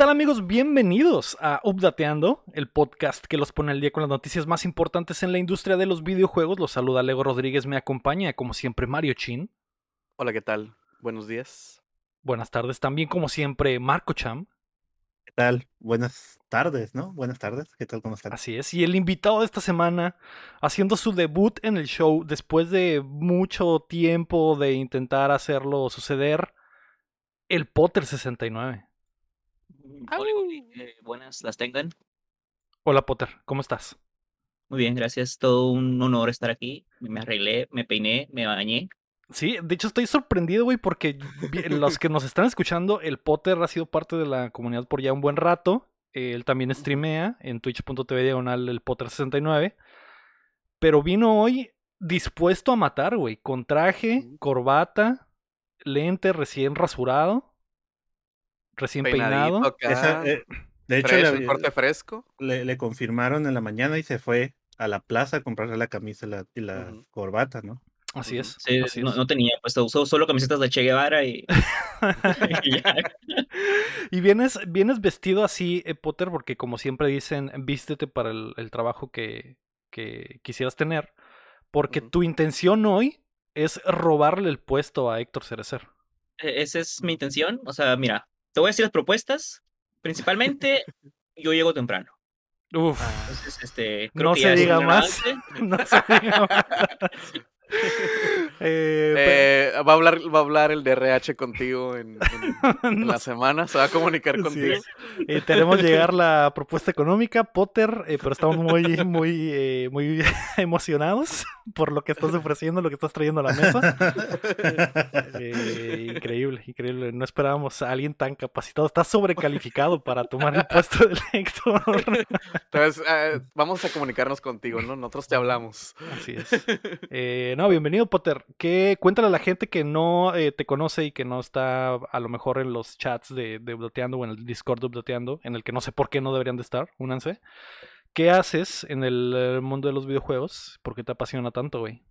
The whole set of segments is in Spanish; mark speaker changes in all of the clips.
Speaker 1: ¿Qué tal amigos? Bienvenidos a Updateando, el podcast que los pone al día con las noticias más importantes en la industria de los videojuegos. Los saluda Lego Rodríguez, me acompaña como siempre Mario Chin.
Speaker 2: Hola, ¿qué tal? Buenos días.
Speaker 1: Buenas tardes también como siempre Marco Cham.
Speaker 3: ¿Qué tal? Buenas tardes, ¿no? Buenas tardes, ¿qué tal? ¿Cómo están?
Speaker 1: Así es, y el invitado de esta semana haciendo su debut en el show después de mucho tiempo de intentar hacerlo suceder, el Potter 69.
Speaker 4: Hola, eh, buenas las tengan.
Speaker 1: Hola Potter, ¿cómo estás?
Speaker 4: Muy bien, gracias. Todo un honor estar aquí. Me arreglé, me peiné, me bañé.
Speaker 1: Sí, de hecho estoy sorprendido, güey, porque los que nos están escuchando, el Potter ha sido parte de la comunidad por ya un buen rato. Él también streamea en twitch.tv diagonal el Potter69. Pero vino hoy dispuesto a matar, güey, con traje, corbata, lente recién rasurado recién peinado.
Speaker 2: Eh, de hecho, le, corte fresco.
Speaker 3: Le, confirmaron en la mañana y se fue a la plaza a comprarse la camisa y la, corbata, ¿no?
Speaker 1: Así es.
Speaker 4: Sí, no, tenía puesto, usó solo camisetas de Che Guevara y.
Speaker 1: y, vienes, vienes vestido así, eh, Potter, porque como siempre dicen, vístete para el, trabajo que, que, quisieras tener. Porque tu intención hoy es robarle el puesto a Héctor Cerecer.
Speaker 4: E, esa es mi intención. O sea, mira, te voy a decir las propuestas. Principalmente, yo llego temprano.
Speaker 1: Uf.
Speaker 4: Entonces, este,
Speaker 1: no, se diga más. no se diga más.
Speaker 2: Eh, eh, va, a hablar, va a hablar el DRH contigo en, la semana, se va a comunicar contigo.
Speaker 1: Eh, tenemos llegar la propuesta económica, Potter, pero estamos muy, muy, muy emocionados por lo que estás ofreciendo, lo que estás trayendo a la mesa. increíble, increíble. No esperábamos a alguien tan capacitado. Está sobrecalificado para tomar el puesto de lector.
Speaker 2: Entonces, vamos a comunicarnos contigo, ¿no? Nosotros te hablamos.
Speaker 1: Así es. no, bienvenido, Potter. ¿Qué, cuéntale a la gente que no eh, te conoce y que no está a lo mejor en los chats de, de Updateando o en el Discord de Updateando, en el que no sé por qué no deberían de estar, únanse. ¿Qué haces en el eh, mundo de los videojuegos? ¿Por qué te apasiona tanto, güey?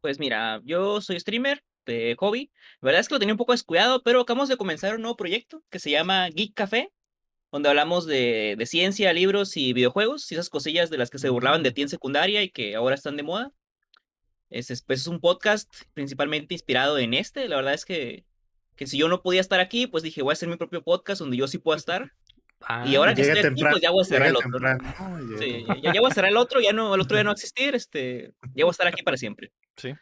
Speaker 4: Pues mira, yo soy streamer de hobby. La verdad es que lo tenía un poco descuidado, pero acabamos de comenzar un nuevo proyecto que se llama Geek Café, donde hablamos de, de ciencia, libros y videojuegos, y esas cosillas de las que se burlaban de ti en secundaria y que ahora están de moda. Es, pues, es un podcast principalmente inspirado en este. La verdad es que, que si yo no podía estar aquí, pues dije, voy a hacer mi propio podcast donde yo sí pueda estar. y ahora que estoy aquí, pues ya voy a cerrar el otro. Sí, ya, voy a cerrar el otro, ya no, el otro ya no va a existir, este, ya voy a estar aquí para siempre.
Speaker 1: Sí.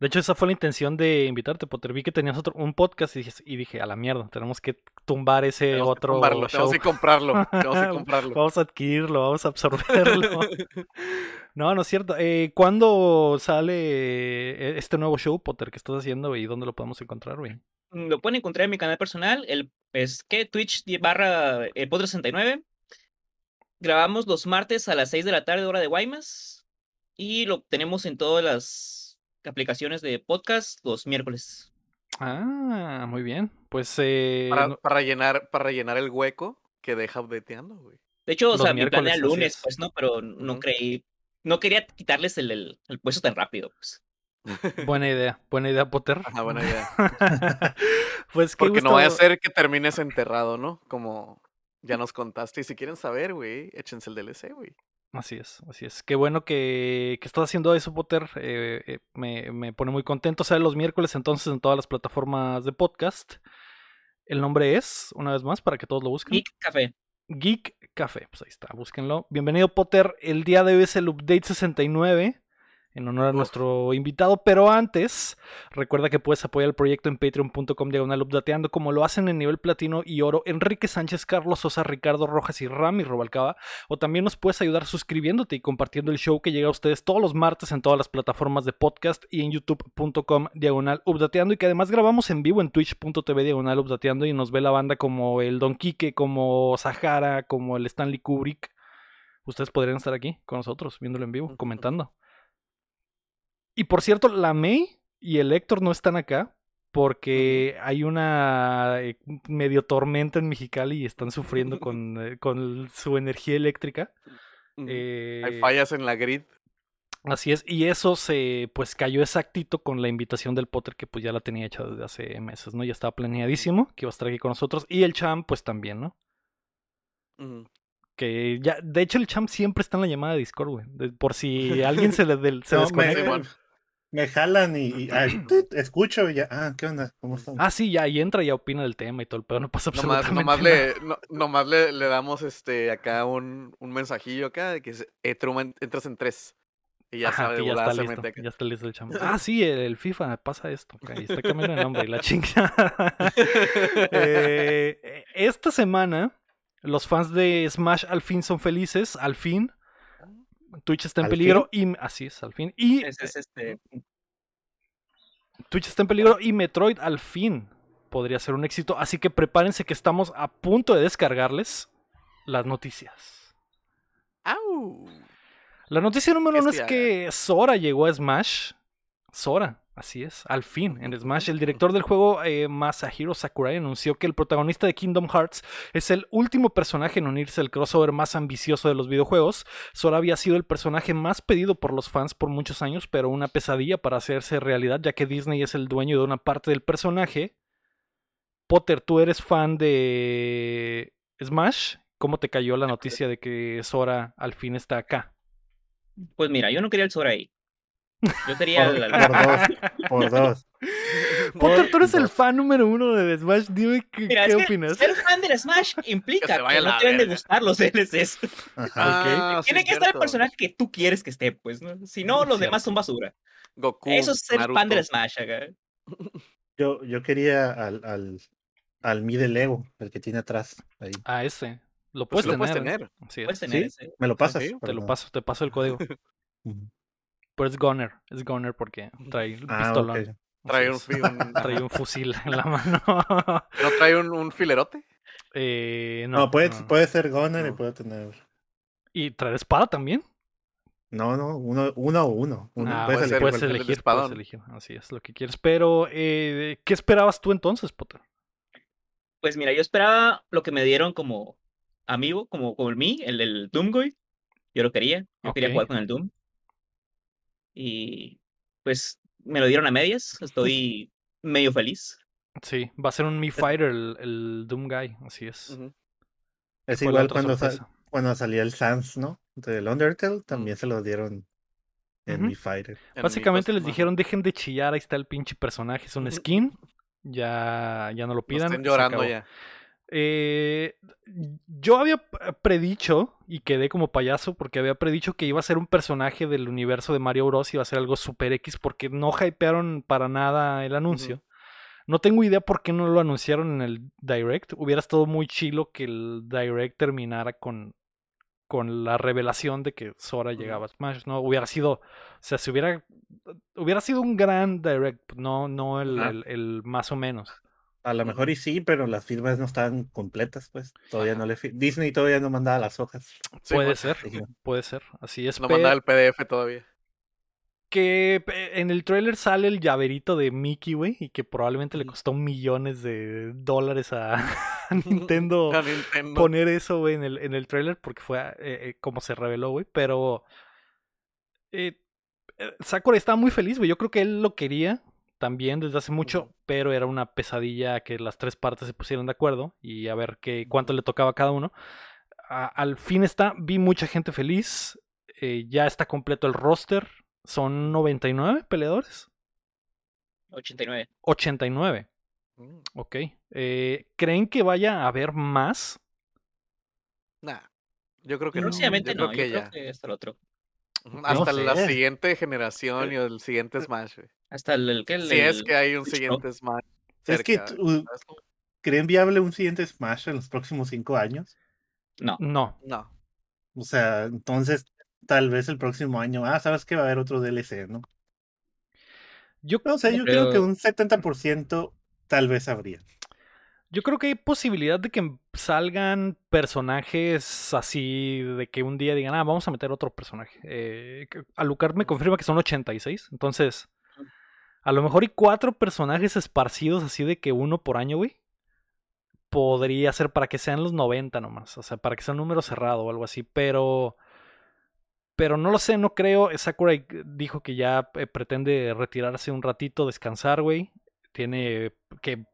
Speaker 1: De hecho, esa fue la intención de invitarte, Potter. Vi que tenías otro, un podcast y dije, y dije, a la mierda, tenemos que tumbar ese otro
Speaker 2: show. Tenemos que comprarlo, tenemos que comprarlo.
Speaker 1: vamos a adquirirlo, vamos a absorberlo. no, no es cierto. Eh, ¿Cuándo sale eh, este nuevo show, Potter, que estás haciendo y dónde lo podemos encontrar, güey?
Speaker 4: Lo pueden encontrar en mi canal personal, el, es que Twitch barra el Potter 69. Grabamos los martes a las 6 de la tarde, hora de Guaymas. Y lo tenemos en todas las aplicaciones de podcast los miércoles.
Speaker 1: Ah, muy bien. Pues eh,
Speaker 2: para, para, rellenar, para rellenar el hueco que deja updateando, güey.
Speaker 4: De hecho, o sea, mi plan era lunes, pues, ¿no? Pero no creí, no quería quitarles el, el, puesto tan rápido, pues.
Speaker 1: Buena idea, buena idea, Potter.
Speaker 2: Ajá, buena idea. pues Porque no vaya a ser que termines enterrado, ¿no? Como ya nos contaste. Y si quieren saber, güey, échense el DLC, güey.
Speaker 1: Así es, así es. Qué bueno que, que estás haciendo eso, Potter. Eh, eh, me, me, pone muy contento. Sale los miércoles entonces en todas las plataformas de podcast. El nombre es, una vez más, para que todos lo busquen.
Speaker 4: Geek Café.
Speaker 1: Geek Café, pues ahí está, búsquenlo. Bienvenido, Potter. El día de hoy es el update 69 en honor a nuestro invitado. Pero antes, recuerda que puedes apoyar el proyecto en patreon.com diagonal updateando, como lo hacen en nivel platino y oro Enrique Sánchez, Carlos Sosa, Ricardo Rojas y Rami Robalcaba. O también nos puedes ayudar suscribiéndote y compartiendo el show que llega a ustedes todos los martes en todas las plataformas de podcast y en youtube.com diagonal updateando. Y que además grabamos en vivo en twitch.tv diagonal updateando y nos ve la banda como el Don Quique, como Sahara, como el Stanley Kubrick. Ustedes podrían estar aquí con nosotros, viéndolo en vivo, comentando. Y por cierto, la May y el Héctor no están acá porque hay una eh, medio tormenta en Mexicali y están sufriendo con, eh, con su energía eléctrica.
Speaker 2: Hay eh, fallas en la grid.
Speaker 1: Así es, y eso se pues cayó exactito con la invitación del Potter que pues ya la tenía hecha desde hace meses, ¿no? Ya estaba planeadísimo que iba a estar aquí con nosotros y el Cham pues también, ¿no? Que ya, de hecho el champ siempre está en la llamada de Discord, güey. Por si alguien se, le, se desconecta
Speaker 3: me jalan y, escucho y ya, ah, ¿qué onda? ¿Cómo están?
Speaker 1: Ah, sí, ya, y entra y opina del tema y todo, pero no pasa absolutamente
Speaker 2: nomás,
Speaker 1: nada.
Speaker 2: Le, nomás le, le, damos este acá un, un mensajillo acá de que eh, entras en tres. Y ya sabe de
Speaker 1: ya, está listo, ya está listo el chamo. Ah, sí, el, FIFA pasa esto. Okay, está cambiando de nombre y la chinga. eh, esta semana, los fans de Smash al fin son felices, al fin. Twitch está en peligro y así es, al fin. Y este... Twitch está en peligro y Metroid al fin podría ser un éxito, así que prepárense que estamos a punto de descargarles las noticias. La noticia número uno es que Sora llegó a Smash. Sora, Así es, al fin, en Smash, el director del juego eh, Masahiro Sakurai anunció que el protagonista de Kingdom Hearts es el último personaje en unirse al crossover más ambicioso de los videojuegos. Sora había sido el personaje más pedido por los fans por muchos años, pero una pesadilla para hacerse realidad, ya que Disney es el dueño de una parte del personaje. Potter, tú eres fan de Smash. ¿Cómo te cayó la noticia de que Sora al fin está acá?
Speaker 4: Pues mira, yo no quería el Sora ahí. Yo quería
Speaker 3: por, dos. Por dos.
Speaker 1: Potter, tú eres el fan número uno de Smash. Dime qué, ¿qué opinas.
Speaker 4: Ser fan de Smash implica que, no te deben de gustar los DLCs. Ah, Tiene que estar el personaje que tú quieres que esté, pues. ¿no? Si no, los demás son basura. Goku. Eso es ser fan de Smash acá.
Speaker 3: Yo, yo quería al, al, al Mi de Lego, el que tiene atrás. Ahí.
Speaker 1: Ah, ese. Lo pues puedes, tener.
Speaker 4: puedes tener. ¿Sí?
Speaker 3: ¿Me lo pasas?
Speaker 1: Te lo paso, te paso el código. Pero es Gunner, es Gunner porque trae ah, pistolón.
Speaker 2: Trae un,
Speaker 1: trae un fusil en la mano.
Speaker 2: ¿No trae un, filerote?
Speaker 1: Eh, no,
Speaker 3: no, puede, puede ser Gunner y puede tener.
Speaker 1: ¿Y traer espada también?
Speaker 3: No, no, uno, uno o uno.
Speaker 1: Ah, puedes, elegir, puedes, elegir, puedes, elegir, Así es, lo que quieres. Pero, eh, ¿qué esperabas tú entonces, Potter?
Speaker 4: Pues mira, yo esperaba lo que me dieron como amigo, como, como el mí, el del Doomgoy. Yo lo quería. Yo quería jugar con el Doom. Y pues me lo dieron a medias. Estoy medio feliz.
Speaker 1: Sí, va a ser un Me Fighter el, Doom Guy, así es.
Speaker 3: Es igual cuando, cuando salía el Sans, ¿no? Del Undertale, también se lo dieron en Me Fighter.
Speaker 1: Básicamente les dijeron, dejen de chillar, ahí está el pinche personaje, es un skin. Ya, ya no lo pidan.
Speaker 2: están llorando ya.
Speaker 1: Eh, yo había predicho, y quedé como payaso, porque había predicho que iba a ser un personaje del universo de Mario Bros. y iba a ser algo super X, porque no hypearon para nada el anuncio. No tengo idea por qué no lo anunciaron en el Direct. Hubiera estado muy chilo que el Direct terminara con, con la revelación de que Sora llegaba a Smash, ¿no? Hubiera sido, o sea, si hubiera, hubiera sido un gran Direct, no, no el más o menos.
Speaker 3: A lo mejor y sí, pero las firmas no están completas, pues. Todavía no le Disney todavía no mandaba las hojas.
Speaker 1: puede pues, ser, puede ser. Así es.
Speaker 2: No mandaba el PDF todavía.
Speaker 1: Que en el trailer sale el llaverito de Mickey, güey, y que probablemente le costó millones de dólares a, Nintendo, poner eso, güey, en el, en el trailer, porque fue eh, eh, como se reveló, güey. Pero eh, eh, Sakura estaba muy feliz, güey. Yo creo que él lo quería también desde hace mucho, pero era una pesadilla que las tres partes se pusieran de acuerdo y a ver qué, cuánto le tocaba a cada uno. al fin está, vi mucha gente feliz, eh, ya está completo el roster, son 99 peleadores.
Speaker 4: 89.
Speaker 1: 89. Mm. Ok. Eh, ¿Creen que vaya a haber más?
Speaker 2: Nah, yo creo que
Speaker 4: no. Yo creo que ya. hasta el otro.
Speaker 2: Hasta la siguiente generación y el siguiente Smash.
Speaker 4: Hasta el, que
Speaker 2: Si es que hay un siguiente Smash.
Speaker 3: ¿Es que creen viable un siguiente Smash en los próximos cinco años?
Speaker 4: No.
Speaker 1: No.
Speaker 2: No.
Speaker 3: O sea, entonces tal vez el próximo año, ah, sabes que va a haber otro DLC, ¿no? Yo, no sé, yo creo que un 70% tal vez habría.
Speaker 1: Yo creo que hay posibilidad de que salgan personajes así, de que un día digan, ah, vamos a meter otro personaje. Eh, Alucard me confirma que son 86, entonces a lo mejor hay cuatro personajes esparcidos así de que uno por año, güey. Podría ser para que sean los 90 nomás. O sea, para que sea un número cerrado o algo así. Pero. Pero no lo sé, no creo. Sakurai dijo que ya eh, pretende retirarse un ratito, descansar, güey. Tiene que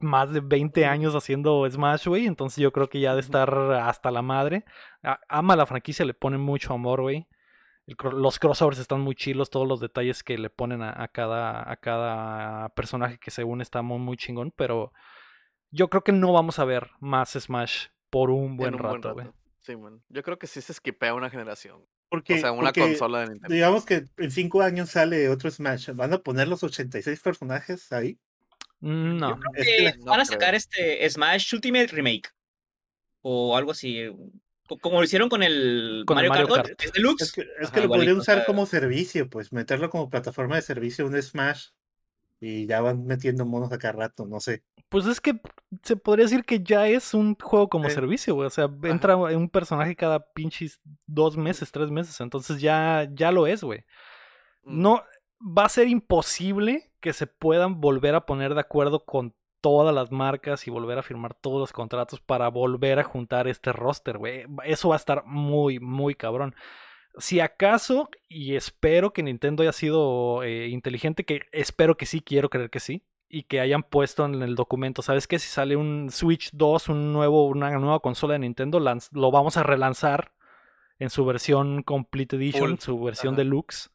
Speaker 1: más de 20 años haciendo Smash, güey. Entonces yo creo que ya de estar hasta la madre. ama la franquicia, le pone mucho amor, güey. Los crossovers están muy chilos, todos los detalles que le ponen a, cada, a cada personaje que según está muy, chingón, pero yo creo que no vamos a ver más Smash por un buen rato, güey.
Speaker 2: Sí, bueno. Yo creo que sí se esquipea una generación. Porque, o sea, una consola de Nintendo.
Speaker 3: Digamos que en cinco años sale otro Smash. ¿Van a poner los 86 personajes ahí?
Speaker 1: Mm, no.
Speaker 4: van a sacar este Smash Ultimate Remake. O algo así. Como lo hicieron con el Mario, Kart,
Speaker 3: Es, que, es que lo podría usar como servicio, pues meterlo como plataforma de servicio, un Smash y ya van metiendo monos a cada rato, no sé.
Speaker 1: Pues es que se podría decir que ya es un juego como servicio, güey. O sea, entra un personaje cada pinches dos meses, tres meses. Entonces ya, ya lo es, güey. Mm. No, va a ser imposible que se puedan volver a poner de acuerdo con todas las marcas y volver a firmar todos los contratos para volver a juntar este roster, güey. Eso va a estar muy, muy cabrón si acaso, y espero que Nintendo haya sido eh, inteligente, que espero que sí, quiero creer que sí, y que hayan puesto en el documento, ¿sabes qué? Si sale un Switch 2, un nuevo, una nueva consola de Nintendo, lo vamos a relanzar en su versión Complete Edition, su versión deluxe.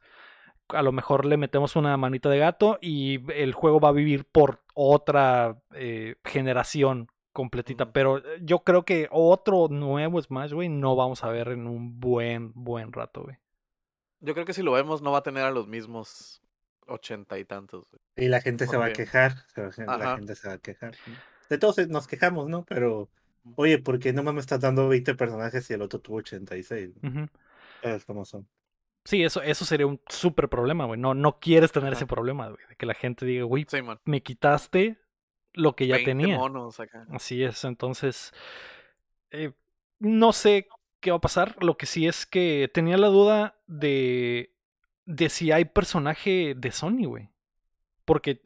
Speaker 1: A lo mejor le metemos una manita de gato y el juego va a vivir por otra eh, generación completita. Pero eh, yo creo que otro nuevo Smash, güey, no vamos a ver en un buen, buen rato, güey.
Speaker 2: Yo creo que si lo vemos no va a tener a los mismos ochenta y tantos.
Speaker 3: Y la gente se va a quejar. La gente se va a quejar. De todos nos quejamos, ¿no? Pero, oye, ¿por qué no me estás dando 20 personajes y el otro tuvo 86? Es como son.
Speaker 1: Sí, eso, eso sería un súper problema, güey. No, no quieres tener ese problema, güey. De que la gente diga, güey, me quitaste lo que ya tenía. Así es, entonces eh, no sé qué va a pasar. Lo que sí es que tenía la duda de, de si hay personaje de Sony, güey. Porque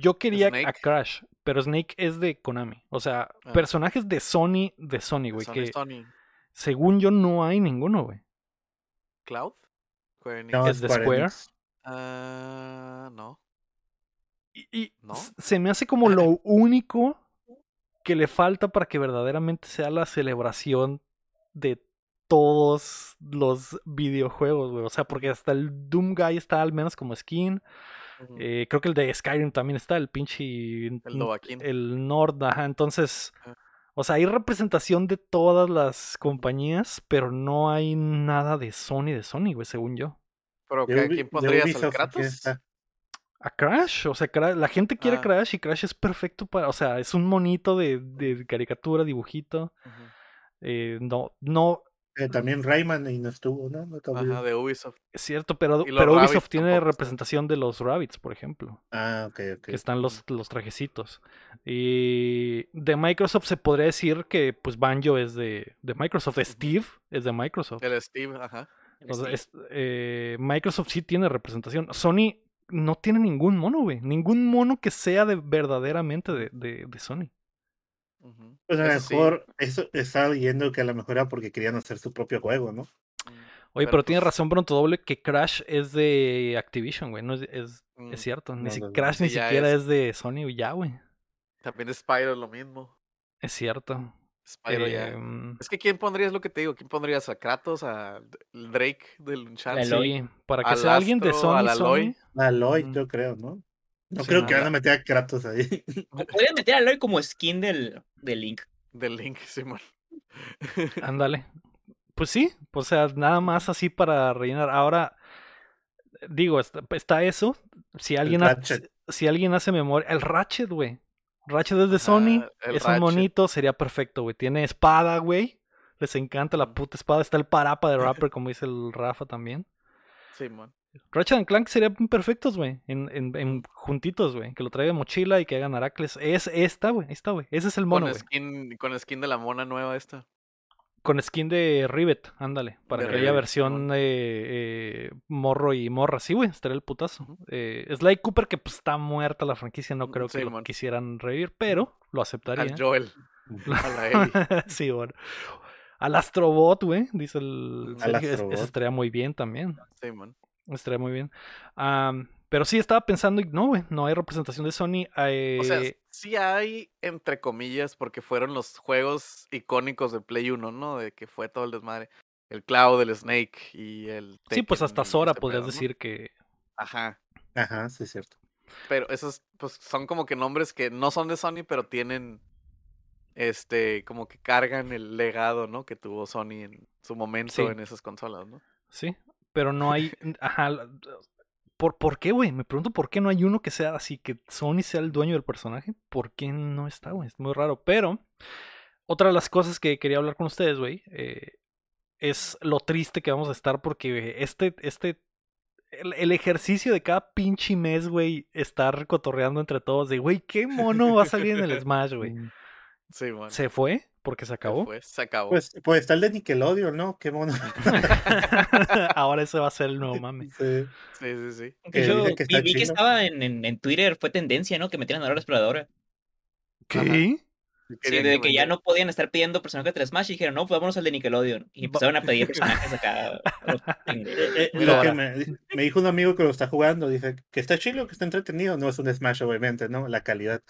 Speaker 1: yo quería a Crash, pero Snake es de Konami. O sea, ah. personajes de Sony, de Sony, güey. Que según yo no hay ninguno, güey.
Speaker 2: ¿Cloud?
Speaker 1: ¿Es de Square?
Speaker 2: Ah, no.
Speaker 1: Y, se me hace como lo único que le falta para que verdaderamente sea la celebración de todos los videojuegos, güey. O sea, porque hasta el Doom Guy está al menos como skin. Eh, creo que el de Skyrim también está, el pinche.
Speaker 2: El
Speaker 1: El Nord, ajá. Entonces. Ah. O sea, hay representación de todas las compañías, pero no hay nada de Sony de Sony, güey, según yo.
Speaker 2: ¿Pero quién pondrías el Kratos?
Speaker 1: a Crash. O sea, la gente quiere ah. Crash y Crash es perfecto para. O sea, es un monito de, caricatura, dibujito. eh, no, no.
Speaker 3: Eh, también Rayman y no estuvo, ¿no?
Speaker 2: Ajá, de Ubisoft.
Speaker 1: Es cierto, pero, pero Ubisoft tiene representación de los Rabbits, por ejemplo.
Speaker 3: Ah, ok, ok.
Speaker 1: Que están los, los trajecitos. Y de Microsoft se podría decir que pues Banjo es de, de Microsoft. Steve es de Microsoft.
Speaker 2: El Steve, ajá.
Speaker 1: eh, Microsoft sí tiene representación. Sony no tiene ningún mono, güey. Ningún mono que sea de verdaderamente de, de, Sony.
Speaker 3: Pues a lo mejor eso estaba leyendo que a lo mejor era porque querían hacer su propio juego, ¿no? Mm,
Speaker 1: Oye, pero, tiene pues razón Pronto Doble que Crash es de Activision, güey. No es, es, mm, cierto. Ni Crash ni siquiera es... de Sony ya, güey.
Speaker 2: También Spyro lo mismo.
Speaker 1: Es cierto.
Speaker 2: Em, es que ¿quién pondrías lo que te digo? ¿Quién pondrías a Kratos, a Drake del Uncharted?
Speaker 1: Sí, para que sea alguien de Sony. A
Speaker 3: Aloy. A Aloy, yo creo, ¿no? No creo que van a meter a Kratos ahí.
Speaker 4: Podrían meter a Aloy como skin del, del Link.
Speaker 2: Del Link, Simón.
Speaker 1: Ándale. Pues sí, o sea, nada más así para rellenar. Ahora, digo, está, eso. Si alguien, hace, si alguien hace memoria. El Ratchet, güey. Ratchet es de Sony, es un monito, sería perfecto, güey. Tiene espada, güey. Les encanta la puta espada. Está el parapa de rapper, como dice el Rafa también.
Speaker 2: Sí, man.
Speaker 1: Ratchet and Clank serían perfectos, güey. En, en, juntitos, güey. Que lo traiga de mochila y que hagan Aracles. Es esta, güey. Esta, güey. Ese es el mono,
Speaker 2: con skin, con skin de la mona nueva esta.
Speaker 1: Con skin de Rivet, ándale. Para que haya versión eh, morro y morra. Sí, güey, estaría el putazo. Eh, Sly Cooper, que pues está muerta la franquicia, no creo que lo quisieran revivir, pero lo aceptaría.
Speaker 2: Al Joel.
Speaker 1: A la sí, bueno. Al Astrobot, güey, dice el. Sergio, estaría muy bien también.
Speaker 2: Sí, man.
Speaker 1: Estaría muy bien. Pero sí estaba pensando y no, güey, no hay representación de Sony.
Speaker 2: O sea, sí hay, entre comillas, porque fueron los juegos icónicos de Play 1, ¿no? De que fue todo el desmadre. El Cloud, el Snake y el.
Speaker 1: sí, pues hasta Sora este podrías decir que.
Speaker 2: Ajá.
Speaker 3: Ajá, sí, es cierto.
Speaker 2: Pero esos, pues son como que nombres que no son de Sony, pero tienen. Este, como que cargan el legado, ¿no? Que tuvo Sony en su momento en esas consolas, ¿no?
Speaker 1: Sí, pero no hay. Ajá, ¿Por, ¿Por qué, güey? Me pregunto por qué no hay uno que sea así, que Sony sea el dueño del personaje. ¿Por qué no está, güey? Es muy raro. Pero, otra de las cosas que quería hablar con ustedes, güey, eh, es lo triste que vamos a estar porque este, este, el, ejercicio de cada pinche mes, güey, estar cotorreando entre todos de, güey, ¿qué mono va a salir en el Smash, güey?
Speaker 2: Sí, bueno.
Speaker 1: ¿Se fue? Porque se acabó.
Speaker 2: Pues, se acabó.
Speaker 3: Pues, pues está el de Nickelodeon, ¿no? Qué mono.
Speaker 1: Ahora ese va a ser el nuevo mame.
Speaker 2: Sí, sí, sí.
Speaker 4: yo vi, que estaba en, en, Twitter, fue tendencia, ¿no? Que metieran a la exploradora.
Speaker 1: ¿Qué?
Speaker 4: Sí, de que ya no podían estar pidiendo personajes de Smash y dijeron, no, pues vámonos al de Nickelodeon. Y empezaron a pedir personajes acá.
Speaker 3: Eh, eh, lo que me, me, dijo un amigo que lo está jugando, dice que está chido, que está entretenido. No es un Smash, obviamente, ¿no? La calidad.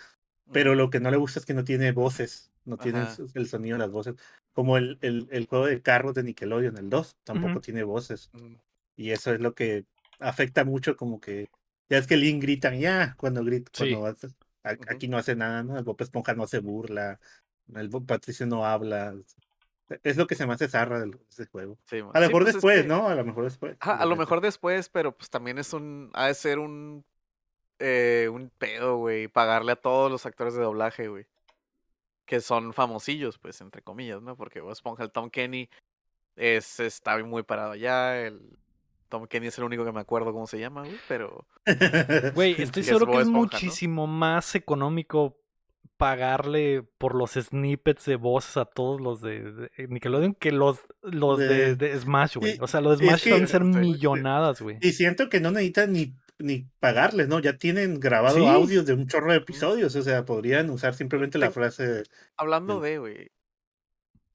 Speaker 3: Pero lo que no le gusta es que no tiene voces, no tiene el sonido de las voces. Como el, el, el, juego de carros de Nickelodeon, el 2, tampoco tiene voces. Mm. Y eso es lo que afecta mucho, como que. Ya es que Link grita, ya, cuando grita, cuando Aquí no hace nada, ¿no? El Bob Esponja no se burla, el Bob Patricio no habla. Es lo que se me hace zarra de ese juego. a lo mejor pues después, ¿no? A lo mejor después.
Speaker 2: a lo mejor después, pero pues también es un. Ha de ser un. Eh, un pedo, güey. Pagarle a todos los actores de doblaje, güey. Que son famosillos, pues, entre comillas, ¿no? Porque Bob Esponja, el Tom Kenny, es, está muy parado allá. El, Tom Kenny es el único que me acuerdo cómo se llama, güey, pero...
Speaker 1: Güey, estoy seguro que es muchísimo más económico pagarle por los snippets de voces a todos los de, Nickelodeon que los, los de, Smash, güey. O sea, los de Smash van a ser millonadas, güey.
Speaker 3: Y siento que no necesitan ni, ni pagarles, ¿no? Ya tienen grabado audios de un chorro de episodios, o sea, podrían usar simplemente la frase...
Speaker 2: Hablando de, güey.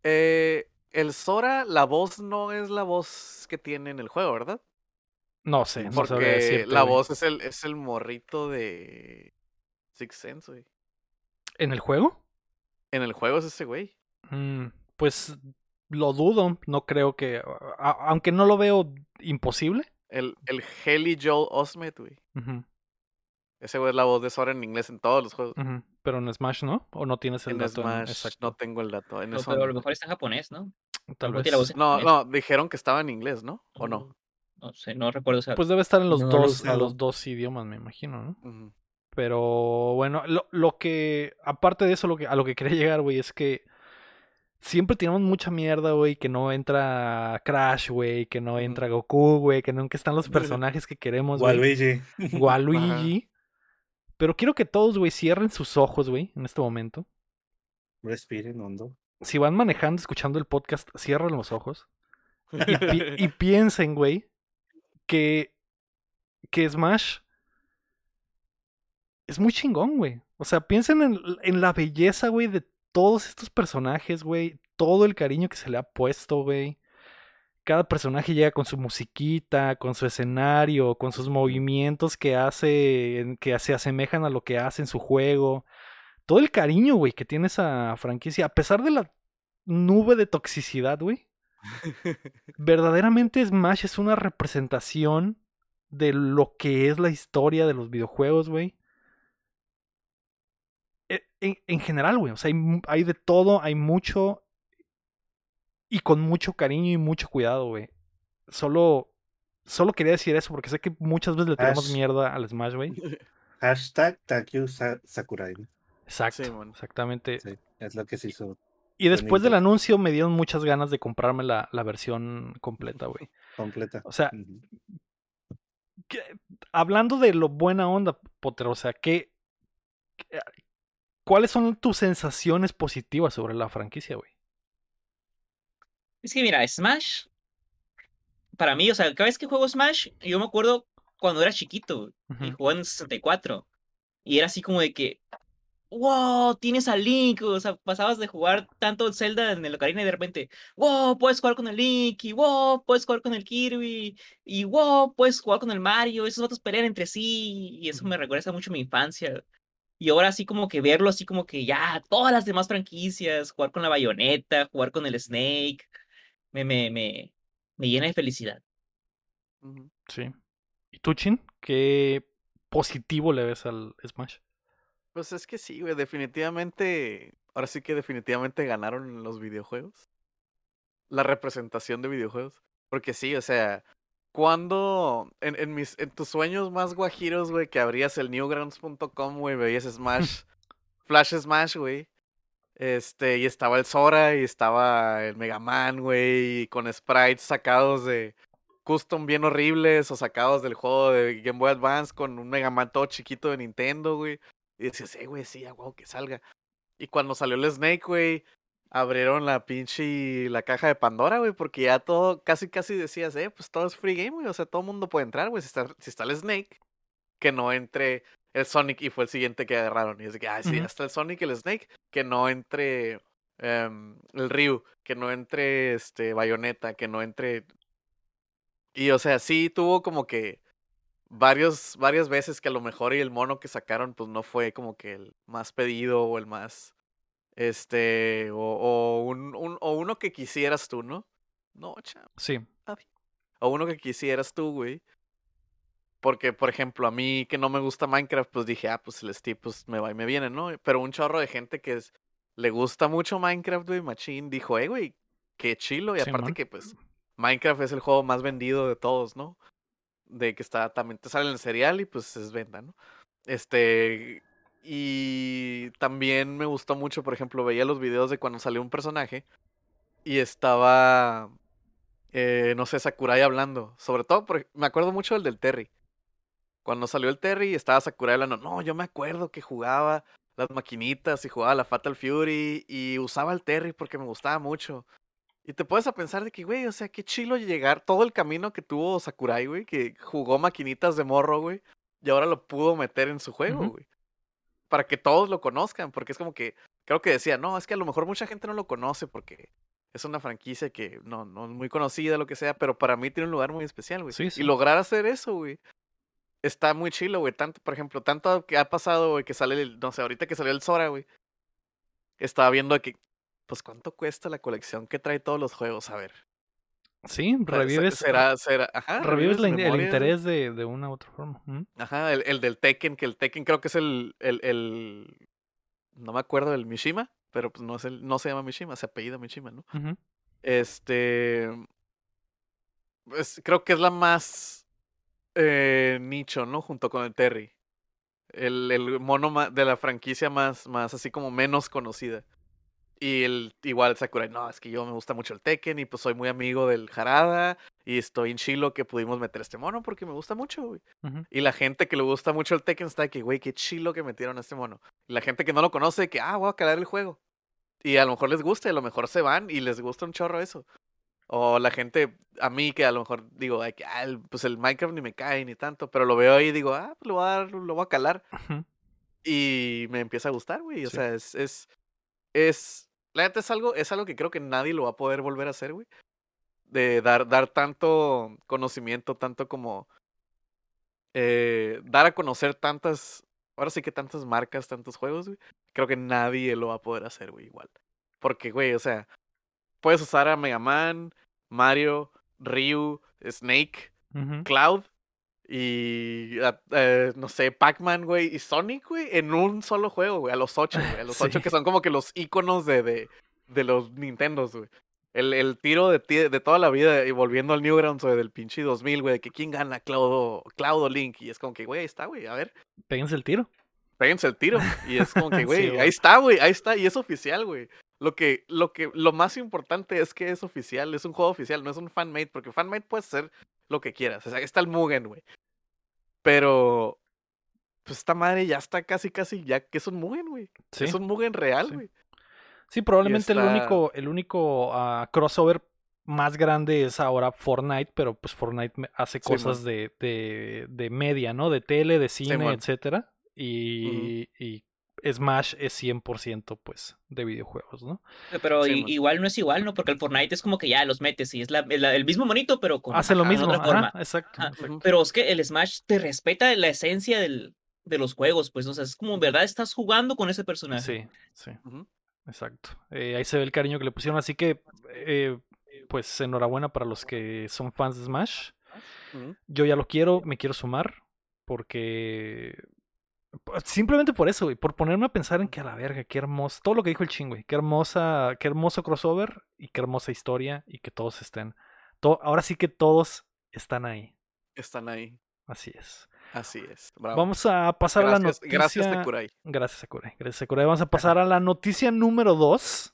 Speaker 2: Eh, el Sora, la voz no es la voz que tiene en el juego, ¿verdad?
Speaker 1: No sé, no
Speaker 2: Porque la voz es el, es el morrito de Six Sense, güey.
Speaker 1: ¿En el juego?
Speaker 2: En el juego es ese güey.
Speaker 1: Mm, pues lo dudo, no creo que. aunque no lo veo imposible.
Speaker 2: El, el Heli Joel Osmet, güey. Ese güey es la voz de Sora en inglés en todos los juegos.
Speaker 1: Pero en Smash, ¿no? ¿O no tienes el
Speaker 2: en
Speaker 1: dato?
Speaker 2: Smash no tengo el dato. En
Speaker 4: no, pero a lo mejor está en japonés, ¿no?
Speaker 1: Tal vez.
Speaker 2: No, no, dijeron que estaba en inglés, ¿no? ¿O no?
Speaker 4: No sé, no recuerdo.
Speaker 1: pues debe estar en los, dos, en los dos idiomas, me imagino, ¿no? Pero bueno, lo, lo, que, aparte de eso, lo que, a lo que quería llegar, güey, es que siempre tenemos mucha mierda, güey, que no entra Crash, güey, que no entra Goku, güey, que nunca están los personajes que queremos, güey.
Speaker 3: Waluigi.
Speaker 1: Waluigi. Pero quiero que todos, güey, cierren sus ojos, güey, en este momento.
Speaker 3: Respiren hondo.
Speaker 1: Si van manejando, escuchando el podcast, cierren los ojos. Y, piensen, güey, que, que Smash es muy chingón, güey. O sea, piensen en, en la belleza, güey, de todos estos personajes, güey. Todo el cariño que se le ha puesto, güey cada personaje llega con su musiquita, con su escenario, con sus movimientos que hace, que se asemejan a lo que hace en su juego. Todo el cariño, güey, que tiene esa franquicia, a pesar de la nube de toxicidad, güey. verdaderamente Smash es una representación de lo que es la historia de los videojuegos, güey. E, en, general, güey, o sea, hay, hay de todo, hay mucho y con mucho cariño y mucho cuidado, güey. Solo, solo quería decir eso porque sé que muchas veces le tiramos mierda al Smash, güey.
Speaker 3: Hashtag Takyu Sakurai.
Speaker 1: Exacto, exactamente.
Speaker 3: Sí, es lo que se hizo.
Speaker 1: Y después del anuncio me dieron muchas ganas de comprarme la, la versión completa, güey.
Speaker 3: Completa.
Speaker 1: O sea, hablando de lo buena onda, Potter, o sea, ¿qué, ¿cuáles son tus sensaciones positivas sobre la franquicia, güey?
Speaker 4: Es que mira, Smash, para mí, o sea, cada vez que juego Smash, yo me acuerdo cuando era chiquito y jugaba en 64. Y era así como de que, wow, tienes a Link, o sea, pasabas de jugar tanto Zelda en el Ocarina y de repente, wow, puedes jugar con el Link, y wow, puedes jugar con el Kirby, y wow, puedes jugar con el Mario, esos otros pelean entre sí, y eso me recuerda mucho a mi infancia. Y ahora así como que verlo así como que ya, todas las demás franquicias, jugar con la bayoneta, jugar con el Snake, me, me, me, me llena de felicidad.
Speaker 1: Sí. ¿Y tú, Chin? ¿Qué positivo le ves al Smash?
Speaker 2: Pues es que sí, güey, definitivamente, ahora sí que definitivamente ganaron los videojuegos. La representación de videojuegos. Porque sí, o sea, cuando en, en, mis, en tus sueños más guajiros, güey, que abrías el newgrounds.com, güey, veías Smash, Flash Smash, güey. Este, y estaba el Sora y estaba el Mega Man, güey, con sprites sacados de custom bien horribles o sacados del juego de Game Boy Advance con un Mega Man todo chiquito de Nintendo, güey. Y decías, eh, güey, sí, a que salga. Y cuando salió el Snake, güey, abrieron la pinche la caja de Pandora, güey, porque ya todo, casi casi decías, eh, pues todo es free game, güey, o sea, todo el mundo puede entrar, güey, si está, si está el Snake, que no entre el Sonic y fue el siguiente que agarraron. Y es de que, ah, sí, hasta el Sonic y el Snake, que no entre em, el Ryu, que no entre este Bayonetta, que no entre... Y o sea, sí tuvo como que varios, varias veces que a lo mejor y el mono que sacaron pues no fue como que el más pedido o el más, este, o, o, un, un, o uno que quisieras tú, ¿no? No, chaval.
Speaker 1: Sí.
Speaker 2: O uno que quisieras tú, güey. Porque, por ejemplo, a mí que no me gusta Minecraft, pues dije, ah, pues el Steve, pues me va y me viene, ¿no? Pero un chorro de gente que es, le gusta mucho Minecraft, güey, Machine, dijo, eh, güey, qué chilo. Y aparte que, pues, Minecraft es el juego más vendido de todos, ¿no? de que está también te sale en el cereal y pues es venta, ¿no? Este y también me gustó mucho, por ejemplo, veía los videos de cuando salió un personaje y estaba eh, no sé, Sakurai hablando, sobre todo me acuerdo mucho del del Terry. Cuando salió el Terry estaba Sakurai hablando, no, yo me acuerdo que jugaba las maquinitas y jugaba la Fatal Fury y usaba el Terry porque me gustaba mucho. Y te puedes a pensar de que, güey, o sea, qué chilo llegar todo el camino que tuvo Sakurai, güey, que jugó maquinitas de morro, güey, y ahora lo pudo meter en su juego, güey. Para que todos lo conozcan, porque es como que, creo que decía, no, es que a lo mejor mucha gente no lo conoce porque es una franquicia que no, no es muy conocida, lo que sea, pero para mí tiene un lugar muy especial, güey. Y lograr hacer eso, güey, está muy chilo, güey. Tanto, por ejemplo, tanto que ha pasado, güey, que sale, el, no sé, ahorita que salió el Sora, güey. Estaba viendo que pues ¿cuánto cuesta la colección que trae todos los juegos? A ver.
Speaker 1: Sí, revives.
Speaker 2: Será, será, ajá,
Speaker 1: revives, el interés de, de, una u otra forma.
Speaker 2: Ajá, el, el, del Tekken, que el Tekken creo que es el, el, el, no me acuerdo del Mishima, pero pues no es el, no se llama Mishima, se apellida Mishima, ¿no? Este, pues creo que es la más eh, nicho, ¿no? Junto con el Terry. El, el mono de la franquicia más, más así como menos conocida. Y el, igual Sakurai, no, es que yo me gusta mucho el Tekken y pues soy muy amigo del Harada y estoy en chilo que pudimos meter este mono porque me gusta mucho, güey. Y la gente que le gusta mucho el Tekken está de que, güey, qué chilo que metieron a este mono. Y la gente que no lo conoce, que, ah, voy a calar el juego. Y a lo mejor les gusta y a lo mejor se van y les gusta un chorro eso. O la gente, a mí que a lo mejor digo, que, ah, pues el Minecraft ni me cae ni tanto, pero lo veo ahí y digo, ah, pues lo voy a, dar, lo voy a calar. Y me empieza a gustar, güey. O sea, es, es, es la neta es algo, es algo que creo que nadie lo va a poder volver a hacer, güey. De dar, dar tanto conocimiento, tanto como eh, dar a conocer tantas, ahora sí que tantas marcas, tantos juegos, güey. Creo que nadie lo va a poder hacer, güey, igual. Porque, güey, o sea, puedes usar a Mega Man, Mario, Ryu, Snake, Cloud y, ah, eh, no sé, Pac-Man, güey, y Sonic, güey, en un solo juego, güey, a los ocho, güey, a los ocho que son como que los iconos de, de, de los Nintendos, güey. El, el tiro de, de toda la vida y volviendo al Newgrounds, güey, del pinche 2000, güey, de que quién gana, Cloud o, Link, y es como que, güey, ahí está, güey, a ver.
Speaker 1: Péguense el tiro.
Speaker 2: Péguense el tiro, y es como que, güey, ahí está, güey, ahí está, y es oficial, güey. Lo que, lo que, lo más importante es que es oficial, es un juego oficial, no es un fanmade, porque fanmade puede ser lo que quieras. O sea, está el Mugen, güey. Pero, pues esta madre ya está casi, casi, ya que es un Mugen, güey. Es un Mugen real, güey.
Speaker 1: Sí. probablemente el único, el único ah, crossover más grande es ahora Fortnite, pero pues Fortnite hace cosas de, de, de, media, ¿no? De tele, de cine, etcétera. Y, y Smash es 100% pues de videojuegos, ¿no?
Speaker 4: Pero
Speaker 2: Sí,
Speaker 4: i-
Speaker 2: man.
Speaker 4: igual no es igual, ¿no? Porque el Fortnite es como que ya los metes y es la- el, el mismo monito, pero con
Speaker 1: Hace lo
Speaker 4: ajá,
Speaker 1: mismo,
Speaker 4: otra
Speaker 1: ajá,
Speaker 4: forma.
Speaker 1: exacto.
Speaker 4: Ajá,
Speaker 1: exacto.
Speaker 2: Ujú.
Speaker 4: Pero es que el Smash te respeta la esencia del, de los juegos, pues, o sea, es como, en ¿verdad? Estás jugando con ese personaje.
Speaker 1: Sí, sí, exacto. Eh, ahí se ve el cariño que le pusieron, así que eh, pues enhorabuena para los que son fans de Smash. Yo ya lo quiero, me quiero sumar, porque simplemente por eso, güey, por ponerme a pensar en que a la verga, qué hermoso, todo lo que dijo el ching, güey, qué hermosa, qué hermoso crossover y qué hermosa historia y que todos estén, to- ahora sí que todos están ahí,
Speaker 2: Están ahí.
Speaker 1: así es.
Speaker 2: Así es. Bravo.
Speaker 1: Vamos a pasar a la noticia.
Speaker 2: gracias Tekurai.
Speaker 1: Gracias, Sakurai. Gracias. Vamos a pasar a la noticia número 2.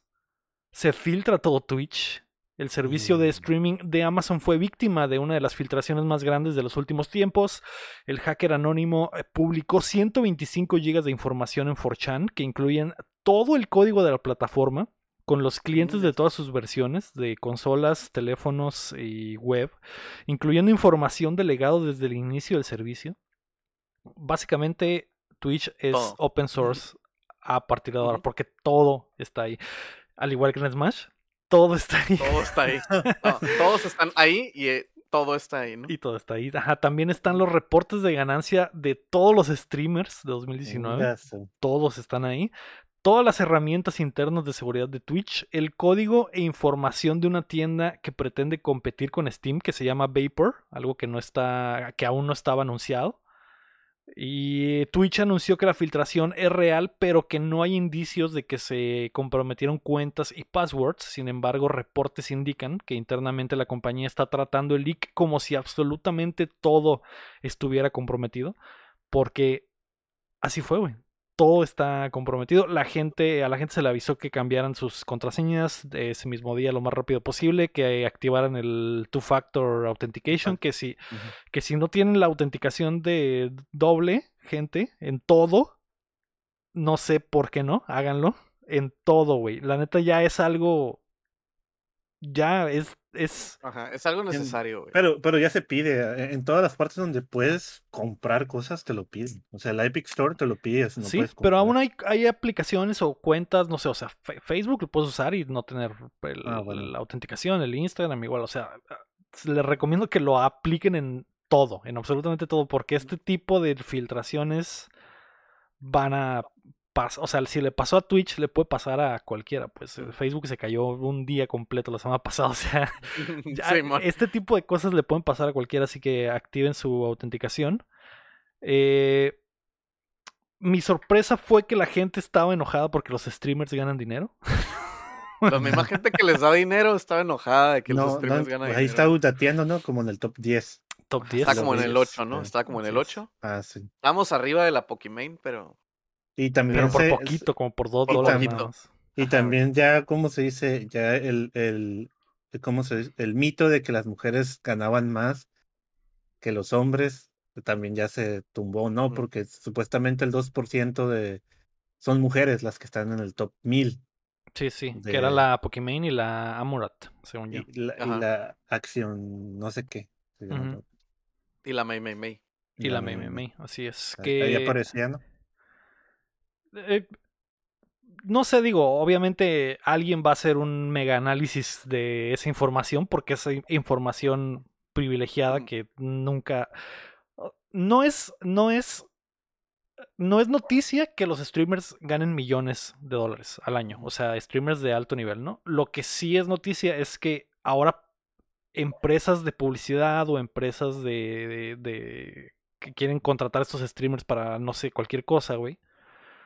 Speaker 1: Se filtra todo Twitch. El servicio de
Speaker 3: Mm.
Speaker 1: streaming de Amazon fue víctima de una de las filtraciones más grandes de los últimos tiempos. El hacker anónimo eh, publicó 125 GB de información en 4chan que incluyen todo el código de la plataforma con los clientes de todas sus versiones de consolas, teléfonos y web, incluyendo información del legado desde el inicio del servicio. Básicamente, Twitch es open source a partir de ahora, porque todo está ahí. Al igual que en Smash, todo está ahí.
Speaker 2: Todo está ahí. No, todos están ahí y eh, todo está ahí, ¿no?
Speaker 1: Y todo está ahí. Ajá, también están los reportes de ganancia de todos los streamers de 2019.
Speaker 3: Vengazo.
Speaker 1: Todos están ahí. Todas las herramientas internas de seguridad de Twitch, el código e información de una tienda que pretende competir con Steam, que se llama Vapor, algo que no está, que aún no estaba anunciado. Y Twitch anunció que la filtración es real, pero que no hay indicios de que se comprometieron cuentas y passwords. Sin embargo, reportes indican que internamente la compañía está tratando el leak como si absolutamente todo estuviera comprometido. Porque así fue, güey. Todo está comprometido. La gente, a la gente se le avisó que cambiaran sus contraseñas de ese mismo día lo más rápido posible, que activaran el two-factor authentication, que si que si no tienen la autenticación de doble, gente, en todo, no sé por qué no, háganlo. En todo, güey. La neta ya es algo. Ya es. es
Speaker 2: Ajá, es algo necesario, güey.
Speaker 3: Pero, pero ya se pide. eh, En todas las partes donde puedes comprar cosas, te lo piden. O sea, la Epic Store te lo pides. No
Speaker 1: sí, pero aún hay, hay aplicaciones o cuentas, no sé, o sea, Facebook lo puedes usar y no tener el-
Speaker 3: Ah, bueno.
Speaker 1: la autenticación, el Instagram igual, o sea, les recomiendo que lo apliquen en todo, en absolutamente todo, porque este tipo de filtraciones van a o sea, si le pasó a Twitch, le puede pasar a cualquiera, pues eh, Facebook se cayó un día completo la semana pasada, o sea, ya, este tipo de cosas le pueden pasar a cualquiera, así que activen su autenticación. Eh, mi sorpresa fue que la gente estaba enojada porque los streamers ganan dinero.
Speaker 2: La misma gente que les da dinero estaba enojada de que
Speaker 3: No,
Speaker 2: los
Speaker 3: no,
Speaker 2: streamers ganan
Speaker 3: ahí
Speaker 2: dinero.
Speaker 3: está dateando, ¿no? Como en el top 10.
Speaker 1: Top
Speaker 2: Ajá,
Speaker 1: 10.
Speaker 2: Está como en el
Speaker 3: Los
Speaker 2: 8, ¿no? Está como en el
Speaker 1: así es.
Speaker 2: 8.
Speaker 3: Ah, sí.
Speaker 2: Estamos arriba de la Pokimane, pero
Speaker 3: Y también,
Speaker 1: Pero por
Speaker 3: se-
Speaker 1: poquito, como por 2
Speaker 2: por
Speaker 1: dólares
Speaker 3: y
Speaker 2: Ajá,
Speaker 3: también ya, ¿cómo se dice? Ya el, el, ¿cómo se dice? El mito de que las mujeres ganaban más que los hombres también ya se tumbó, ¿no? Porque supuestamente el 2% de son mujeres las que están en el top 1000
Speaker 1: Sí, sí, que era la Pokimane y la Amurat, según yo.
Speaker 3: y la, y la acción, no sé qué. se llama,
Speaker 1: Ujú.
Speaker 2: Y la Mei Mei Mei.
Speaker 1: Y la
Speaker 3: me-
Speaker 1: MMA, así es.
Speaker 3: Ahí ahí
Speaker 1: Que
Speaker 3: aparecía, ¿no?
Speaker 1: Eh, no sé, digo, obviamente alguien va a hacer un mega análisis de esa información porque es información privilegiada que nunca no es no es no es noticia que los streamers ganen millones de dólares al año, o sea, streamers de alto nivel, ¿no? Lo que sí es noticia es que ahora empresas de publicidad o empresas de, de- de- que quieren contratar a estos streamers para no sé, cualquier cosa, güey.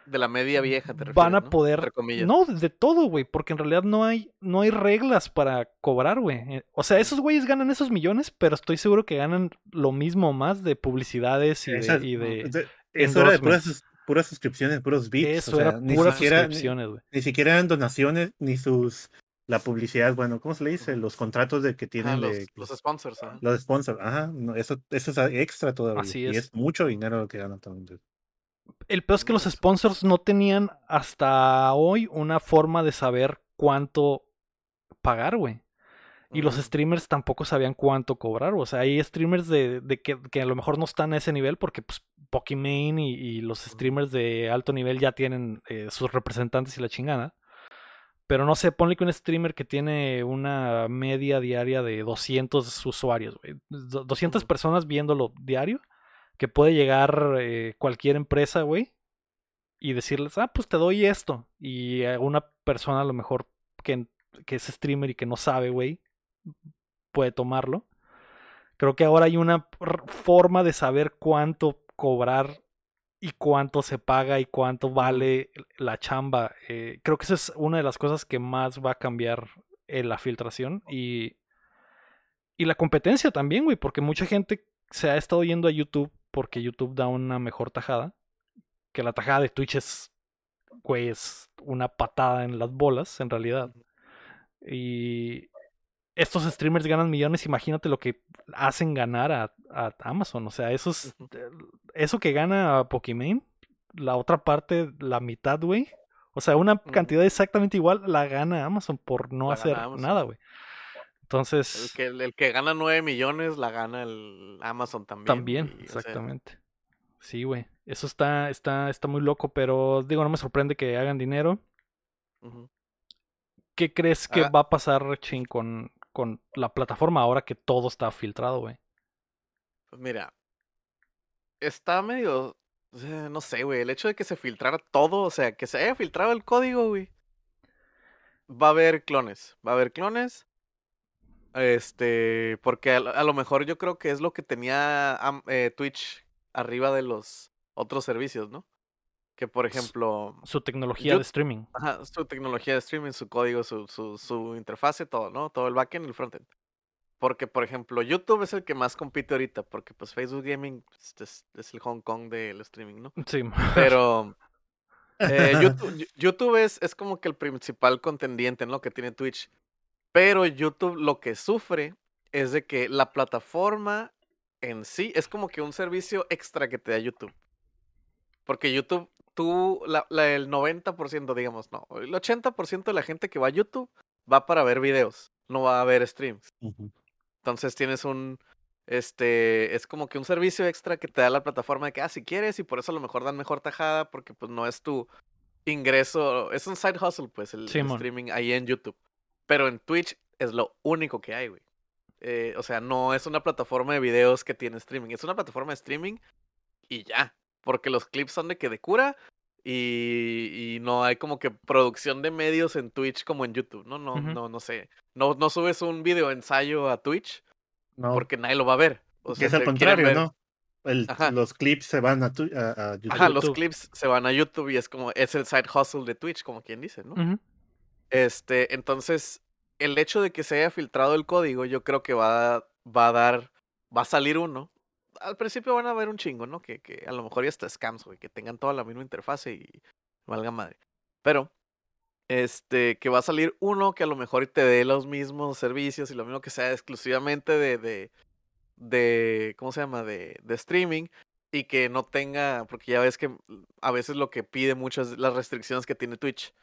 Speaker 2: De la media vieja, te refieres,
Speaker 1: van a
Speaker 2: ¿no?
Speaker 1: poder
Speaker 2: Entre comillas.
Speaker 1: no de todo güey porque en realidad no hay no hay reglas para cobrar güey Eh, o sea esos güeyes ganan esos millones pero estoy seguro que ganan lo mismo o más de publicidades y de,
Speaker 3: Esas-
Speaker 1: y de-
Speaker 3: de- eso era de puras, puras suscripciones, puros bits.
Speaker 1: eso
Speaker 3: o sea,
Speaker 1: era
Speaker 3: ni
Speaker 1: puras
Speaker 3: siquiera, ni,
Speaker 1: suscripciones güey
Speaker 3: ni siquiera eran donaciones, ni sus la publicidad, bueno, ¿cómo se le dice? Los contratos de que tienen
Speaker 2: los,
Speaker 3: de
Speaker 2: los sponsors. ajá.
Speaker 3: los sponsors, ajá, no, eso, eso es extra todavía.
Speaker 1: Así
Speaker 3: Y
Speaker 1: es.
Speaker 3: es mucho dinero lo que ganan también.
Speaker 1: El peor es que los sponsors no tenían hasta hoy una forma de saber cuánto pagar güey. Y los streamers tampoco sabían cuánto cobrar. O sea, hay streamers de, que, a lo mejor no están a ese nivel porque pues Pokimane y, los streamers de alto nivel ya tienen eh, sus representantes y la chingada. Pero no sé, ponle que un streamer que tiene una media diaria de 200 usuarios, 200 personas viéndolo diario, que puede llegar eh, cualquier empresa, güey, y decirles, ah, pues te doy esto. Y a una persona a lo mejor que, es streamer y que no sabe, güey, puede tomarlo. Creo que ahora hay una forma de saber cuánto cobrar y cuánto se paga y cuánto vale la chamba. Eh, creo que esa es una de las cosas que más va a cambiar en la filtración y, y la competencia también, güey, porque mucha gente se ha estado yendo a YouTube porque YouTube da una mejor tajada. Que la tajada de Twitch es, güey, es una patada en las bolas, en realidad. Y, estos streamers ganan millones, imagínate lo que hacen ganar a, Amazon. O sea, eso, eso que gana Pokimane, la otra parte, la mitad, güey. O sea, una cantidad exactamente igual la gana Amazon por no hacer nada, güey. Entonces.
Speaker 2: El que, el que gana 9 millones la gana el Amazon también.
Speaker 1: También, exactamente. Sí, güey. Eso está, está, está muy loco, pero digo, no me sorprende que hagan dinero. ¿Qué crees que ah. va a pasar, Chin, con, con la plataforma ahora que todo está filtrado, güey?
Speaker 2: Pues mira, está medio, no sé, güey, el hecho de que se filtrara todo, o sea, que se haya filtrado el código, güey. Va a haber clones, va a haber clones. Este, porque a, lo mejor yo creo que es lo que tenía eh, Twitch arriba de los otros servicios, ¿no? Que por ejemplo.
Speaker 1: Su tecnología de streaming.
Speaker 2: Ajá, su tecnología de streaming, su código, su, su, su interfase, todo, ¿no? Todo el backend y el frontend. Porque, por ejemplo, YouTube es el que más compite ahorita, porque pues Facebook Gaming pues, es, el Hong Kong del streaming, ¿no?
Speaker 1: Sí.
Speaker 2: Pero eh, YouTube, YouTube es, es, como que el principal contendiente, ¿no? Que tiene Twitch. Pero YouTube lo que sufre es de que la plataforma en sí es como que un servicio extra que te da YouTube. Porque YouTube tú, la, el 90%, digamos, no, el 80% de la gente que va a YouTube va para ver videos, no va a ver streams. Entonces tienes un, este, es como que un servicio extra que te da la plataforma de que, ah, si quieres, y por eso a lo mejor dan mejor tajada, porque pues no es tu ingreso, es un side hustle, pues, el, streaming ahí en YouTube. Pero en Twitch es lo único que hay, güey. Eh, o sea, no es una plataforma de videos que tiene streaming, es una plataforma de streaming y ya. Porque los clips son de que de cura y, y, no hay como que producción de medios en Twitch como en YouTube, ¿no? No, no, no sé. No, no subes un video ensayo a Twitch no. porque nadie lo va a ver.
Speaker 3: O sea, que es al contrario, ¿no? los clips se van a, YouTube.
Speaker 2: Ajá, los clips se van a YouTube y es como, es el side hustle de Twitch, como quien dice, ¿no? Este, entonces, el hecho de que se haya filtrado el código, yo creo que va, a dar, va a salir uno al principio van a ver un chingo, ¿no? Que, a lo mejor ya está scams, güey, que tengan toda la misma interfase y valga madre. Pero, este, que va a salir uno que a lo mejor te dé los mismos servicios y lo mismo que sea exclusivamente de, de, de ¿cómo se llama? De, de streaming y que no tenga, porque ya ves que a veces lo que pide muchas las restricciones que tiene Twitch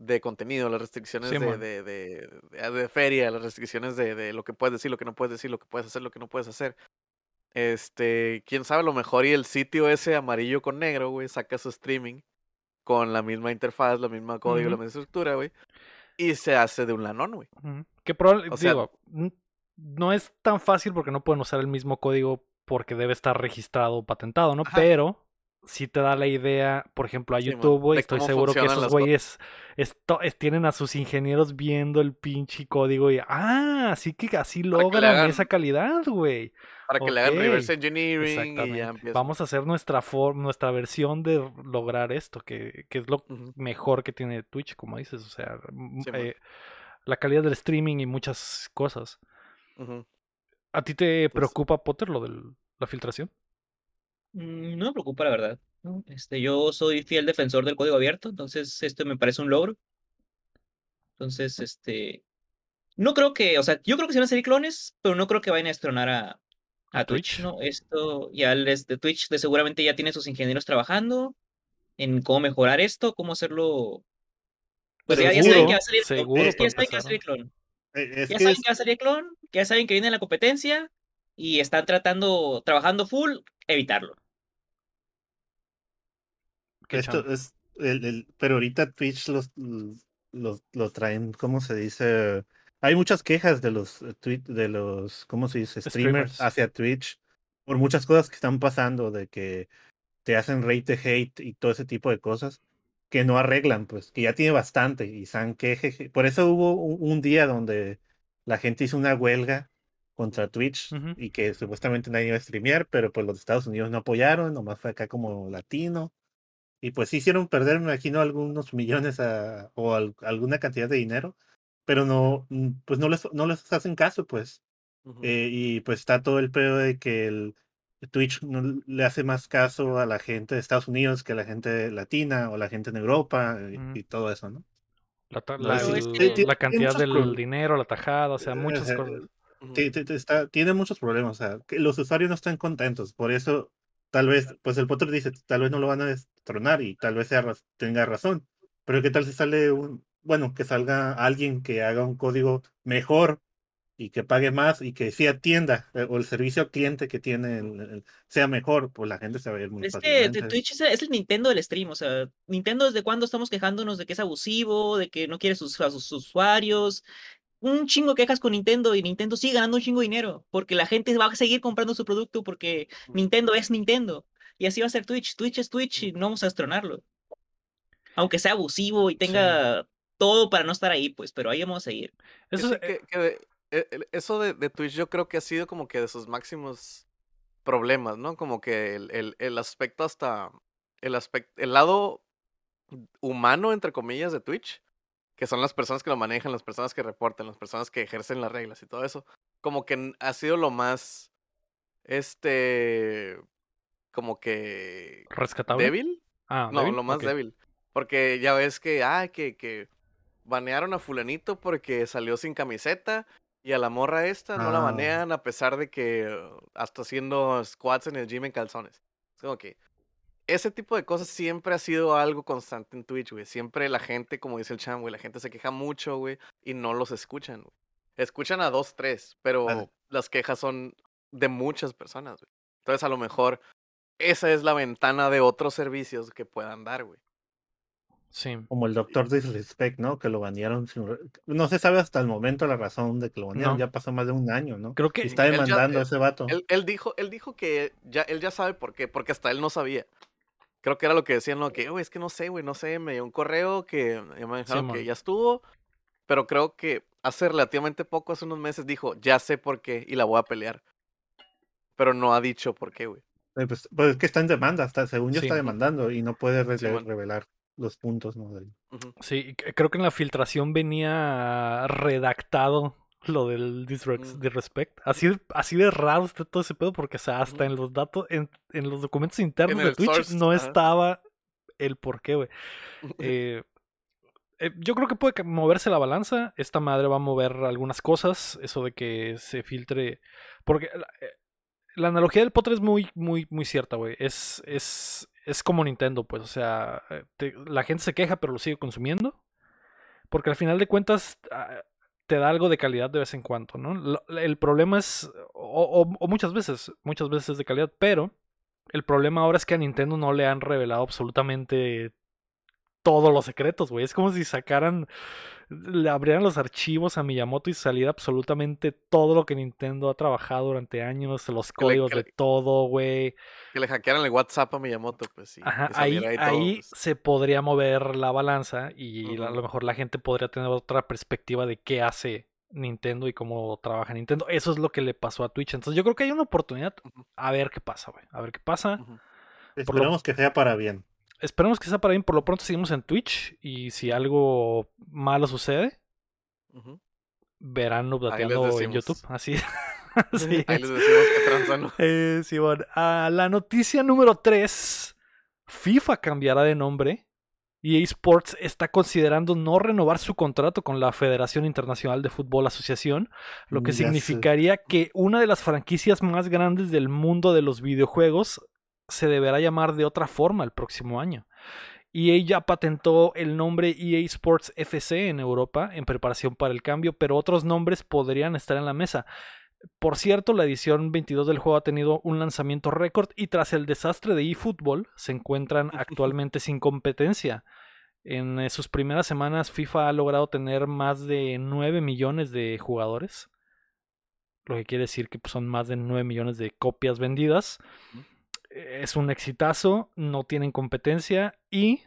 Speaker 2: de contenido, las restricciones de, de, de, de, feria, las restricciones de, lo que puedes decir, lo que no puedes decir, lo que puedes hacer, lo que no puedes hacer. Este, quién sabe, a lo mejor y el sitio ese amarillo con negro, güey, saca su streaming con la misma interfaz, la misma código, la misma estructura, güey. Y se hace de un lanón, güey.
Speaker 1: Que probablemente, digo, no es tan fácil porque no pueden usar el mismo código porque debe estar registrado o patentado, ¿no? Pero si te da la idea, por ejemplo, a YouTube, güey, estoy seguro que esos güeyes tienen a sus ingenieros viendo el pinche código y, ah, así que así logran esa calidad, güey.
Speaker 2: Para que le hagan reverse engineering y ya
Speaker 1: Vamos a hacer nuestra nuestra versión de lograr esto, que, que es lo mejor que tiene Twitch, como dices, o sea, eh, la calidad del streaming y muchas cosas. ¿A ti te pues preocupa, Potter, lo de la filtración?
Speaker 4: Mm, no me preocupa, la verdad. Este, yo soy fiel defensor del código abierto, entonces esto me parece un logro. Entonces, este, no creo que, o sea, yo creo que se van a salir clones, pero no creo que vayan a estronar a, a Twitch, ¿no? Esto ya les de Twitch de seguramente ya tiene sus ingenieros trabajando en cómo mejorar esto, cómo hacerlo.
Speaker 1: Pues ya, ya saben que va a salir, seguro
Speaker 4: ya saben que va a salir clon.
Speaker 3: Eh,
Speaker 4: ya saben que va a salir clon, ya saben que viene la competencia y están tratando, trabajando full, evitarlo.
Speaker 3: Esto es el, pero ahorita Twitch los, los, lo traen, ¿cómo se dice? Hay muchas quejas de los eh, de los, ¿cómo se dice? Streamers, hacia Twitch por muchas cosas que están pasando, de que te hacen rate hate y todo ese tipo de cosas que no arreglan, pues, que ya tiene bastante y están queje. Por eso hubo un, día donde la gente hizo una huelga contra Twitch y que supuestamente nadie iba a streamear, pero pues los Estados Unidos no apoyaron, nomás fue acá como latino. Y pues hicieron perder, me imagino, algunos millones o alguna cantidad de dinero, pero no, mm, pues no les, no les hacen caso, pues. Eh, y pues está todo el pedo de que el Twitch no le hace más caso a la gente de Estados Unidos que a la gente latina o la gente en Europa eh, y, todo eso, ¿no?
Speaker 1: La, la, cantidad del dinero, la tajada, o sea, muchas cosas.
Speaker 3: Está, tiene muchos problemas, o sea, que los usuarios no están contentos, por eso tal vez, pues el Potter dice, tal vez no lo van a destronar y tal vez tenga razón, pero ¿qué tal si sale un, bueno, que salga alguien que haga un código mejor y que pague más y que sí atienda eh, o el servicio al cliente que tiene sea mejor, pues la gente se va a ir muy
Speaker 4: Es que Twitch es, el Nintendo del stream, o sea, Nintendo desde cuándo estamos quejándonos de que es abusivo, de que no quiere sus, a sus usuarios, un chingo quejas con Nintendo y Nintendo sigue ganando un chingo de dinero porque la gente va a seguir comprando su producto porque Nintendo es Nintendo. Y así va a ser Twitch. Twitch es Twitch y no vamos a destronarlo. Aunque sea abusivo y tenga todo para no estar ahí, pues, pero ahí vamos a seguir.
Speaker 2: Eso, eh eso de, Twitch yo creo que ha sido como que de sus máximos problemas, ¿no? Como que el, el aspecto hasta. El aspecto. El lado humano, entre comillas, de Twitch que son las personas que lo manejan, las personas que reportan, las personas que ejercen las reglas y todo eso, como que ha sido lo más, este, como que...
Speaker 1: ¿Rescatable?
Speaker 2: ¿Débil? Ah, no, lo más débil. Porque ya ves que, ah, que, que banearon a fulanito porque salió sin camiseta y a la morra esta no la ah. banean a pesar de que hasta haciendo squats en el gym en calzones. Es como que ese tipo de cosas siempre ha sido algo constante en Twitch, güey. Siempre la gente, como dice el Cham, güey, la gente se queja mucho, güey, y no los escuchan, güey. Escuchan a dos, tres, pero las quejas son de muchas personas, güey. Entonces, a lo mejor, esa es la ventana de otros servicios que puedan dar, güey.
Speaker 1: Sí.
Speaker 3: Como el Doctor Disrespect, ¿no? Que lo banearon. No se sabe hasta el momento la razón de que lo banearon. Ya pasó más de un año, ¿no?
Speaker 1: Creo que.
Speaker 3: está demandando a ese vato.
Speaker 2: Él, él, dijo, él dijo que ya, él ya sabe por qué, porque hasta él no sabía creo que era lo que decían, ¿no? Que, es que no sé, güey, no sé, me dio un correo que me dijeron que ya estuvo, pero creo que hace relativamente poco, hace unos meses, dijo, ya sé por qué y la voy a pelear. Pero no ha dicho por qué, güey.
Speaker 3: Pues, pues, es que está en demanda, hasta según yo está demandando y no puede revelar los puntos, ¿no?
Speaker 1: Sí, creo que en la filtración venía redactado lo del disrespect. Así, así de raro está todo ese pedo, porque hasta en los datos, en, los documentos internos de Twitch no estaba el por qué, güey. Eh, eh, yo creo que puede moverse la balanza. Esta madre va a mover algunas cosas. Eso de que se filtre. Porque eh, la, analogía del potre es muy, muy, muy cierta, güey. Es, es, es como Nintendo, pues. O sea, la gente se queja, pero lo sigue consumiendo. Porque al final de cuentas, ah, te da algo de calidad de vez en cuando, ¿no? El problema es, o, muchas veces, muchas veces de calidad, pero el problema ahora es que a Nintendo no le han revelado absolutamente todos los secretos, güey. Es como si sacaran, le abrieran los archivos a Miyamoto y saliera absolutamente todo lo que Nintendo ha trabajado durante años, los códigos de todo, güey.
Speaker 2: Que le hackearan el WhatsApp a Miyamoto, pues sí.
Speaker 1: Ajá, ahí, ahí, pues. se podría mover la balanza y a lo mejor la gente podría tener otra perspectiva de qué hace Nintendo y cómo trabaja Nintendo. Eso es lo que le pasó a Twitch. Entonces yo creo que hay una oportunidad. A ver qué pasa, güey. A ver qué pasa.
Speaker 3: Esperemos que sea para bien
Speaker 1: esperemos que sea para bien. Por lo pronto seguimos en Twitch. Y si algo malo sucede, verán updateando en YouTube. Así.
Speaker 2: Ahí les decimos que transan.
Speaker 1: Eh, sí, bueno. A la noticia número 3. FIFA cambiará de nombre. y Sports está considerando no renovar su contrato con la Federación Internacional de Fútbol Asociación, lo que significaría que una de las franquicias más grandes del mundo de los videojuegos se deberá llamar de otra forma el próximo año. EA ya patentó el nombre EA Sports FC en Europa en preparación para el cambio, pero otros nombres podrían estar en la mesa. Por cierto, la edición 22 del juego ha tenido un lanzamiento récord y tras el desastre de eFootball se encuentran actualmente sin competencia. En eh, sus primeras semanas FIFA ha logrado tener más de 9 millones de jugadores, lo que quiere decir que pues, son más de 9 millones de copias vendidas. Es un exitazo, no tienen competencia y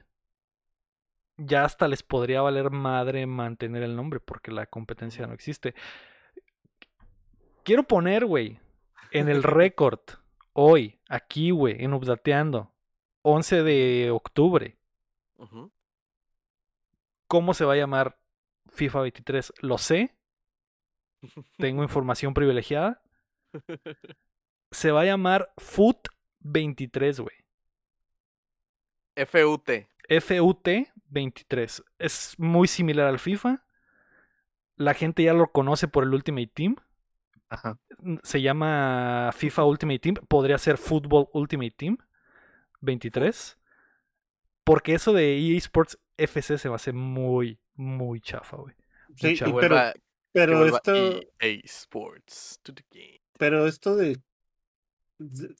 Speaker 1: ya hasta les podría valer madre mantener el nombre porque la competencia no existe. Quiero poner, güey, en el récord, hoy, aquí, güey, en Updateando, 11 de octubre. ¿Cómo se va a llamar FIFA 23? Lo sé. Tengo información privilegiada. Se va a llamar FUT 23, güey.
Speaker 2: FUT.
Speaker 1: FUT 23. Es muy similar al FIFA. La gente ya lo conoce por el Ultimate Team.
Speaker 3: Ajá.
Speaker 1: Se llama FIFA Ultimate Team. Podría ser Football Ultimate Team 23. Porque eso de EA Sports FC se va a hacer muy, muy chafa, güey.
Speaker 3: Sí, pero, pero esto.
Speaker 2: EA Sports to the game.
Speaker 3: Pero esto de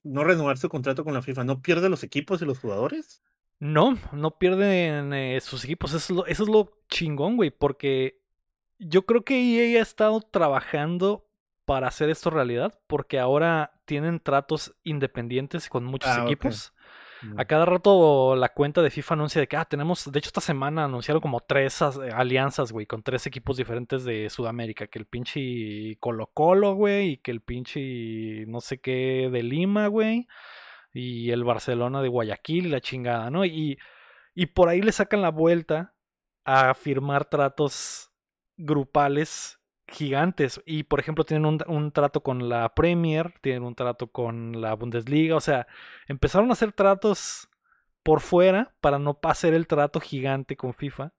Speaker 3: no renovar su contrato con la FIFA, ¿no pierde los equipos y los jugadores?
Speaker 1: No, no pierden eh, sus equipos. Eso es, lo, eso es lo chingón, güey. Porque yo creo que EA ha estado trabajando para hacer esto realidad. Porque ahora tienen tratos independientes con muchos
Speaker 3: Ah,
Speaker 1: equipos. A cada rato la cuenta de FIFA anuncia de que, ah, tenemos, de hecho esta semana anunciaron como tres eh, alianzas, güey, con tres equipos diferentes de Sudamérica, que el pinche Colo Colo, güey, y que el pinche no sé qué de Lima, güey, y el Barcelona de Guayaquil y la chingada, ¿no? Y, y por ahí le sacan la vuelta a firmar tratos grupales gigantes. Y por ejemplo, tienen un, un trato con la Premier, tienen un trato con la Bundesliga. O sea, empezaron a hacer tratos por fuera para no hacer el trato gigante con FIFA.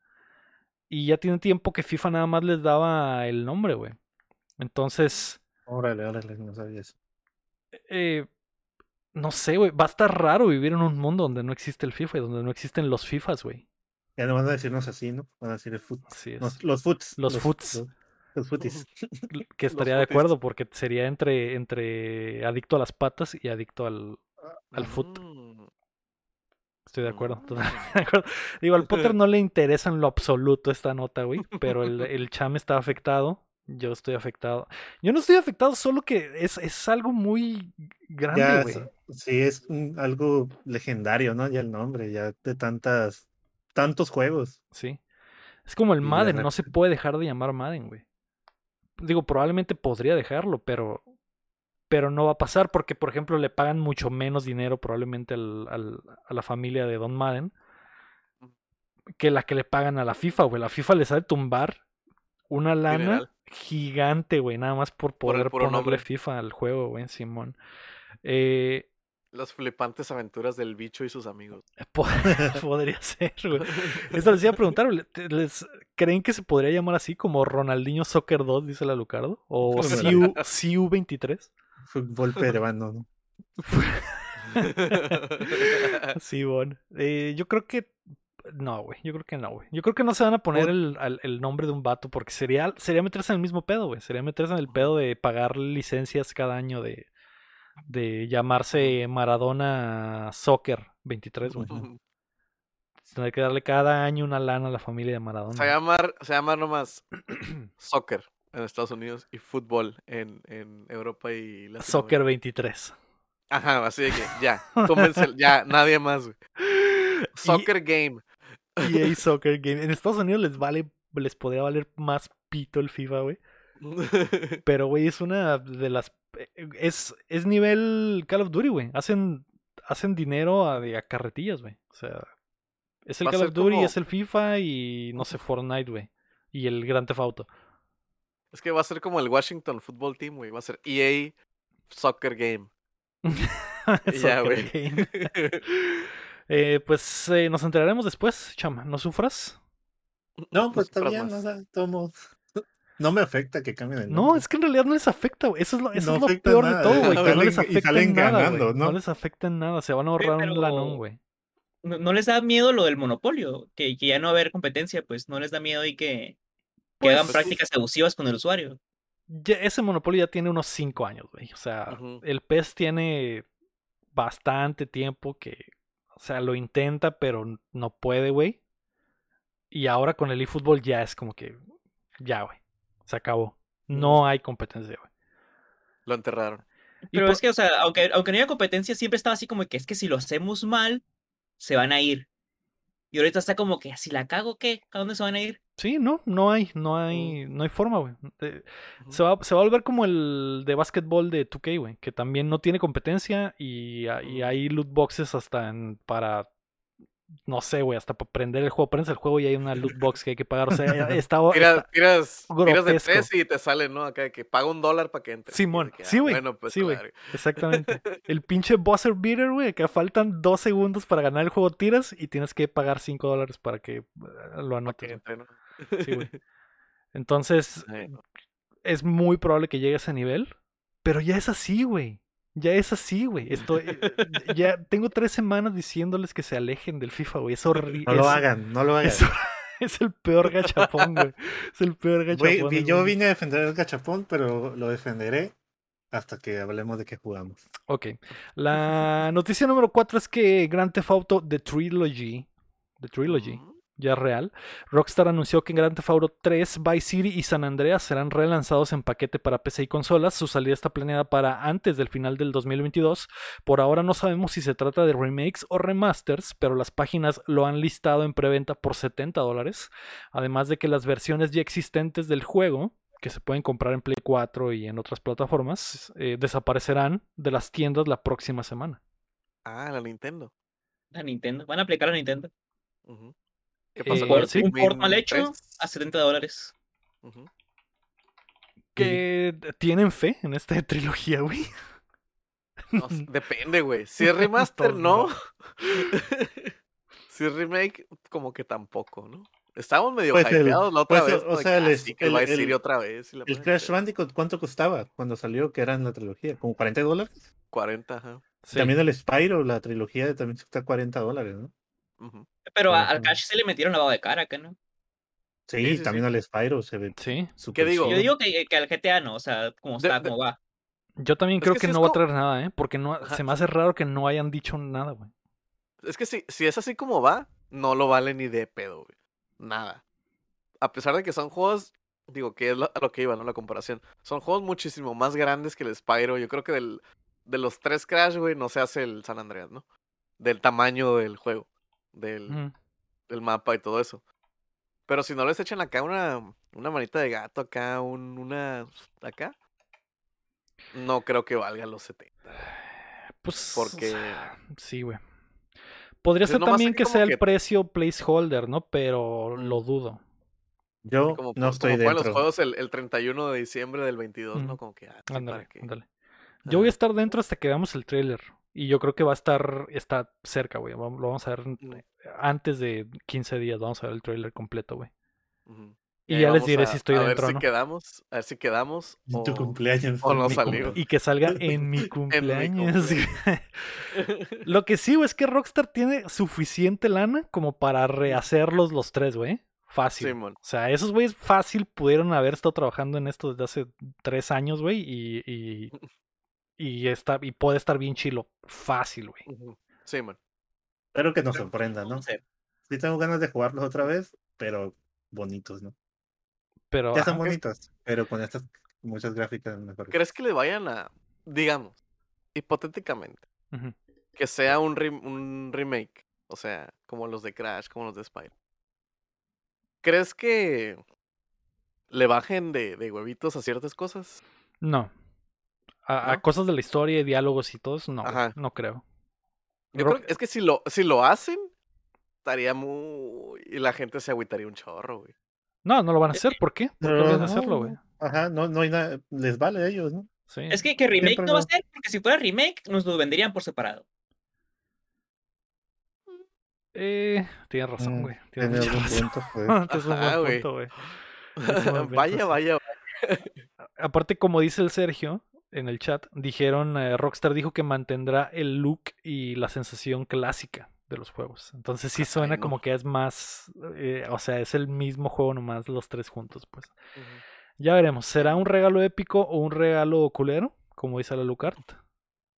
Speaker 1: Y ya tiene tiempo que FIFA nada más les daba el nombre, güey. Entonces,
Speaker 3: Órale, órale, no sabía eso.
Speaker 1: eh, no sé, güey. Va a estar raro vivir en un mundo donde no existe el FIFA y donde no existen los FIFAs, güey.
Speaker 3: Ya no van a decirnos así, ¿no? Van a decir el foot. Los, los foots.
Speaker 1: Los foots.
Speaker 3: Los, los footies.
Speaker 1: que estaría de acuerdo porque sería entre, entre adicto a las patas y adicto al, al foot.
Speaker 2: Mm.
Speaker 1: Estoy de acuerdo.
Speaker 2: Mm.
Speaker 1: de acuerdo. Digo, al Potter no le interesa en lo absoluto esta nota, güey. Pero el, el cham está afectado. Yo estoy afectado. Yo no estoy afectado, solo que es, es algo muy grande, güey.
Speaker 3: sí, es un- algo legendario, ¿no? Ya el nombre, ya de tantas, tantos juegos.
Speaker 1: Sí. Es como el Madden, no se puede dejar de llamar Madden, güey. Digo, probablemente podría dejarlo, pero pero no va a pasar porque, por ejemplo, le pagan mucho menos dinero probablemente al- al- a la familia de Don Madden que la que le pagan a la FIFA, güey. La FIFA le sabe tumbar una lana gigante, güey, nada más por
Speaker 2: Por
Speaker 1: poder
Speaker 2: puro
Speaker 1: ponerle
Speaker 2: nombre.
Speaker 1: FIFA al juego, güey, Simón. Eh,
Speaker 2: Las flipantes aventuras del bicho y sus amigos.
Speaker 1: po- podría ser, güey. Esto les iba a preguntar, güey, ¿te- ¿les creen que se podría llamar así como Ronaldinho Soccer 2, dice la Lucardo? ¿O. CU, 23
Speaker 3: Fútbol peruano, ¿no?
Speaker 1: Sí, bueno. Eh, yo creo que. No, güey. Yo creo que no, güey. Yo creo que no se van a poner el, al- el nombre de un vato porque sería, sería meterse en el mismo pedo, güey. Sería meterse en el pedo de pagar licencias cada año de, de llamarse Maradona Soccer 23, güey. Tener que darle cada año una lana a la familia de Maradona.
Speaker 2: Se va a llamar, se llama nomás soccer en Estados Unidos y fútbol en, en Europa y Latinoamérica.
Speaker 1: Soccer 23.
Speaker 2: Ajá, así de que ya, tómense, ya, nadie más, güey. Soccer game.
Speaker 1: EA Soccer Game. En Estados Unidos les vale, les podría valer más pito el FIFA, güey. Pero, güey, es una de las. eh, Es, es nivel Call of Duty, güey. Hacen, hacen dinero a, de- a carretillas, güey. O sea, es el Call of Duty,
Speaker 2: como-
Speaker 1: es el FIFA y no sé, Fortnite, güey. Y el Grand Theft Auto.
Speaker 2: Es que va a ser como el Washington Football Team, güey. Va a ser EA Soccer Game. Ya, güey.
Speaker 1: Eh, pues eh, nos enteraremos después, chama. No sufras.
Speaker 3: No, pues está bien, o sea, tomo- No me afecta que cambien el
Speaker 1: No,
Speaker 3: nombre.
Speaker 1: es que en realidad no les afecta, güey. Eso es lo, eso
Speaker 3: No
Speaker 1: es lo
Speaker 3: afecta
Speaker 1: peor de todo, güey. Que no
Speaker 3: salen-
Speaker 1: les afecta en
Speaker 3: salen
Speaker 1: nada,
Speaker 3: ganando.
Speaker 1: No
Speaker 3: ¿no?
Speaker 1: les afecta en nada. Se van a ahorrar un lanón, güey.
Speaker 4: no, les da miedo lo del monopolio, que, que, ya no va a haber competencia, pues no les da miedo y que, que hagan pues prácticas abusivas con el usuario.
Speaker 1: ese monopolio ya tiene unos 5 años, güey. O sea, el PES tiene bastante tiempo que, o sea, lo intenta, pero no puede, güey. Y ahora con el eFootball ya es como que, ya, güey, se acabó. No hay competencia, güey.
Speaker 2: Lo enterraron.
Speaker 4: Pero es que, o sea, aunque, aunque no haya competencia, siempre estaba así como que es que si lo hacemos mal, se van a ir. Y ahorita está como que, si la cago, ¿qué? ¿A dónde se van a ir?
Speaker 1: Sí, no, no hay, no hay, no hay forma, güey. se, va, se va a volver como el de básquetbol de 2K, güey, que también no tiene competencia y, y hay loot boxes hasta en, para no sé, güey, hasta para prender el juego, prendes el juego y hay una loot box que hay que pagar. O sea, está.
Speaker 2: tiras, tiras, tiras, de tres y te sale, ¿no? Acá que paga un dólar para que entre.
Speaker 1: Simón, sí, ah, güey. bueno, pues sí, güey. Exactamente. El pinche buzzer beater, güey, que faltan dos segundos para ganar el juego, tiras y tienes que pagar cinco dólares para que eh, lo anotes. Sí, güey. Entonces, es muy probable que llegue a ese nivel, pero ya es así, güey. Ya es así, güey. Estoy, eh, ya tengo tres semanas diciéndoles que se alejen del FIFA, güey. Es horrible.
Speaker 3: No lo hagan, no lo hagan.
Speaker 1: Es, el peor gachapón, güey. Es el peor gachapón.
Speaker 3: Güey, yo vine a defender el gachapón, pero lo defenderé hasta que hablemos de qué jugamos.
Speaker 1: Ok. La noticia número cuatro es que Grand Theft Auto The Trilogy, The Trilogy, ya real. Rockstar anunció que Grand Theft Auto 3, Vice City y San Andreas serán relanzados en paquete para PC y consolas. Su salida está planeada para antes del final del 2022. Por ahora no sabemos si se trata de remakes o remasters, pero las páginas lo han listado en preventa por 70 dólares. Además de que las versiones ya existentes del juego, que se pueden comprar en Play 4 y en otras plataformas, eh, desaparecerán de las tiendas la próxima semana.
Speaker 2: Ah, la Nintendo.
Speaker 4: La Nintendo. Van a aplicar a Nintendo. ¿Qué pasa eh, un port mal hecho a 70 dólares.
Speaker 1: Que tienen fe en esta trilogía, güey.
Speaker 2: depende, güey. Si es remaster, no. si es remake, como que tampoco, ¿no? Estábamos medio pues hypeados la otra pues, vez. O sea, el, que va a decir otra vez.
Speaker 3: el Crash Bandicoot, ¿cuánto costaba cuando salió que era en la trilogía? ¿Como 40 dólares?
Speaker 2: 40, ajá.
Speaker 3: También el Spyro, la trilogía, también está 40 dólares, ¿no?
Speaker 4: Pero al Crash se le metieron lavado de cara, ¿qué no?
Speaker 3: Sí, también al Spyro se ve.
Speaker 1: Sí.
Speaker 2: ¿Qué digo?
Speaker 4: Yo digo que, que, al GTA no, o sea, como está, como va.
Speaker 1: Yo también creo que, no va a traer nada, ¿eh? Porque no, se me hace raro que no hayan dicho nada, güey.
Speaker 2: Es que si, si es así como va, no lo vale ni de pedo, güey. Nada. A pesar de que son juegos, digo, que es a lo que iba, ¿no? La comparación. Son juegos muchísimo más grandes que el Spyro. Yo creo que del, de los tres Crash, güey, no se hace el San Andreas, ¿no? Del tamaño del juego del, del mapa y todo eso. Pero si no les echan acá una, una manita de gato, acá, un, una. acá, no creo que valga los 70.
Speaker 1: Pues. Porque. Sí, güey. Podría ser también que sea el precio placeholder, ¿no? Pero lo dudo.
Speaker 3: Yo no estoy como
Speaker 2: dentro. los juegos el, el, 31 de diciembre del 22, ¿no? Como que. Ah, ándale, ándale.
Speaker 1: Yo voy a estar dentro hasta que veamos el trailer. Y yo creo que va a estar, está cerca, güey. Lo vamos a ver antes de 15 días. Vamos a ver el trailer completo, güey. Y, ya les diré si estoy dentro.
Speaker 2: A ver si quedamos, a ver si quedamos.
Speaker 3: En tu cumpleaños.
Speaker 2: O no salió.
Speaker 1: Y que salga en mi cumpleaños. Lo que sí, güey, es que Rockstar tiene suficiente lana como para rehacerlos los tres, güey. Fácil. o sea, esos güeyes fácil pudieron haber estado trabajando en esto desde hace tres años, güey. y, y, está, y puede estar bien chilo. Fácil, güey.
Speaker 2: Sí, man.
Speaker 3: Espero que nos sorprenda, ¿no? Sí. tengo ganas de jugarlos otra vez, pero bonitos, ¿no?
Speaker 1: Pero,
Speaker 3: ya son bonitos, pero con estas muchas gráficas mejor.
Speaker 2: ¿Crees que le vayan a, digamos, hipotéticamente, que sea un, un remake? O sea, como los de Crash, como los de Spyro. ¿Crees que le bajen de, de huevitos a ciertas cosas?
Speaker 1: No. A, cosas de la historia y diálogos y todo eso, no, no creo.
Speaker 2: Yo creo que es que si lo, si lo hacen, estaría muy. Y la gente se agüitaría un chorro, güey.
Speaker 1: No, no lo van a hacer. ¿Por qué? ¿Por qué van a hacerlo, güey?
Speaker 3: Ajá, no, no hay nada. Les vale a ellos, ¿no?
Speaker 4: Sí. Es que, que remake no va a ser, porque si fuera remake, nos lo venderían por separado.
Speaker 1: Eh, tienes razón, mm, güey. tienes razón.
Speaker 2: Punto, un güey. vaya, vaya, vaya.
Speaker 1: Aparte, como dice el Sergio, en el chat, dijeron, eh, Rockstar dijo que mantendrá el look y la sensación clásica de los juegos. Entonces sí suena como que es más, eh, o sea, es el mismo juego nomás los tres juntos, pues. Ya veremos, ¿será un regalo épico o un regalo culero? Como dice la Lucart.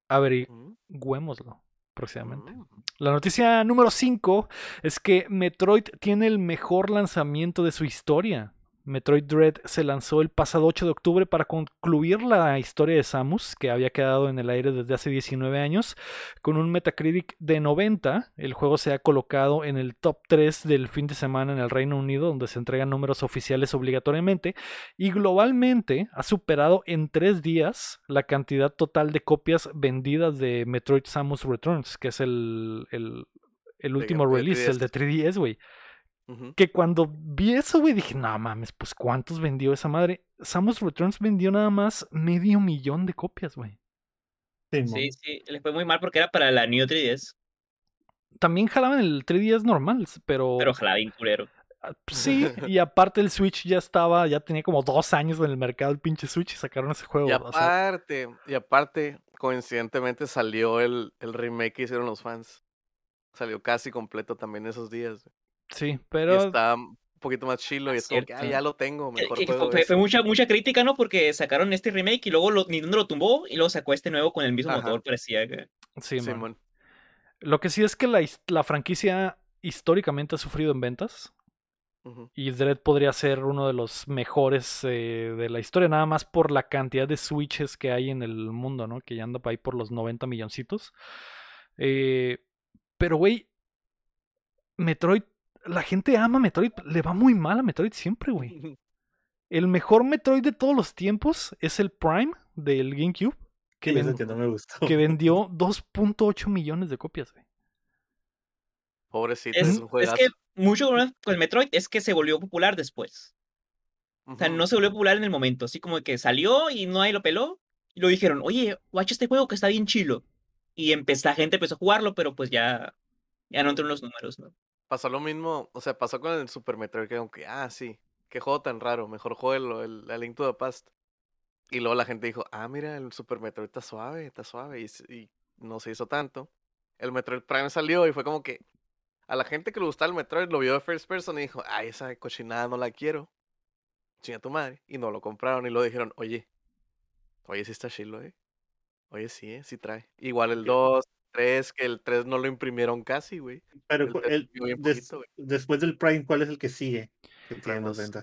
Speaker 1: Averigüémoslo próximamente. Mm. La noticia número 5 es que Metroid tiene el mejor lanzamiento de su historia. Metroid Dread se lanzó el pasado 8 de octubre para concluir la historia de Samus, que había quedado en el aire desde hace 19 años. Con un Metacritic de 90, el juego se ha colocado en el top 3 del fin de semana en el Reino Unido, donde se entregan números oficiales obligatoriamente, y globalmente ha superado en 3 días la cantidad total de copias vendidas de Metroid Samus Returns, que es el, el, último release, el de 3DS, güey. Que cuando vi eso, güey, dije, no mames, pues ¿cuántos vendió esa madre? Samus Returns vendió nada más medio millón de copias, güey.
Speaker 4: Sí, sí, le fue muy mal porque era para la New 3DS.
Speaker 1: También jalaban el 3DS normal, pero.
Speaker 4: Pero jalaba bien culero.
Speaker 1: Ah, pues sí, y aparte el Switch ya estaba, ya tenía como dos años en el mercado el pinche Switch y sacaron ese juego.
Speaker 2: Y aparte, y aparte, coincidentemente salió el, el remake que hicieron los fans. Salió casi completo también esos días.
Speaker 1: Sí, pero.
Speaker 2: está un poquito más chilo y es como que ah, ya lo tengo. Mejor
Speaker 4: fue, mucha, mucha crítica, ¿no? Porque sacaron este remake y luego lo, Nintendo lo tumbó y luego sacó este nuevo con el mismo motor, parecía que.
Speaker 1: Sí, Lo que sí es que la, la franquicia históricamente ha sufrido en ventas. Y Dread podría ser uno de los mejores eh, de la historia, nada más por la cantidad de switches que hay en el mundo, ¿no? Que ya anda ahí por los 90 milloncitos. Eh, pero, güey, Metroid la gente ama Metroid, le va muy mal a Metroid siempre, güey. El mejor Metroid de todos los tiempos es el Prime del GameCube.
Speaker 3: Que,
Speaker 1: que vendió 2.8 millones de copias, güey.
Speaker 2: Pobrecito,
Speaker 4: es, es, que mucho con el Metroid es que se volvió popular después. O sea, no se volvió popular en el momento. Así como que salió y no hay lo peló. Y lo dijeron, oye, guacha este juego que está bien chilo. Y empezó, la gente empezó a jugarlo, pero pues ya, ya no entró en los números, ¿no?
Speaker 2: Pasó lo mismo, o sea, pasó con el Super Metroid, que aunque, ah, sí, qué juego tan raro, mejor juego el, el, Link to the Past. Y luego la gente dijo, ah, mira, el Super Metroid está suave, está suave, y, no se hizo tanto. El Metroid Prime salió y fue como que a la gente que le gustaba el Metroid lo vio de first person y dijo, ay, esa cochinada no la quiero. Chinga tu madre. Y no lo compraron y lo dijeron, oye, oye, sí está chilo, eh. Oye, sí, eh, sí trae. Igual el 2, que el 3 no lo imprimieron casi, güey.
Speaker 3: Pero el, después del Prime, ¿cuál es el que sigue?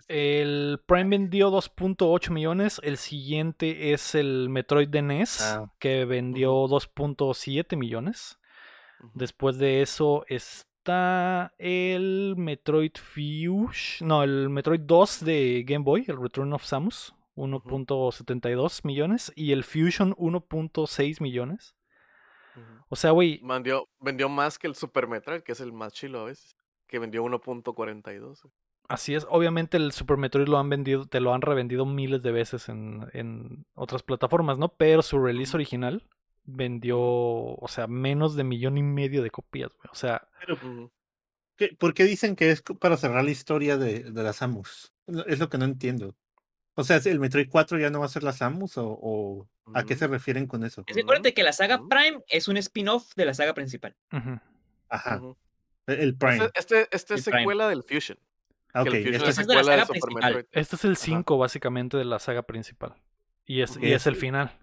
Speaker 1: El Prime vendió 2.8 millones. El siguiente es el Metroid de NES, ah, que vendió 2.7 millones. Después de eso está el Metroid Fusion. No, el Metroid 2 de Game Boy, el Return of Samus. 1.72 millones. Y el Fusion 1.6 millones. O sea, güey.
Speaker 2: Vendió, vendió más que el Super Metroid, que es el más chilo a veces. Que vendió 1.42.
Speaker 1: Así es, obviamente el Super Metroid lo han vendido, te lo han revendido miles de veces en, en otras plataformas, ¿no? Pero su release original vendió, o sea, menos de millón y medio de copias, güey. O sea.
Speaker 3: ¿Por qué dicen que es para cerrar la historia de, de las Samus? Es lo que no entiendo. O sea, ¿el Metroid 4 ya no va a ser la Samus o, a qué se refieren con eso?
Speaker 4: Es acuérdate que la saga Prime es un spin-off de la saga principal.
Speaker 3: Ajá. E, el Prime.
Speaker 2: Este, este, es secuela del Fusion.
Speaker 3: Ah, ok,
Speaker 2: este es, secuela de, Super Metroid.
Speaker 1: Este es el 5 básicamente de la saga principal. Y es, y es el final.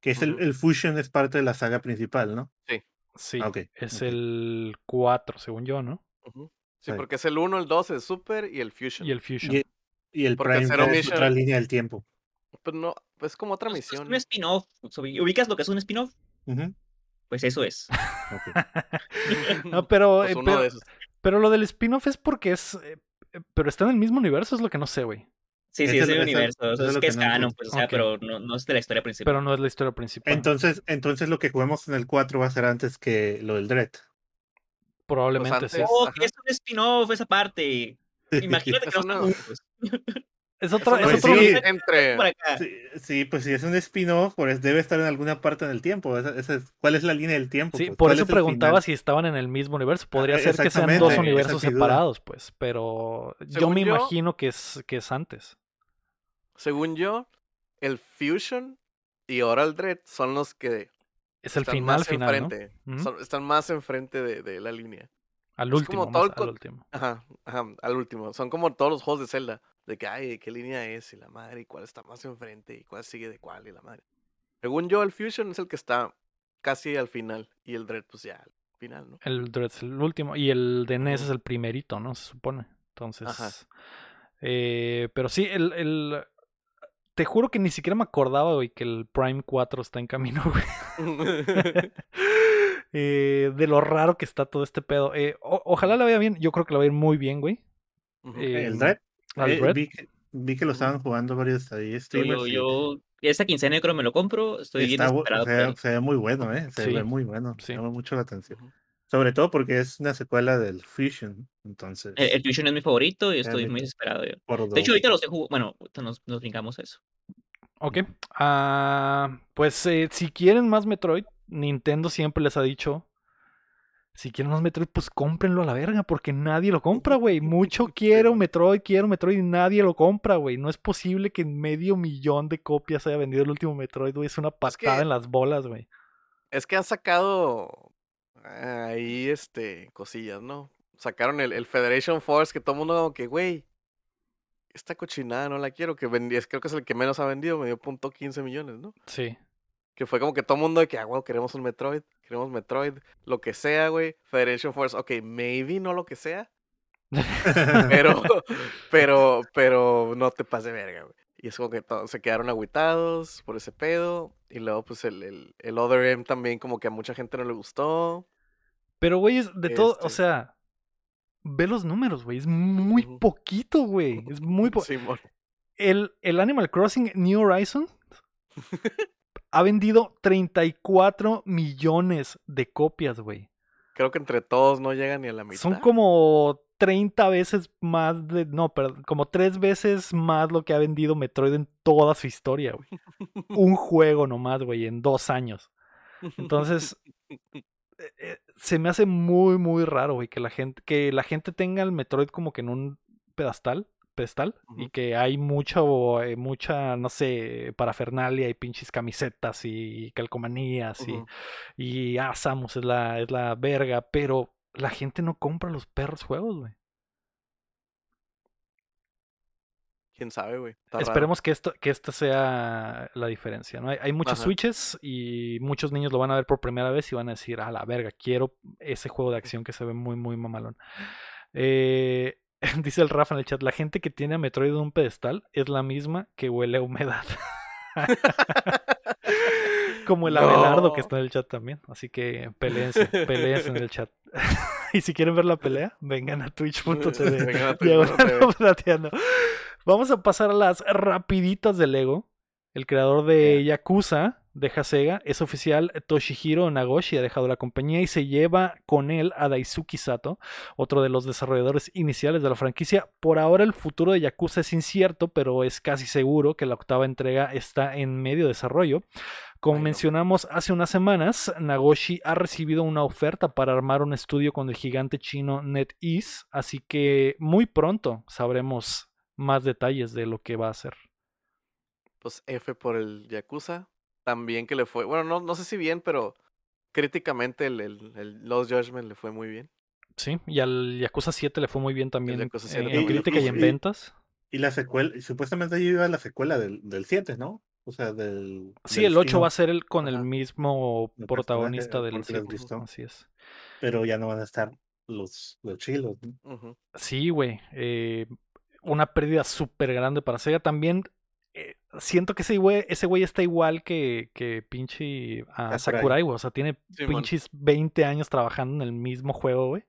Speaker 3: Que es el, el, Fusion es parte de la saga principal, ¿no?
Speaker 2: Sí.
Speaker 1: Sí, ah, es el 4, según yo, ¿no?
Speaker 2: Sí, porque es el 1, el 2, el Super y el Fusion.
Speaker 1: Y el Fusion.
Speaker 3: Y el Prime es otra línea del tiempo.
Speaker 2: Pues no, es como otra misión.
Speaker 4: Es un spin-off. ¿Ubicas lo que es un spin-off? Pues eso es.
Speaker 1: no, pero, pues eh, pero, lo del spin-off es porque es. Eh, eh, pero está en el mismo universo, es lo que no sé, güey.
Speaker 4: Sí, sí, es, el universo. es, que es canon, pues, o sea, pero no, no, es de la historia principal.
Speaker 1: Pero no es la historia principal.
Speaker 3: Entonces, entonces lo que juguemos en el 4 va a ser antes que lo del Dread.
Speaker 1: Probablemente pues sí.
Speaker 4: Oh, que es un spin-off esa parte. Imagínate que no
Speaker 1: Es otro,
Speaker 3: es otro sí, entre... Sí, pues si es un spin-off, pues debe estar en alguna parte del tiempo. ¿Cuál es la línea del tiempo?
Speaker 1: Sí,
Speaker 3: pues?
Speaker 1: por eso preguntaba si estaban en el mismo universo. Podría ser que sean dos universos separados, pues, pero yo me imagino que es, que es antes.
Speaker 2: Según yo, el Fusion y ahora el Dread son los que
Speaker 1: Es el
Speaker 2: están
Speaker 1: final,
Speaker 2: más
Speaker 1: final,
Speaker 2: enfrente. Son- están más enfrente de, de la línea.
Speaker 1: Al
Speaker 2: es
Speaker 1: último,
Speaker 2: como todo
Speaker 1: más
Speaker 2: el co-
Speaker 1: al último.
Speaker 2: Ajá, ajá, al último. Son como todos los juegos de Zelda. De que, ay, ¿qué línea es? Y la madre, y cuál está más enfrente, y cuál sigue de cuál, y la madre. Según yo, el Fusion es el que está casi al final. Y el Dread, pues ya, al final, ¿no?
Speaker 1: El Dread es el último. Y el de NES es el primerito, ¿no? Se supone. Entonces.
Speaker 2: Ajá.
Speaker 1: eh, pero sí, el, el- Te juro que ni siquiera me acordaba, güey, que el Prime 4 está en camino, güey. Eh, de lo raro que está todo este pedo. Eh, o- ojalá la vaya bien. Yo creo que la va a ir muy bien, güey. Eh,
Speaker 3: El Dread.
Speaker 1: Al
Speaker 3: eh, vi, que, vi que lo estaban jugando varios ahí
Speaker 4: Yo, yo, esta quincena yo creo me lo compro. Estoy bien
Speaker 3: está
Speaker 4: por
Speaker 3: ve,
Speaker 4: él.
Speaker 3: se ve muy bueno, ¿eh? Se
Speaker 1: Sí,
Speaker 3: ve muy bueno.
Speaker 1: sí.
Speaker 3: Llama mucho la atención. Sobre todo porque es una secuela del Fusion. Entonces,
Speaker 4: El, el Fusion es mi favorito y estoy muy desesperado. yo.
Speaker 3: por
Speaker 4: De hecho, ahorita los he jugado. Bueno, nos, nos brincamos a eso.
Speaker 1: Ok. Ah, pues eh, si quieren más Metroid, Nintendo siempre les ha dicho. Si quieren más Metroid, pues cómprenlo a la verga, porque nadie lo compra, güey. Mucho quiero. Metroid, quiero Metroid y nadie lo compra, güey. No es posible que medio millón de copias haya vendido el último Metroid, güey. Es una
Speaker 2: Es que-
Speaker 1: patada en las bolas, güey.
Speaker 2: Es que han sacado ahí, este, cosillas, ¿no? Sacaron el, el Federation Force que todo el mundo como que, güey, esta cochinada no la quiero, que vendí, es- creo que es el que menos ha vendido, me dio punto 15 millones, ¿no?
Speaker 1: Sí.
Speaker 2: Que fue como que todo el mundo de que, ah, güey, queremos un Metroid, queremos Metroid, lo que sea, güey. Federation Force, ok, maybe no lo que sea, pero, pero, pero no te pases de verga, güey. Y es como que todos se quedaron agüitados por ese pedo. Y luego, pues, el, el, el Other M también como que a mucha gente no le gustó.
Speaker 1: Pero, güey, es de todo, o
Speaker 2: Este.
Speaker 1: sea, ve los números, güey. Es muy poquito, güey. Es muy poquito.
Speaker 2: Simón.
Speaker 1: el, el Animal Crossing New Horizons ha vendido 34 millones de copias, güey.
Speaker 2: Creo que entre todos no llegan ni a la mitad.
Speaker 1: Son como 30 veces más de. No, perdón, como tres veces más lo que ha vendido Metroid en toda su historia, güey. Un juego nomás, güey, en dos años. Entonces, eh, eh, se me hace muy, muy raro, güey, que la gente, que la gente tenga el Metroid como que en un pedestal, pedestal, y que hay mucho, eh, mucha, no sé, parafernalia y pinches camisetas y calcomanías y, y ah, Samus es la, es la verga, pero la gente no compra los perros juegos, güey.
Speaker 2: ¿Quién sabe, güey? Raro.
Speaker 1: Esperemos que esto, que esta sea la diferencia, ¿no? Hay, hay muchos
Speaker 2: Ajá.
Speaker 1: switches y muchos niños lo van a ver por primera vez y van a decir, a la verga, quiero ese juego de acción que se ve muy, muy mamalón. Eh, dice el Rafa en el chat, la gente que tiene a Metroid en un pedestal es la misma que huele a humedad. Como el Abelardo que está en el chat también. Así que peleense, peleense en el chat. y si quieren ver la pelea, vengan a twitch.tv. Plateando. Vamos a pasar a las rapiditas de Lego. El creador de Yakuza, de Sega, es oficial. Toshihiro Nagoshi ha dejado la compañía y se lleva con él a Daisuke Sato, otro de los desarrolladores iniciales de la franquicia. Por ahora el futuro de Yakuza es incierto, pero es casi seguro que la octava entrega está en medio desarrollo. Como mencionamos hace unas semanas, Nagoshi ha recibido una oferta para armar un estudio con el gigante chino NetEase, así que muy pronto sabremos más detalles de lo que va a hacer.
Speaker 2: Pues F por el Yakuza. También que le fue. Bueno, no, no sé si bien, pero críticamente el, el, el Lost Judgment le fue muy bien.
Speaker 1: Sí, y al Yakuza 7 le fue muy bien también
Speaker 2: Yakuza 7
Speaker 1: en
Speaker 2: le
Speaker 1: crítica y en
Speaker 2: bien.
Speaker 1: ventas.
Speaker 3: Y la secuela, y supuestamente ahí iba la secuela del, del 7, ¿no? O sea, del.
Speaker 1: Sí,
Speaker 3: del
Speaker 1: el 8 va a ser el con el mismo
Speaker 3: El
Speaker 1: protagonista del
Speaker 3: porque lo has
Speaker 1: 7.
Speaker 3: visto.
Speaker 1: Así es.
Speaker 3: Pero ya no van a estar los, los chilos.
Speaker 1: Sí, güey. eh, una pérdida súper grande para Sega. También eh, siento que ese güey, ese güey está igual que, que pinche ah,
Speaker 3: Sakurai.
Speaker 1: Güey. O sea, tiene
Speaker 2: Simón.
Speaker 1: pinches 20 años trabajando en el mismo juego, güey.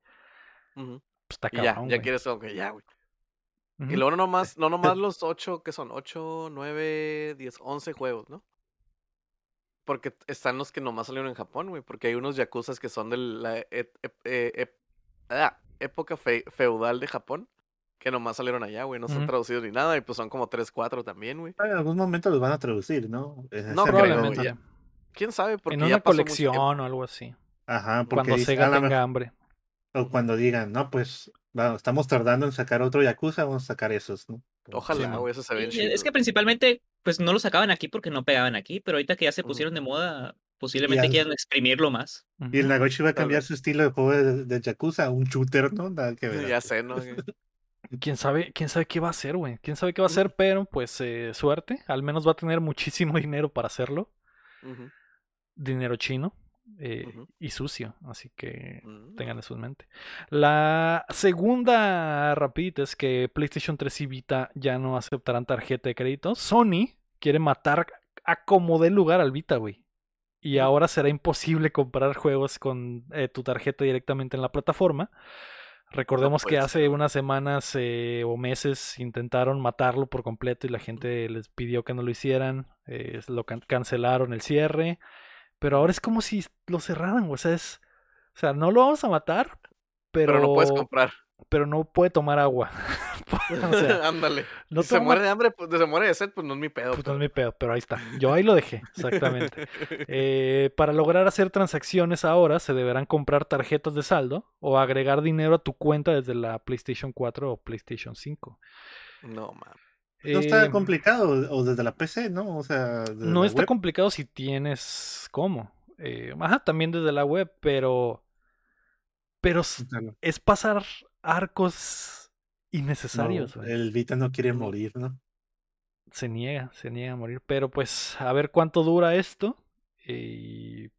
Speaker 2: Ujú.
Speaker 1: Pues está
Speaker 2: Y ya,
Speaker 1: cabrón,
Speaker 2: ya
Speaker 1: güey.
Speaker 2: quieres como que ya, güey.
Speaker 1: Ujú.
Speaker 2: Y luego no nomás, no nomás los 8, que son 8, 9, 10, 11 juegos, ¿no? Porque están los que nomás salieron en Japón, güey. Porque hay unos yakuzas que son de la e- eh, ep- ah, época fe- feudal de Japón. Que nomás salieron allá, güey. No son
Speaker 1: Ujú.
Speaker 2: traducidos ni nada. Y pues son como 3, 4 también, güey.
Speaker 3: En algún momento los van a traducir, ¿no? Es
Speaker 2: No creo,
Speaker 1: Probablemente.
Speaker 2: ya. ¿Quién sabe? Porque
Speaker 1: en
Speaker 2: ya
Speaker 1: una
Speaker 2: pasó mucho
Speaker 1: colección o algo así.
Speaker 3: Ajá, porque
Speaker 1: Cuando Sega tenga
Speaker 3: mejor-
Speaker 1: hambre.
Speaker 3: o cuando digan, no, pues estamos tardando en sacar otro Yakuza, vamos a sacar esos, ¿no?
Speaker 2: Ojalá, güey. Eso se ve
Speaker 4: es que principalmente, pues no lo sacaban aquí porque no pegaban aquí, pero ahorita que ya se pusieron de moda, Posiblemente quieran exprimirlo más.
Speaker 3: Y el Nagoshi va a cambiar su estilo de juego de, de Yakuza a un shooter, ¿no? Nada que ver.
Speaker 2: Ya sé, ¿no?
Speaker 1: quién sabe, quién sabe qué va a hacer, güey. Quién sabe qué va a hacer, pero pues eh, suerte. Al menos va a tener muchísimo dinero para hacerlo. Dinero chino. Eh, y sucio, así que tengan mm. eso en mente. La segunda rapidita es que PlayStation 3 y Vita ya no aceptarán tarjeta de crédito. Sony quiere matar a como dé lugar al Vita, güey. Y ahora será imposible comprar juegos con eh, tu tarjeta directamente en la plataforma. Recordemos que hace unas semanas eh, o meses intentaron matarlo por completo y la gente les pidió que no lo hicieran. lo cancelaron el cierre. Pero ahora es como si lo cerraran, o sea, es. O sea, no lo vamos a matar, pero.
Speaker 2: Pero lo puedes comprar.
Speaker 1: Pero no puede tomar agua.
Speaker 2: o sea, Ándale. si se muere de hambre, pues se muere de sed, pues no es mi pedo.
Speaker 1: Pues no es mi pedo, pero ahí está. Yo ahí lo dejé, exactamente. Eh, para lograr hacer transacciones ahora, se deberán comprar tarjetas de saldo o agregar dinero a tu cuenta desde la PlayStation 4 o PlayStation 5.
Speaker 2: No, mames.
Speaker 3: No está em, complicado, o desde la PC, ¿no? O sea.
Speaker 1: No está complicado si tienes cómo. Eh, ajá, también desde la web, pero. Pero es pasar arcos innecesarios.
Speaker 3: el Vita no quiere morir, ¿no?
Speaker 1: Se niega, se niega a morir. Pero pues, a ver cuánto dura esto. Y.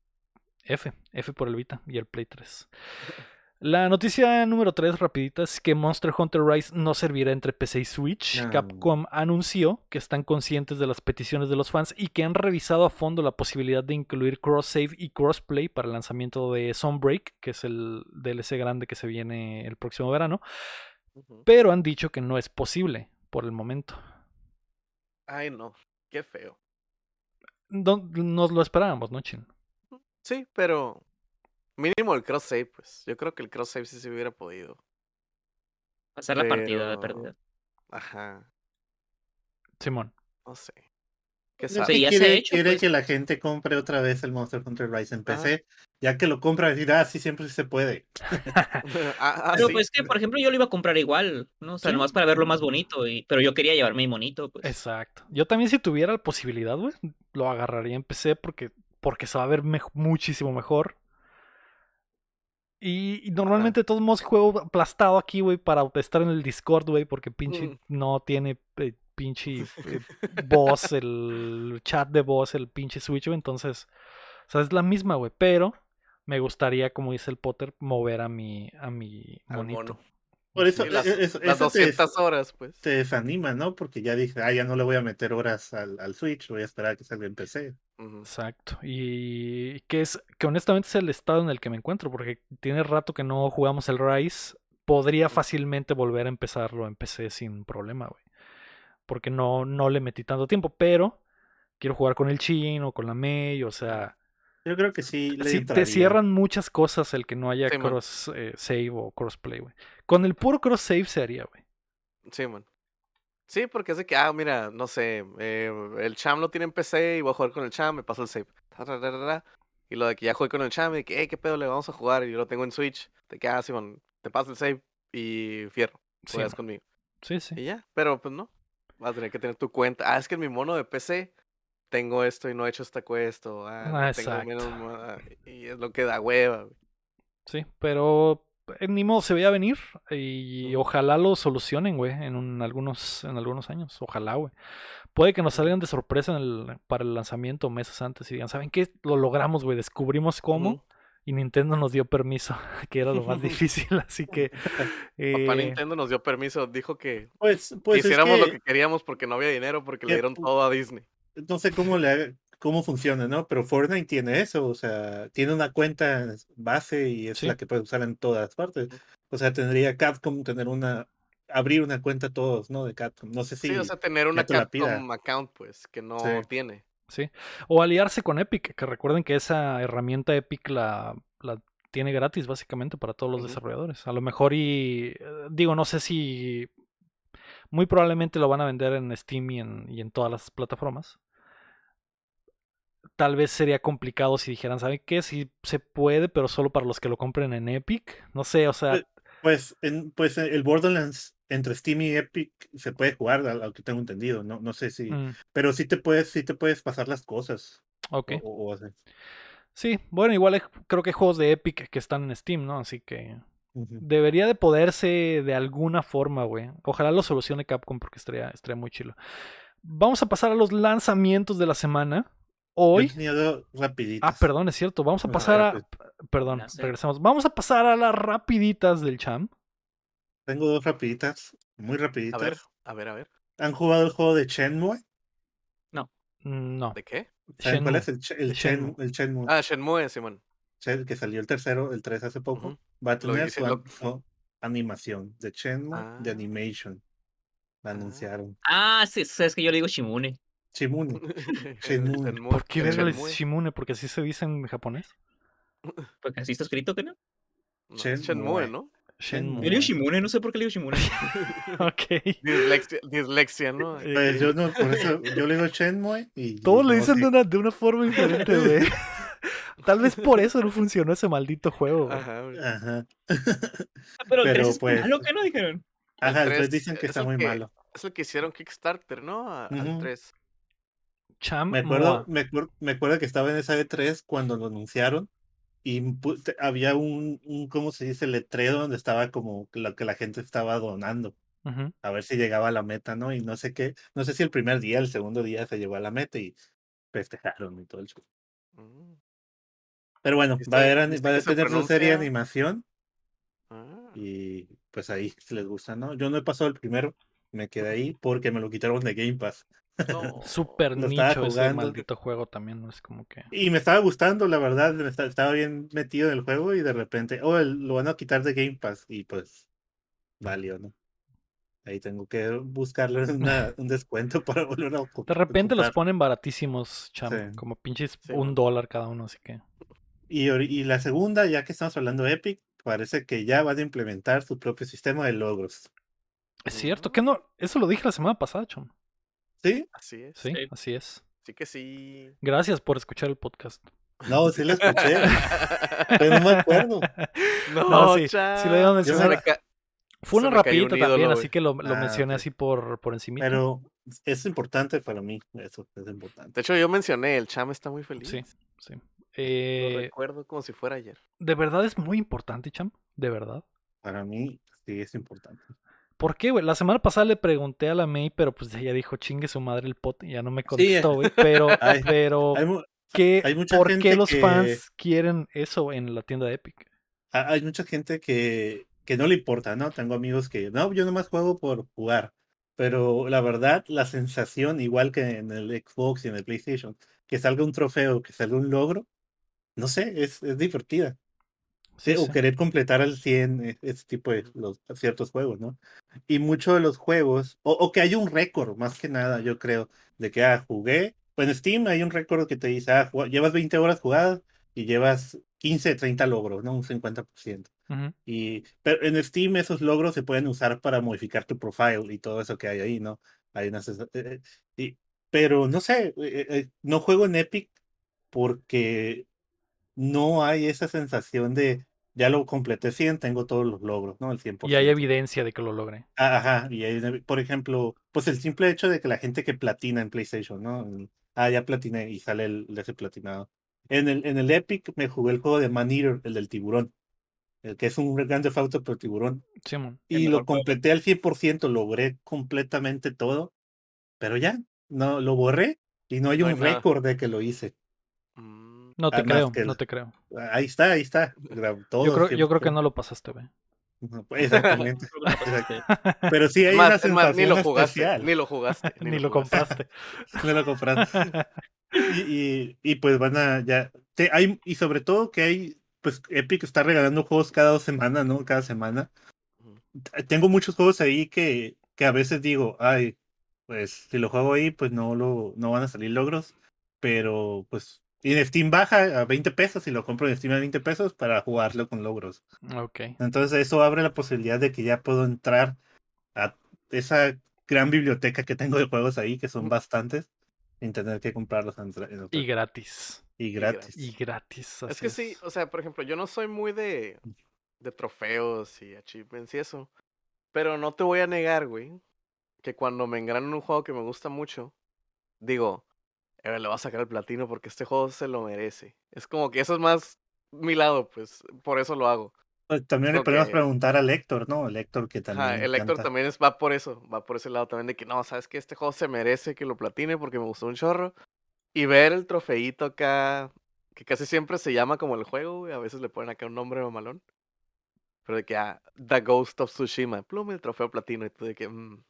Speaker 1: F, F por el Vita y el Play 3. La noticia número 3 rapidita es que Monster Hunter Rise no servirá entre PC y Switch. Capcom anunció que están conscientes de las peticiones de los fans y que han revisado a fondo la posibilidad de incluir cross-save y crossplay para el lanzamiento de Sunbreak, que es el DLC grande que se viene el próximo verano. Pero han dicho que no es posible por el momento.
Speaker 2: Ay, no, qué feo.
Speaker 1: nos lo esperábamos, ¿no, Chin?
Speaker 2: Sí, pero Mínimo el cross save, pues. Yo creo que el cross save sí se hubiera podido.
Speaker 4: Pasar la partida de pérdida.
Speaker 2: Ajá.
Speaker 1: Simón.
Speaker 2: No sé.
Speaker 3: ¿Qué sabe? ya quiere, hecho, quiere pues. que la gente compre otra vez el Monster Hunter Rise en PC. Ya que lo compra, decir, ah, sí, siempre se puede.
Speaker 4: Ah, ah, pero pues que, por ejemplo, yo lo iba a comprar igual, ¿no? O sea, nomás para verlo más bonito. Y... Pero yo quería llevarme mi monito, pues.
Speaker 1: Exacto. Yo también, si tuviera la posibilidad, güey, lo agarraría en PC porque, porque se va a ver muchísimo mejor. Y, normalmente todos modos juego aplastado aquí, güey, para estar en el Discord, güey, porque pinche mm. no tiene eh, pinche eh, voz, el chat de voz, el pinche Switch, güey. Entonces, o sea, es la misma, güey, pero me gustaría, como dice el Potter, mover a mi, a mi monito.
Speaker 3: Por eso, las,
Speaker 2: e, las 200 horas, pues.
Speaker 3: Te desanima, ¿no? Porque ya dije, ah, ya no le voy a meter horas al, al Switch, voy a esperar a que salga en PC.
Speaker 1: Exacto. Y que es que honestamente es el estado en el que me encuentro, porque tiene rato que no jugamos el Rise. Podría fácilmente volver a empezarlo en PC sin problema, güey. Porque no, no le metí tanto tiempo, pero quiero jugar con el Chin o con la Mei, o sea,
Speaker 3: yo creo que sí.
Speaker 1: Le te cierran muchas cosas el que no haya cross eh, save o crossplay, güey. Con el puro cross save se haría, güey.
Speaker 2: Sí, man. Sí, porque es de que, ah, mira, no sé, eh, el Cham lo tiene en PC y voy a jugar con el Cham, me paso el save. Y lo de que ya jugué con el Cham y que, hey, qué pedo, le vamos a jugar y yo lo tengo en Switch. Te queda, ah, man, te paso el save y fierro. Juegas conmigo.
Speaker 1: Sí, sí.
Speaker 2: Y ya, pero pues no. Vas a tener que tener tu cuenta. Ah, es que en mi mono de PC tengo esto y no he hecho esta cuesta. Ah, tengo menos, y es lo que da hueva.
Speaker 1: Sí, pero ni modo se veía venir y ojalá lo solucionen, güey, en algunos, en algunos años. Ojalá, güey. Puede que nos salgan de sorpresa para el lanzamiento meses antes y digan, ¿saben qué? Lo logramos, güey, descubrimos cómo. Y Nintendo nos dio permiso, que era lo más difícil, así que...
Speaker 2: Papá eh Nintendo nos dio permiso, dijo que pues, pues hiciéramos lo que queríamos porque no había dinero, porque le dieron todo a Disney
Speaker 3: no sé cómo le cómo funciona, ¿no? Pero Fortnite tiene eso, o sea, tiene una cuenta base y es la que puede usar en todas partes. O sea, tendría Capcom tener una abrir una cuenta todos, ¿no? De Capcom. No sé si
Speaker 2: Sí, o sea, tener una Capcom account pues que no tiene.
Speaker 1: Sí. O aliarse con Epic, que recuerden que esa herramienta Epic la, la tiene gratis básicamente para todos los desarrolladores. A lo mejor y eh, digo, no sé si muy probablemente lo van a vender en Steam y en, y en todas las plataformas tal vez sería complicado si dijeran, ¿saben qué? Si se puede, pero solo para los que lo compren en Epic. No sé, o sea.
Speaker 3: Pues, en, pues el Borderlands entre Steam y Epic se puede jugar, a lo que tengo entendido. No, no sé si. Mm. Pero sí te puedes, sí te puedes pasar las cosas.
Speaker 1: Ok. Sí, bueno, igual creo que hay juegos de Epic que están en Steam, ¿no? Así que debería de poderse de alguna forma, güey. Ojalá lo solucione Capcom porque estaría, estaría muy chilo. Vamos a pasar a los lanzamientos de la semana.
Speaker 3: Yo
Speaker 1: Hoy.
Speaker 3: tenía dos rapiditas.
Speaker 1: Ah, perdón, es cierto. Vamos a pasar a. Perdón,
Speaker 4: sé.
Speaker 1: regresamos. Vamos a pasar a las rapiditas del cham.
Speaker 3: Tengo dos rapiditas, muy
Speaker 2: A
Speaker 3: rapiditas.
Speaker 2: ver, a ver, a ver.
Speaker 3: ¿Han jugado el juego de Shenmue?
Speaker 1: Mm, No.
Speaker 2: ¿De qué?
Speaker 3: ¿Saben cuál es el, el,
Speaker 1: Shenmue.
Speaker 3: el Shenmue?
Speaker 2: Ah, Shenmue, Simón.
Speaker 3: Que salió el tercero, el 3 hace poco.
Speaker 2: Ujú.
Speaker 3: Va a
Speaker 2: Lo
Speaker 3: tener su,
Speaker 2: lo-
Speaker 3: animación de Shenmue de
Speaker 2: Ah.
Speaker 3: Animation. La
Speaker 2: Ah.
Speaker 3: anunciaron.
Speaker 4: Ah, sí, sabes que yo le digo Shimune.
Speaker 3: Shimune. Shenmue,
Speaker 1: ¿Por qué
Speaker 2: el
Speaker 1: verga
Speaker 2: Shenmue.
Speaker 1: Shimune? Porque así se dice en japonés.
Speaker 4: Porque así está escrito, ¿que no?
Speaker 2: No, es
Speaker 3: Shenmue.
Speaker 2: Shenmue, ¿no?
Speaker 1: Shenmue.
Speaker 4: Yo le digo Shimune, no sé por qué le digo Shimune.
Speaker 1: Ok.
Speaker 2: Dislexia, dislexia ¿no?
Speaker 1: Eh,
Speaker 3: Pues yo no, por eso yo le digo Shenmue y.
Speaker 1: Todos le dicen de una, de una forma diferente, güey. Tal vez por eso no funcionó ese maldito juego, güey.
Speaker 2: Ajá.
Speaker 3: Ajá.
Speaker 4: Ah, Pero
Speaker 3: Pero,
Speaker 4: 3 es
Speaker 3: pues,
Speaker 4: malo, ¿qué no dijeron?
Speaker 3: Ajá, entonces dicen que
Speaker 2: es
Speaker 3: está muy
Speaker 2: que-
Speaker 3: malo.
Speaker 2: Es el que hicieron Kickstarter, ¿no? A- Al
Speaker 3: Ujú.
Speaker 2: 3.
Speaker 1: Cham
Speaker 3: Me acuerdo, me, me acuerdo que estaba en esa E3 cuando lo anunciaron y había un, un, ¿cómo se dice? Letrero donde estaba como lo que la gente estaba donando.
Speaker 1: Ujú.
Speaker 3: A ver si llegaba a la meta, ¿no? Y no sé qué, no sé si el primer día, el segundo día se llegó a la meta y festejaron y todo el show.
Speaker 2: Mm.
Speaker 3: Pero bueno,
Speaker 2: ¿Viste-
Speaker 3: va a, haber- va a tener su serie de animación
Speaker 2: Ah.
Speaker 3: y pues ahí, si les gusta, ¿no? Yo no he pasado el primero, me quedé ahí porque me lo quitaron de Game Pass.
Speaker 2: No.
Speaker 3: Estaba
Speaker 1: nicho ese maldito juego también, ¿no? Es como que.
Speaker 3: Y me estaba gustando, la verdad, me esta- estaba bien metido en el juego y de repente, oh, el- lo van a quitar de Game Pass y pues valió, ¿no? Ahí tengo que buscarle una- un descuento para volver a ocu-
Speaker 1: De repente los
Speaker 3: ocupar.
Speaker 1: ponen baratísimos, cham.
Speaker 3: Sí.
Speaker 1: Como pinches
Speaker 2: Sí,
Speaker 1: un dólar cada uno, así que.
Speaker 3: Y, la segunda, ya que estamos hablando de Epic, parece que ya van a implementar su propio sistema de logros.
Speaker 1: Es cierto, que no. Eso lo dije la semana pasada, cham.
Speaker 3: ¿Sí?
Speaker 2: Así es.
Speaker 1: Sí,
Speaker 4: Sí.
Speaker 1: así es.
Speaker 2: Sí que sí.
Speaker 1: Gracias por escuchar el podcast.
Speaker 3: No, sí lo escuché, pero no me acuerdo.
Speaker 2: No,
Speaker 1: No, sí,
Speaker 2: cha.
Speaker 1: sí lo iba a mencionar.
Speaker 2: ca-
Speaker 1: Fue una
Speaker 2: un
Speaker 1: rapidita
Speaker 2: ídolo,
Speaker 1: también, así que lo, lo
Speaker 3: Ah,
Speaker 1: mencioné así por, por encima.
Speaker 3: Pero es importante para mí, eso es importante.
Speaker 2: De hecho, yo mencioné, el Cham está muy feliz.
Speaker 1: Sí, sí.
Speaker 2: Lo
Speaker 1: Eh,
Speaker 2: recuerdo como si fuera ayer.
Speaker 1: de verdad es muy importante, cham. De verdad.
Speaker 3: Para mí, sí es importante.
Speaker 1: ¿Por qué, güey? La semana pasada le pregunté a la May, pero pues ella dijo chingue su madre el pot y ya no me contestó, güey. Pero,
Speaker 3: hay-
Speaker 1: pero,
Speaker 3: Hay,
Speaker 1: ¿qué,
Speaker 3: hay mucha
Speaker 1: ¿por qué los
Speaker 3: que-
Speaker 1: fans quieren eso en la tienda de Epic?
Speaker 3: ha- hay mucha gente que, que no le importa, ¿no? Tengo amigos que, no, yo nomás juego por jugar. Pero la verdad, la sensación, igual que en el Xbox y en el PlayStation, que salga un trofeo, que salga un logro, no sé, es, es divertida.
Speaker 1: Sí,
Speaker 3: Sí, o querer completar al 100 e- ese tipo de los, ciertos juegos, ¿no? Y muchos de los juegos, o, o que hay un récord, más que nada, yo creo, de que, ah, jugué. Pues en Steam hay un récord que te dice, ah, llevas 20 horas jugadas y llevas 15, 30 logros, ¿no? Un 50%.
Speaker 1: Ujú.
Speaker 3: Y, pero en Steam esos logros se pueden usar para modificar tu profile y todo eso que hay ahí, ¿no? Hay unas, eh, eh, y, pero no sé, eh, eh, no juego en Epic porque no hay esa sensación de ya lo completé 100, tengo todos los logros, ¿no? El 100%.
Speaker 1: Y hay evidencia de que lo logré.
Speaker 3: Ah, Ajá, y hay, por ejemplo, pues el simple hecho de que la gente que platina en PlayStation, ¿no? Ah, ya platiné y sale el de ese platinado. En el, en el Epic me jugué el juego de Man Eater, el del tiburón, el que es un grande auto pero tiburón.
Speaker 4: El
Speaker 3: Y lo completé al 100%, logré completamente todo, pero ya, no, lo borré y no hay
Speaker 2: No
Speaker 3: un récord de que lo hice.
Speaker 1: No te
Speaker 3: Además
Speaker 1: creo,
Speaker 3: que
Speaker 1: no te creo.
Speaker 3: Ahí está, ahí está.
Speaker 1: Yo creo, yo creo que
Speaker 3: 100%.
Speaker 1: no lo pasaste, güey.
Speaker 3: Pues, Exactamente. Pero sí hay una
Speaker 2: más, más,
Speaker 3: sensación
Speaker 2: ni lo jugaste,
Speaker 3: especial.
Speaker 2: ni lo jugaste.
Speaker 1: Ni lo compraste.
Speaker 3: No lo compraste. Y, y, y pues van a ya. te- hay, y sobre todo que hay. Pues Epic está regalando juegos cada dos semanas, ¿no? Cada semana. Tengo muchos juegos ahí que, que a veces digo, ay, pues si lo juego ahí, pues no lo, no van a salir logros. Pero pues. Y en Steam baja a 20 pesos y lo compro en Steam a 20 pesos para jugarlo con logros.
Speaker 1: ok.
Speaker 3: Entonces eso abre la posibilidad de que ya puedo entrar a esa gran biblioteca que tengo de juegos ahí, que son bastantes, sin tener que comprarlos en,
Speaker 1: Y gratis.
Speaker 3: y
Speaker 2: gratis.
Speaker 1: Y gratis.
Speaker 2: Es que sí, o sea, por ejemplo, yo no soy muy de, de trofeos y achievements y eso. Pero no te voy a negar, güey, que cuando me engranan un juego que me gusta mucho, digo, eh, le voy a sacar el platino porque este juego se lo merece. Es como que eso es más mi lado, pues por eso lo hago.
Speaker 3: Pues, también le podemos preguntar al Héctor, ¿no? El Héctor que también.
Speaker 2: el Héctor también es, va por eso, va por ese lado también de que no, sabes que este juego se merece que lo platine porque me gustó un chorro. Y ver el trofeito acá, que casi siempre se llama como el juego, a veces le ponen acá un nombre mamalón. Pero de que, ah, The Ghost of Tsushima, plum, el trofeo platino, y tú de que, mm,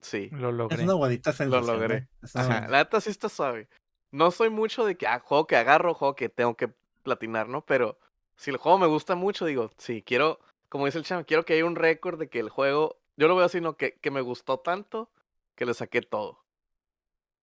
Speaker 2: sí.
Speaker 1: Lo logré.
Speaker 3: Es una bonita sensación.
Speaker 2: Lo logré. Ajá, la neta sí está suave. No soy mucho de que, ah, juego que agarro, juego que tengo que platinar, ¿no? Pero si el juego me gusta mucho, digo, sí, quiero, como dice el chamo, quiero que haya un récord de que el juego, yo lo veo así, ¿no? Que, que me gustó tanto que le saqué todo.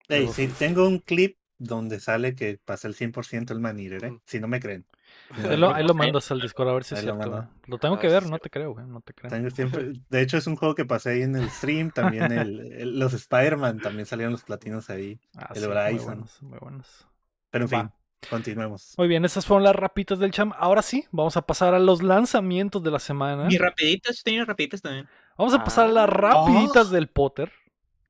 Speaker 3: Hey, si tengo un clip donde sale que pasa el 100% el man ¿eh? Si no me creen.
Speaker 1: Ahí lo, ahí lo mandas al Discord a ver si es cierto. Lo, tengo que ver, no te creo, güey. No te creo.
Speaker 3: de hecho, es un juego que pasé ahí en el stream. También el, los Spider-Man también salieron los platinos ahí. Ah, el Horizon. Muy buenos, Pero en fin, continuemos.
Speaker 1: Muy bien, esas fueron las rapitas del cham. Ahora sí, vamos a pasar a los lanzamientos de la semana.
Speaker 4: Y rapiditas, tenía rapiditas también.
Speaker 1: Vamos a pasar a las ah. rapiditas del Potter.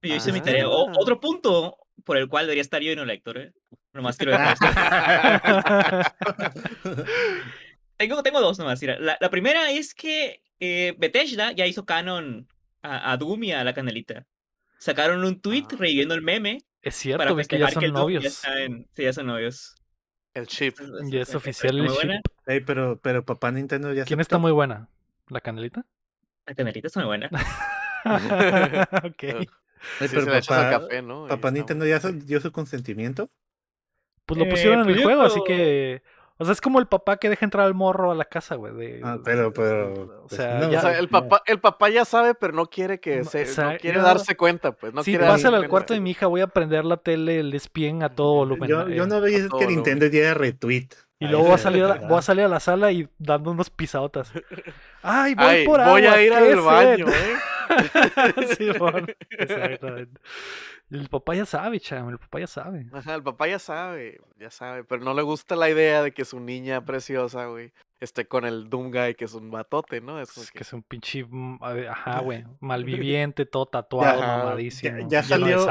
Speaker 4: Yo hice mi tarea. Ah. otro punto por el cual debería estar yo y no lector, ¿eh? Nomás quiero dejar tengo, tengo dos nomás. La, la primera es que eh, Bethesda ya hizo canon a, Doom y a la canelita. Sacaron un tweet ah. reviviendo el meme.
Speaker 1: Es cierto, para que ya son novios.
Speaker 4: sí, ya son novios.
Speaker 2: El chip.
Speaker 1: Ya es oficial el chip.
Speaker 3: pero, pero papá Nintendo ya
Speaker 1: ¿Quién está muy buena? ¿La canelita?
Speaker 4: La canelita está muy buena.
Speaker 1: ok.
Speaker 3: pero papá, papá Nintendo ya dio su consentimiento.
Speaker 1: Pues lo eh, pusieron en pues el juego, así que. O sea, es como el papá que deja entrar al morro a la casa, güey. De,
Speaker 3: ah, pero, pero.
Speaker 2: O pues, sea, el, papá, el papá ya sabe, pero no quiere que se. no quiere darse cuenta, pues. No
Speaker 1: sí,
Speaker 2: quiere
Speaker 1: pásale al cuarto de mi hija, voy a prender la tele, el espien a todo volumen.
Speaker 3: Yo, yo no veía que Nintendo diera retweet.
Speaker 1: Y luego voy a, salir a, voy a salir a la sala y dando unos pisadotas. Ay, voy por
Speaker 2: Voy
Speaker 1: a
Speaker 2: ir al baño, ¿eh?
Speaker 1: sí, bueno, exactamente. El papá ya sabe, chamo, el papá ya sabe.
Speaker 2: Ajá, el papá ya sabe, ya sabe, pero no le gusta la idea de que su niña preciosa, güey, esté con el Doom Guy, que es un matote, ¿no?
Speaker 1: Es, que... es un pinche, mm, ajá, güey, malviviente, todo tatuado, mamadísimo.
Speaker 3: Ya, salió,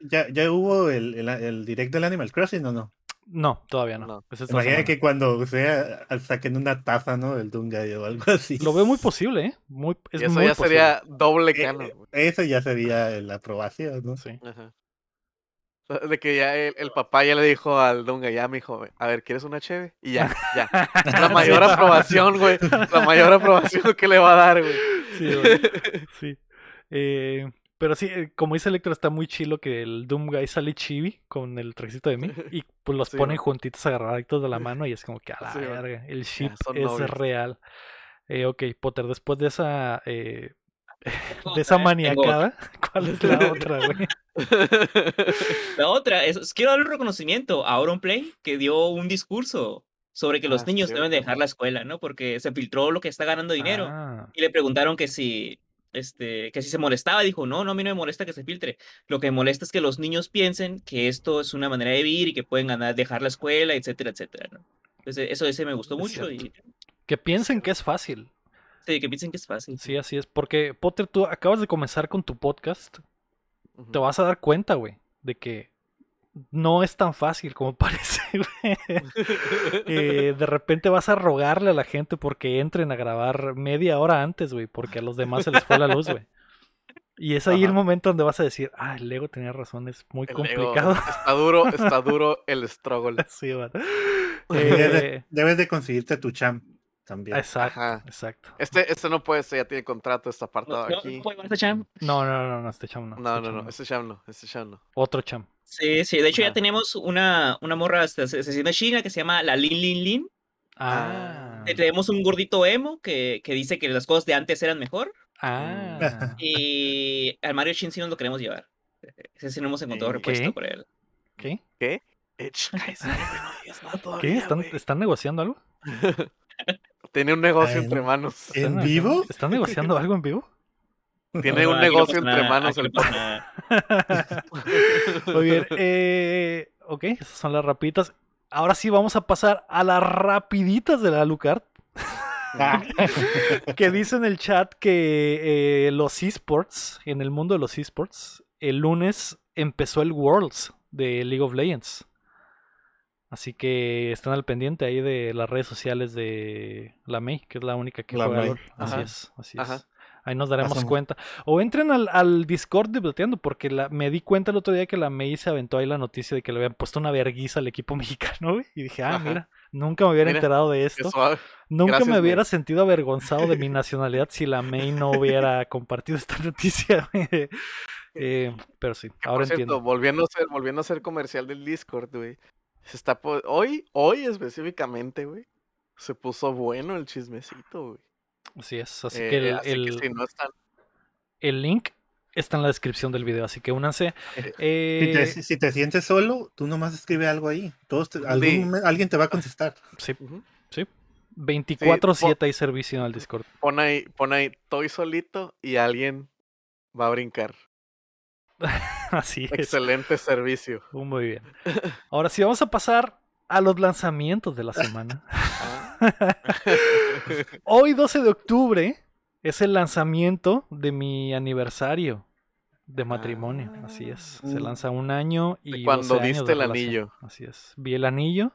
Speaker 3: ya, ya, hubo el, el, el direct del Animal Crossing, ¿o no?
Speaker 1: No, todavía no.
Speaker 3: Imagina que cuando sea saquen una taza, ¿no? Del Dungai o algo así.
Speaker 1: Lo veo muy posible, ¿eh? Muy,
Speaker 2: es eso ya sería doble eh, canon.
Speaker 3: Eh, eso ya sería la aprobación, ¿no?
Speaker 1: Sí. Ajá.
Speaker 2: De que ya el, papá ya le dijo al Dunga, ya, mi hijo, a ver, ¿quieres una cheve? Y ya, ya. La mayor aprobación, güey. La mayor aprobación que le va a dar, güey.
Speaker 1: Sí, güey. Sí. Eh, pero sí, eh, como dice Electro, está muy chilo que el Doom Guy sale chibi con el trajecito de mí y pues los ponen juntitos agarraditos de la mano y es como que a la verga, el ship es real. Eh, ok, Potter, después de esa eh, de esa maniacada, ¿cuál es la otra, güey?
Speaker 4: La otra es, quiero dar un reconocimiento a Auronplay que dio un discurso sobre que los ah, niños deben dejar la escuela, ¿no? Porque se filtró lo que está ganando dinero ah. y le preguntaron que si este, que si se molestaba, dijo, no, no, a mí no me molesta que se filtre. Lo que me molesta es que los niños piensen que esto es una manera de vivir y que pueden ganar, dejar la escuela, etcétera, etcétera. Entonces, eso ese me gustó mucho. Y...
Speaker 1: Que piensen que es fácil.
Speaker 4: Sí, que piensen que es fácil.
Speaker 1: Sí, así es. Porque, Potter, tú acabas de comenzar con tu podcast. Te vas a dar cuenta, güey, de que no es tan fácil como parece. Eh, de repente vas a rogarle a la gente porque entren a grabar media hora antes, güey, porque a los demás se les fue la luz, güey. Y es ahí el momento donde vas a decir, ah, el Lego tenía razón, es muy complicado.
Speaker 2: está duro, está duro el struggle.
Speaker 1: Sí,
Speaker 3: eh, debes de conseguirte tu champ también.
Speaker 1: Exacto, exacto.
Speaker 2: Este, este no puede ser, ya tiene contrato, está apartado
Speaker 4: no,
Speaker 2: aquí.
Speaker 4: ¿No este champ?
Speaker 1: No, no, no, no, este champ no.
Speaker 2: No,
Speaker 1: este
Speaker 2: no, no, este champ no, este champ no.
Speaker 1: Otro champ.
Speaker 4: Sí, sí, de hecho ya tenemos una, una morra asesina china que se llama la Lin Lin Lin.
Speaker 1: Ah.
Speaker 4: Eh, tenemos un gordito emo que, que, dice que las cosas de antes eran mejor.
Speaker 1: Ah.
Speaker 4: Y al Mario Shin sí nos lo queremos llevar. Ese sí no hemos encontrado repuesto por él.
Speaker 1: ¿Qué?
Speaker 2: ¿Qué?
Speaker 1: ¿Qué? ¿Están, ¿Están negociando algo?
Speaker 2: Tiene un negocio entre manos.
Speaker 3: ¿En vivo?
Speaker 1: ¿Están negociando algo en vivo?
Speaker 2: Tiene un negocio entre manos el
Speaker 1: Muy bien. Eh, ok, esas son las rapiditas. Ahora sí vamos a pasar a las rapiditas de la Lucard. que dice en el chat que eh, los esports, en el mundo de los esports, el lunes empezó el Worlds de League of Legends. Así que están al pendiente ahí de las redes sociales de la May, que es la única que
Speaker 3: La
Speaker 1: juega. Así es, así
Speaker 2: ajá.
Speaker 1: Ahí nos daremos
Speaker 3: Hacemos-
Speaker 1: cuenta. O entren al, al Discord de Plateando, porque la, me di cuenta el otro día que la May se aventó ahí la noticia de que le habían puesto una verguiza al equipo mexicano, güey. Y dije, ah,
Speaker 2: Ajá.
Speaker 1: mira, nunca me hubiera
Speaker 2: Mira,
Speaker 1: enterado de esto. Nunca
Speaker 2: Gracias,
Speaker 1: me hubiera
Speaker 2: May.
Speaker 1: sentido avergonzado de mi nacionalidad si la May no hubiera compartido esta noticia. güey. Eh, pero sí,
Speaker 2: Que,
Speaker 1: ahora
Speaker 2: por cierto,
Speaker 1: entiendo.
Speaker 2: volviendo a ser, volviendo a ser comercial del Discord, güey. Se está hoy, hoy específicamente, güey. Se puso bueno el chismecito, güey.
Speaker 1: Así es, así
Speaker 2: Eh,
Speaker 1: que el,
Speaker 2: así que
Speaker 1: el-
Speaker 2: si no están,
Speaker 1: el link está en la descripción del video, así que únanse.
Speaker 3: Si te,
Speaker 1: Eh,
Speaker 3: si te sientes solo, tú nomás escribe algo ahí. Todos te- algún
Speaker 2: Sí.
Speaker 3: momen- alguien te va a contestar.
Speaker 1: sí, sí. 24-7 hay servicio en el Discord.
Speaker 2: pon ahí, pon ahí, estoy solito y alguien va a brincar.
Speaker 1: Así es.
Speaker 2: Excelente servicio.
Speaker 1: Muy bien. Ahora sí, vamos a pasar a los lanzamientos de la semana.
Speaker 2: Ah.
Speaker 1: Hoy, 12 de octubre, es el lanzamiento de mi aniversario de matrimonio. Así es. Se
Speaker 3: Ah.
Speaker 1: lanza un año y.
Speaker 2: De cuando
Speaker 1: 12 años
Speaker 2: diste
Speaker 1: de
Speaker 2: el
Speaker 1: relación.
Speaker 2: anillo.
Speaker 1: Así es. Vi el anillo.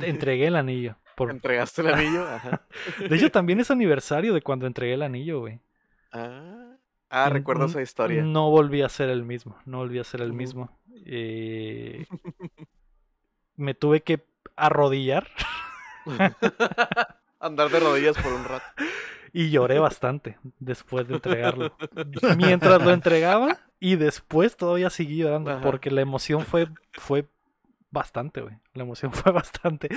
Speaker 1: Entregué el anillo. Por...
Speaker 2: ¿Entregaste el anillo? Ajá.
Speaker 1: De hecho, también es aniversario de cuando entregué el anillo, güey.
Speaker 2: Ah, ah
Speaker 1: Mm,
Speaker 2: recuerdo
Speaker 1: mm,
Speaker 2: esa historia.
Speaker 1: No volví a ser el mismo. No volví a ser el mismo. Eh, me tuve que arrodillar
Speaker 2: Andar de rodillas por un rato.
Speaker 1: y lloré bastante después de entregarlo. Mientras lo entregaba y después todavía seguí llorando
Speaker 2: Ajá.
Speaker 1: porque la emoción fue, fue bastante, güey. La emoción fue bastante.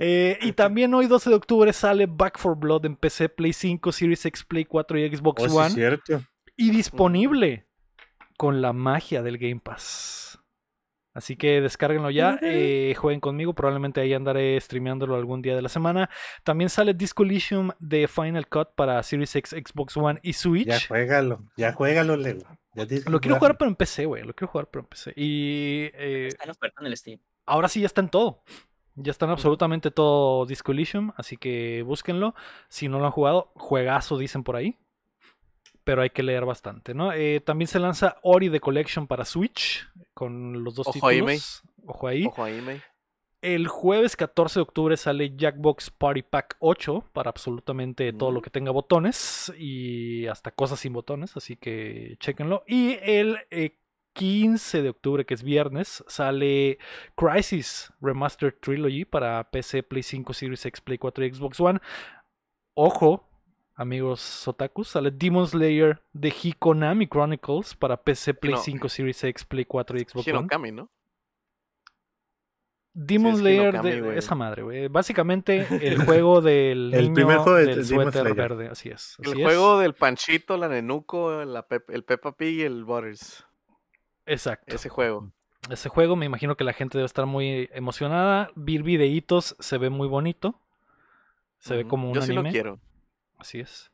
Speaker 1: Eh, y también hoy, 12 de octubre, sale Back for Blood en PC, Play 5, Series X, Play 4 y Xbox
Speaker 3: Oh, sí,
Speaker 1: One.
Speaker 3: cierto.
Speaker 1: y disponible con la magia del Game Pass. Así que descárguenlo ya, eh, jueguen conmigo, probablemente ahí andaré streameándolo algún día de la semana. También sale Disco Elysium de Final Cut para Series X, Xbox One y Switch.
Speaker 3: Ya juégalo, ya juégalo, Lego. Ya
Speaker 1: Lo quiero
Speaker 3: jugar.
Speaker 1: pero en PC, güey, lo quiero jugar pero en PC. Y eh,
Speaker 4: Está en oferta en el Steam.
Speaker 1: ahora sí ya está en todo. Ya está en absolutamente todo Disco Elysium, así que búsquenlo. Si no lo han jugado, juegazo dicen por ahí. Pero hay que leer bastante, ¿no? Eh, también se lanza Ori The Collection para Switch, con los dos
Speaker 2: Ojo ahí,
Speaker 1: títulos. Ojo ahí.
Speaker 2: Ojo ahí, May.
Speaker 1: El jueves 14 de octubre sale Jackbox Party Pack 8 para absolutamente todo lo
Speaker 2: Mm.
Speaker 1: que tenga botones y hasta cosas sin botones, así que chequenlo. Y el eh, 15 de octubre, que es viernes, sale Crisis Remastered Trilogy para PC, Play 5, Series X, Play 4 y Xbox One. Ojo, amigos otakus, sale Demon Slayer de Hikonami Chronicles para PC, Play
Speaker 2: Hino-
Speaker 1: 5, Series X, Play 4 y Xbox One.
Speaker 2: Hinokami, ¿no?
Speaker 1: Demon Slayer
Speaker 2: Hinokami,
Speaker 1: de esa madre, güey. Básicamente el juego del
Speaker 3: El
Speaker 1: niño
Speaker 3: primer juego de
Speaker 1: del suéter verde, así es.
Speaker 2: El
Speaker 1: es.
Speaker 2: juego del Panchito, la Nenuco, la el Peppa Pig y el Butters.
Speaker 1: Exacto.
Speaker 2: Ese juego.
Speaker 1: Ese juego me imagino que la gente debe estar muy emocionada. Vi videitos, se ve muy bonito. Se ve como un
Speaker 2: Yo sí
Speaker 1: anime.
Speaker 2: lo quiero.
Speaker 1: Así es.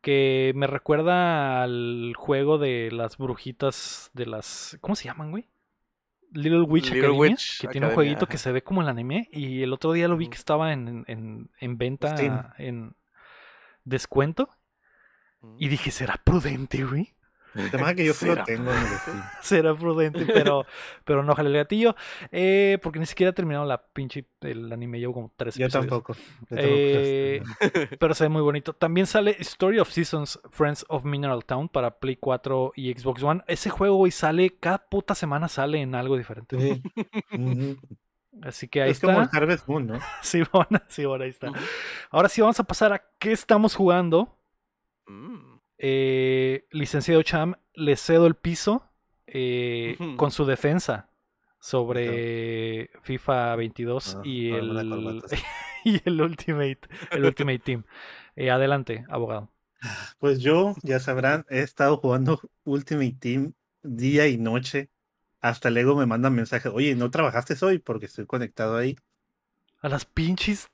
Speaker 1: Que me recuerda al juego de las brujitas de las. ¿Cómo se llaman, güey? Little Witch
Speaker 2: Little
Speaker 1: Academia.
Speaker 2: Witch
Speaker 1: que tiene un jueguito que se ve como el anime. Y el otro día lo vi que estaba en, en, en venta
Speaker 3: Steam.
Speaker 1: en descuento. Y dije, ¿será prudente, güey?
Speaker 3: Además que yo sí lo
Speaker 2: Será.
Speaker 3: tengo en el Steam.
Speaker 1: Será prudente, pero, pero no jale el gatillo. Eh, porque ni siquiera he terminado la pinche el anime. Llevo como tres
Speaker 3: Yo
Speaker 1: episodios.
Speaker 3: tampoco. Yo tampoco
Speaker 1: Eh, Pero se ve muy bonito. También sale Story of Seasons Friends of Mineral Town para Play 4 y Xbox One. Ese juego, güey, sale, cada puta semana sale en algo diferente.
Speaker 3: sí.
Speaker 1: Así que ahí
Speaker 3: Es como el
Speaker 1: está.
Speaker 3: Harvest Moon, ¿no?
Speaker 1: Sí, bueno, sí, bueno, ahí está. Ahora sí vamos a pasar a qué estamos jugando.
Speaker 2: Mm.
Speaker 1: Eh, licenciado Cham, le cedo el piso eh, con su defensa sobre FIFA 22
Speaker 3: Ah,
Speaker 1: y, el, y el Ultimate, el Ultimate Team. Eh, adelante, abogado.
Speaker 3: Pues yo, ya sabrán, he estado jugando Ultimate Team día y noche. Hasta luego me mandan mensajes, oye, ¿no trabajaste hoy? Porque estoy conectado ahí.
Speaker 1: A las pinches.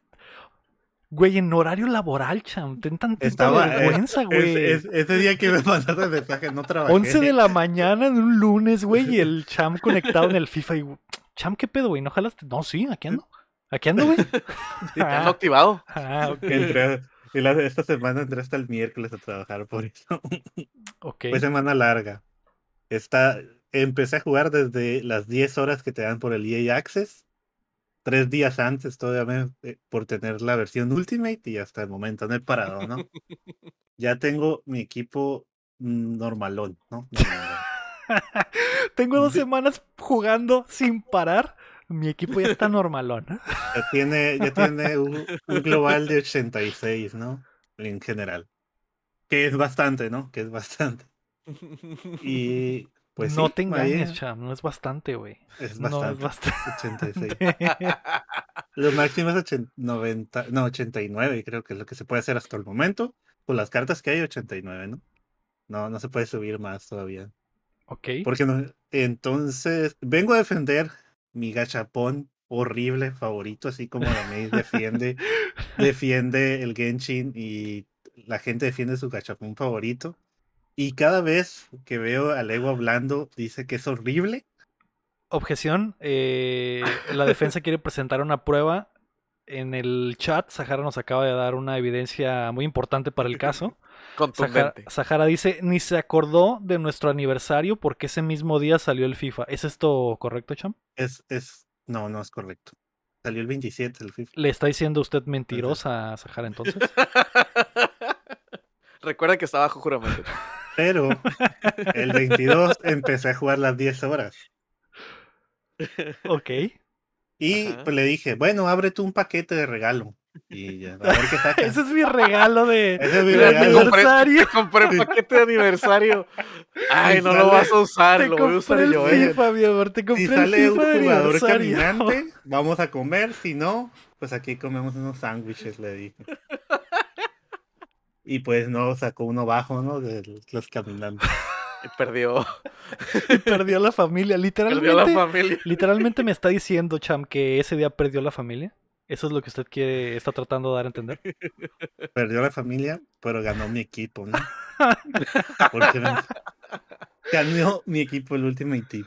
Speaker 1: Güey, en horario laboral, cham. Ten
Speaker 3: Estaba, eh,
Speaker 1: vergüenza, güey.
Speaker 3: Es- es- ese día que me mandaste mensaje, no trabajé.
Speaker 1: 11 de la mañana de un lunes, güey, y el cham conectado en el FIFA. Y, cham, ¿qué pedo, güey? ¿No jalaste? No, sí, aquí ando. Aquí ando, güey.
Speaker 2: Ya ando activado.
Speaker 1: Ah, ok.
Speaker 3: Entré- y la- esta semana entré hasta el miércoles a trabajar por eso.
Speaker 1: Ok.
Speaker 3: Fue semana larga. Está, empecé a jugar desde las 10 horas que te dan por el EA Access. Tres días antes todavía eh, por tener la versión Ultimate y hasta el momento no he parado, ¿no? ya tengo mi equipo normalón, ¿no?
Speaker 1: tengo dos semanas jugando sin parar. Mi equipo ya está normalón.
Speaker 3: Ya tiene, ya tiene un, global de 86, ¿no? En general. Que es bastante, ¿no? Que es bastante. Y pues
Speaker 1: no te engañes, Cham, no es bastante, güey.
Speaker 3: Es bastante. No, es bastante. 86. Los máximos 90, no, 89 creo que es lo que se puede hacer hasta el momento. Con las cartas que hay, 89, ¿no? No, no se puede subir más todavía.
Speaker 1: Ok.
Speaker 3: Porque no, entonces, vengo a defender mi gachapón horrible favorito, así como la May defiende, defiende el Genshin y la gente defiende su gachapón favorito. Y cada vez que veo a Lego hablando, dice que es horrible.
Speaker 1: Objeción. Eh, la defensa quiere presentar una prueba. En el chat, Sahara nos acaba de dar una evidencia muy importante para el caso.
Speaker 2: Contundente.
Speaker 1: Sahara, dice, ni se acordó de nuestro aniversario porque ese mismo día salió el FIFA. ¿Es esto correcto, Cham?
Speaker 3: Es, es, no, no es correcto. Salió el 27 el FIFA.
Speaker 1: ¿Le está diciendo usted mentirosa a Sahara entonces?
Speaker 2: Recuerda que está bajo juramento.
Speaker 3: Pero el 22 empecé a jugar las 10 horas.
Speaker 1: Ok.
Speaker 3: Y pues le dije, bueno, abre tú un paquete de regalo. Y ya, a ver qué saca.
Speaker 1: Ese es mi regalo de,
Speaker 3: Ese es mi regalo.
Speaker 1: aniversario.
Speaker 2: Compré, compré paquete de aniversario. Ay, no lo vas a usar,
Speaker 1: te
Speaker 2: lo voy a usar yo.
Speaker 1: el
Speaker 2: eh.
Speaker 1: FIFA, mi amor, te compré
Speaker 3: Si sale
Speaker 1: el
Speaker 3: un
Speaker 1: FIFA de
Speaker 3: jugador caminante, vamos a comer. Si no, pues aquí comemos unos sándwiches, le dije. Y pues no, sacó uno bajo, ¿no? De los caminantes.
Speaker 2: Y perdió,
Speaker 1: Y perdió la familia.
Speaker 2: perdió la
Speaker 1: Literalmente,
Speaker 2: familia.
Speaker 1: literalmente me está diciendo, Cham, que ese día perdió la familia. Eso es lo que usted quiere, está tratando de dar a entender.
Speaker 3: Perdió la familia, pero ganó mi equipo, ¿no? Porque me- ganó mi equipo el Ultimate Team.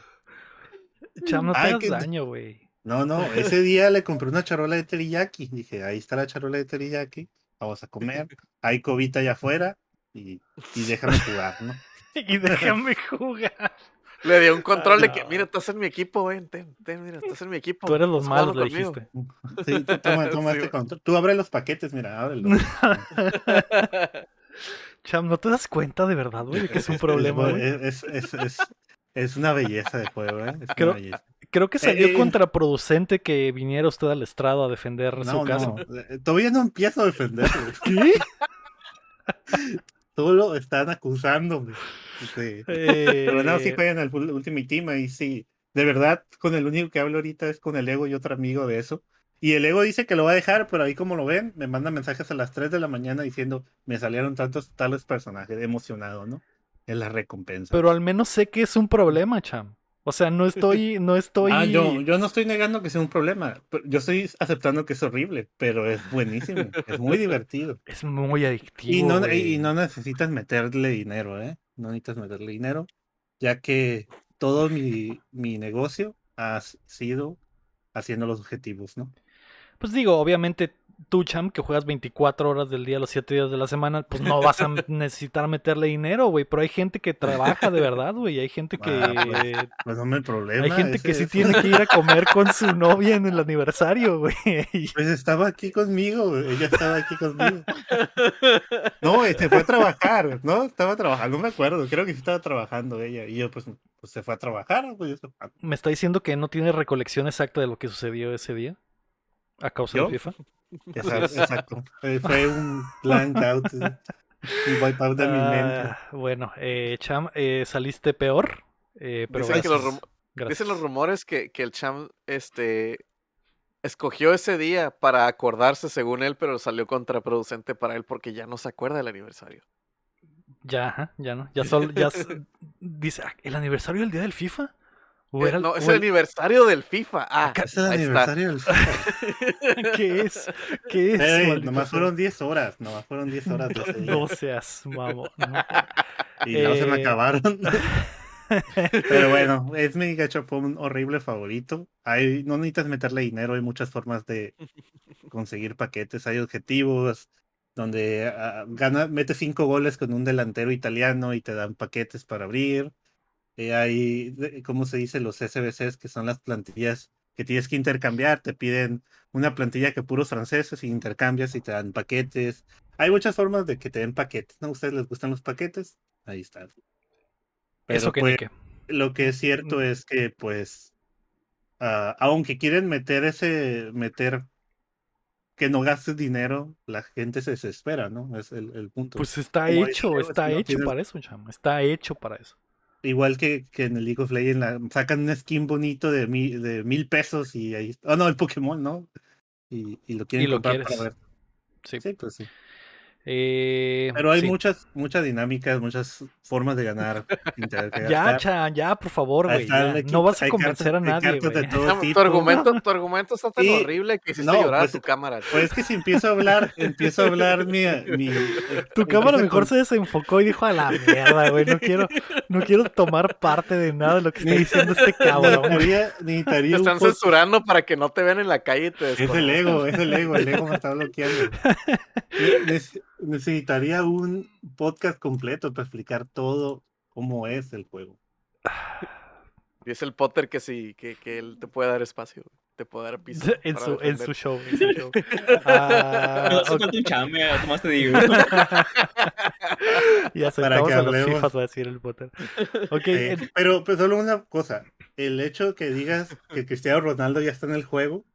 Speaker 1: Cham, no te
Speaker 3: Ay,
Speaker 1: hagas
Speaker 3: que-
Speaker 1: daño, güey.
Speaker 3: No, no, ese día le compré una charola de teriyaki. Dije, ahí está la charola de teriyaki. Vamos a comer. Hay cobita allá afuera. Y, y déjame jugar, ¿no?
Speaker 1: Y déjame jugar.
Speaker 2: Le dio un control de que,
Speaker 1: no.
Speaker 2: mira, estás en mi equipo, ven, ten, ten, mira, estás en mi equipo.
Speaker 1: Tú eres los malos, le
Speaker 2: conmigo".
Speaker 1: dijiste.
Speaker 3: Sí, tú toma, toma
Speaker 2: Sí,
Speaker 3: este
Speaker 2: güey.
Speaker 3: control. Tú abre los paquetes, mira, ábrelo.
Speaker 1: Cham, ¿no te das cuenta de verdad, güey, de que es un problema, güey?
Speaker 3: Es, es, es, es, es una belleza de juego, ¿eh? Es
Speaker 1: Creo-
Speaker 3: una belleza.
Speaker 1: Creo que salió
Speaker 3: eh,
Speaker 1: contraproducente que viniera usted al estrado a defender su
Speaker 3: No,
Speaker 1: caso.
Speaker 3: no, eh, todavía no empiezo a defenderlo.
Speaker 1: ¿Qué?
Speaker 3: Solo están acusándome. Sí. Pero no, sí
Speaker 1: Eh,
Speaker 3: juegan al Ul- Ultimate Team ahí sí. De verdad, con el único que hablo ahorita es con el Ego y otro amigo de eso. Y el Ego dice que lo va a dejar, pero ahí como lo ven, me manda mensajes a las 3 de la mañana diciendo, me salieron tantos tales personajes, emocionado, ¿no? Es la recompensa.
Speaker 1: Pero al menos sé que es un problema, Cham. O sea, no estoy, no estoy.
Speaker 3: Ah, yo, yo no estoy negando que sea un problema. Yo estoy aceptando que es horrible, pero es buenísimo. es muy divertido.
Speaker 1: Es muy adictivo.
Speaker 3: Y no, y no necesitas meterle dinero, ¿eh? No necesitas meterle dinero, ya que todo mi, mi negocio ha sido haciendo los objetivos, ¿no?
Speaker 1: Pues digo, obviamente tú, Cham, que juegas 24 horas del día, los 7 días de la semana, pues no vas a necesitar meterle dinero, güey. Pero hay gente que trabaja de verdad, güey. Hay gente que.
Speaker 3: Ah, Pues no me problema.
Speaker 1: hay gente que sí tiene que ir a comer con su novia en el aniversario, güey.
Speaker 3: Pues estaba aquí conmigo, ella estaba aquí conmigo. No, se fue a trabajar, ¿no? Estaba trabajando, no me acuerdo, creo que sí estaba trabajando ella. Y yo, pues, pues se fue a trabajar, pues yo se-
Speaker 1: Me está diciendo que no tiene recolección exacta de lo que sucedió ese día. A causa
Speaker 3: ¿Yo?
Speaker 1: de FIFA.
Speaker 3: Exacto, exacto. Eh, Fue un blank out, un wipe out de mi mente.
Speaker 1: Ah, bueno, eh, Cham, eh, saliste peor. eh, pero
Speaker 2: Dicen, que los, rum- dicen los rumores que, que el Cham este, escogió ese día para acordarse según él, pero salió contraproducente para él porque ya no se acuerda del aniversario.
Speaker 1: Ya, ya no. Ya solo, ya dice, "Ah, ¿el aniversario del día del FIFA? ¿O
Speaker 2: Eh,
Speaker 1: era el-
Speaker 2: no,
Speaker 1: o
Speaker 2: es el
Speaker 1: el-
Speaker 2: aniversario del FIFA. Ah,
Speaker 3: Es el
Speaker 2: está.
Speaker 3: aniversario del FIFA.
Speaker 1: ¿Qué es? ¿Qué es?
Speaker 3: Ey, nomás fueron 10 horas, nomás fueron 10 horas de ese día.
Speaker 1: No seas mamón. ¿no?
Speaker 3: Y no se me
Speaker 1: Eh,
Speaker 3: acabaron. Pero bueno, es mi gachapón horrible favorito. Hay, no necesitas meterle dinero, hay muchas formas de conseguir paquetes, hay objetivos donde ah, gana, metes cinco goles con un delantero italiano y te dan paquetes para abrir. Eh, hay, ¿cómo se dice? Los SBCs, que son las plantillas que tienes que intercambiar. Te piden una plantilla que puros franceses y intercambias y te dan paquetes. Hay muchas formas de que te den paquetes, ¿no? ¿A ustedes les gustan los paquetes? Ahí está.
Speaker 1: Eso que,
Speaker 3: pues, Lo que es cierto es que, pues, ah, aunque quieren meter ese, meter que no gastes dinero, la gente se desespera, ¿no? Es el, punto.
Speaker 1: Pues está hecho, está hecho para eso, chamo. Está hecho para eso.
Speaker 3: Igual que, que en el League of Legends sacan un skin bonito de, mil, de mil pesos y ahí. Oh, no, el Pokémon, ¿no? Y, y lo quieren comprar para ver.
Speaker 1: Sí.
Speaker 3: sí, pues sí.
Speaker 1: Eh,
Speaker 3: Pero hay muchas, muchas dinámicas, muchas formas de ganar.
Speaker 1: ya, Chan, ya, por favor, güey. No vas a convencer a nadie.
Speaker 2: tu, argumento, tu argumento está tan horrible que hiciste llorar pues, tu cámara.
Speaker 3: Pues es que si empiezo a hablar, empiezo a hablar mi. mi
Speaker 1: tu cámara mejor se desenfocó y dijo a la mierda, güey. No quiero, no quiero tomar parte de nada de lo que está diciendo este cabrón.
Speaker 3: Necesitaría,
Speaker 2: te están censurando para que no te vean en la calle y te
Speaker 3: Es el ego, es el ego, el ego me está bloqueando necesitaría un podcast completo para explicar todo cómo es el juego.
Speaker 2: Y es el Potter que sí, que, que él te puede dar espacio, te puede dar piso.
Speaker 1: En, su, en su, show. En su show. ah,
Speaker 4: okay. chame, más te digo.
Speaker 1: y aceptamos a los FIFAs, va a decir el Potter. Okay.
Speaker 3: Eh, pero pues solo una cosa, el hecho que digas que Cristiano Ronaldo ya está en el juego,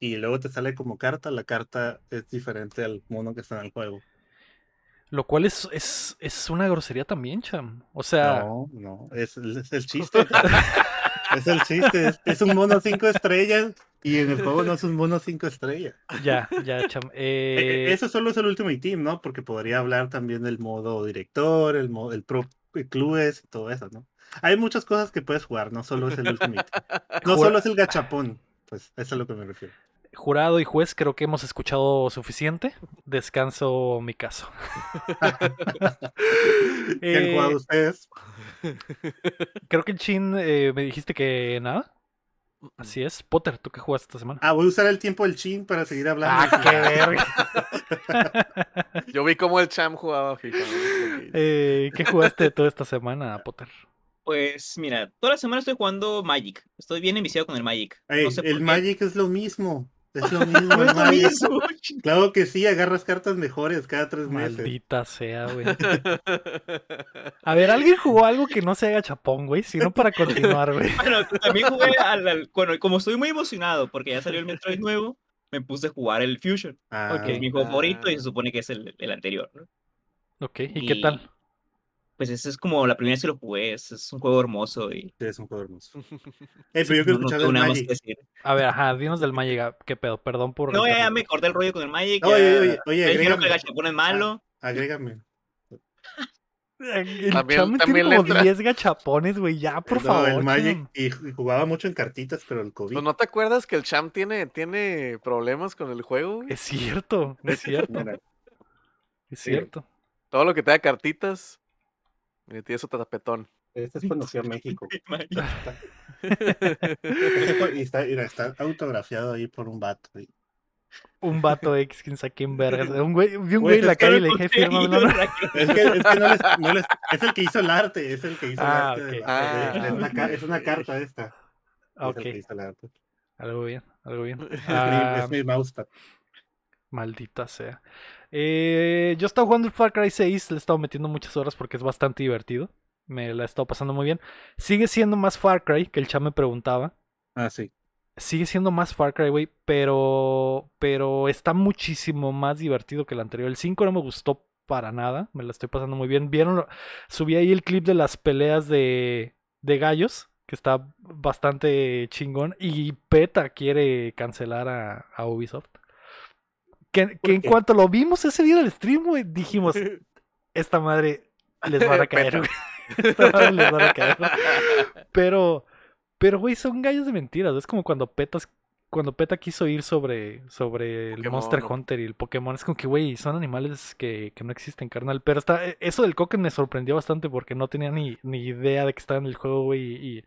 Speaker 3: y luego te sale como carta, la carta es diferente al mono que está en el juego.
Speaker 1: Lo cual es, es, es una grosería también, Cham. O sea.
Speaker 3: No, no, es, es el chiste. es el chiste. Es, un mono cinco estrellas y en el juego no es un mono cinco estrellas.
Speaker 1: Ya, ya, Cham.
Speaker 3: E, e,
Speaker 1: eh...
Speaker 3: Eso solo es el último Team, ¿no? Porque podría hablar también del modo director, el, modo, el pro clubes y todo eso, ¿no? Hay muchas cosas que puedes jugar, no solo es el Ultimate. No solo es el gachapón. Pues eso es a lo que me refiero
Speaker 1: jurado y juez, creo que hemos escuchado suficiente. Descanso mi caso.
Speaker 3: ¿Qué han jugado eh, ustedes?
Speaker 1: Creo que el Chin eh, me dijiste que nada. Así es. Potter, ¿tú qué jugaste esta semana?
Speaker 3: Ah, voy a usar el tiempo del Chin para seguir hablando.
Speaker 1: Ah, qué verga.
Speaker 2: Yo vi cómo el Cham jugaba FIFA.
Speaker 1: Eh, ¿Qué jugaste toda esta semana, Potter?
Speaker 4: Pues mira, toda la semana estoy jugando Magic. Estoy bien enviciado con el Magic.
Speaker 3: el Magic es lo mismo. Es lo mismo. Claro que sí, agarras cartas mejores cada tres meses.
Speaker 1: Maldita sea, güey. A ver, ¿alguien jugó algo que no se haga chapón, güey? Sino para continuar, güey.
Speaker 4: Bueno, también jugué al, bueno, como estoy muy emocionado porque ya salió el Metroid nuevo, me puse a jugar el Fusion. Ah, que es mi juego favorito y se supone que es el, el anterior, ¿no?
Speaker 1: Ok, ¿y, qué tal?
Speaker 4: Pues ese es como la primera vez que lo jugué, es, un juego hermoso y...
Speaker 3: Sí, es un juego hermoso. Eh, pero yo quiero escuchar del Magic.
Speaker 1: A ver, ajá, dinos del Magic, ah, qué pedo, perdón por...
Speaker 4: No, ya, me corté el rollo con el Magic.
Speaker 3: Oye, oye, oye,
Speaker 4: agrégame. que el gachapón es malo.
Speaker 3: Ah, agrégame.
Speaker 1: El también, también tiene como 10 gachapones, güey, ya, por
Speaker 3: no,
Speaker 1: favor.
Speaker 3: el Magic, y, jugaba mucho en cartitas, pero el COVID.
Speaker 2: Pues, ¿No te acuerdas que el Cham tiene, tiene problemas con el juego?
Speaker 1: Es cierto, es cierto. es cierto.
Speaker 2: Todo lo que te da cartitas, Mira, tiene su tapetón.
Speaker 3: Este es cuando fui a México. y está, mira, está autografiado ahí por un vato.
Speaker 1: Un vato X, quién sabe quién vergas. Un güey, vi un güey en la calle y le dije firma.
Speaker 3: Es que, es que no, les, no les, es el que hizo el arte, es el que hizo ah, el arte. Ah, es, una, es, una, carta esta.
Speaker 1: Ok. Algo bien, algo bien.
Speaker 3: es mi ah, mousepad.
Speaker 1: Maldita sea. Eh, yo estaba jugando el Far Cry 6, le he estado metiendo muchas horas porque es bastante divertido. Me la he estado pasando muy bien. Sigue siendo más Far Cry, que el chat me preguntaba.
Speaker 3: Ah, sí.
Speaker 1: Sigue siendo más Far Cry, güey, pero, pero está muchísimo más divertido que el anterior. El 5 no me gustó para nada, me la estoy pasando muy bien. Vieron, subí ahí el clip de las peleas de, de gallos, que está bastante chingón. Y PETA quiere cancelar a Ubisoft. Que, en cuanto lo vimos ese día del stream, güey, dijimos, esta madre les van a caer, güey. Esta madre les van a caer. Pero, pero, güey, son gallos de mentiras. Es como cuando petas cuando PETA quiso ir sobre, sobre el Monster Hunter y el Pokémon, es como que, güey, son animales que, que, no existen, carnal. Pero está, e, eso del Coque me sorprendió bastante porque no tenía ni, ni idea de que estaba en el juego, güey, y,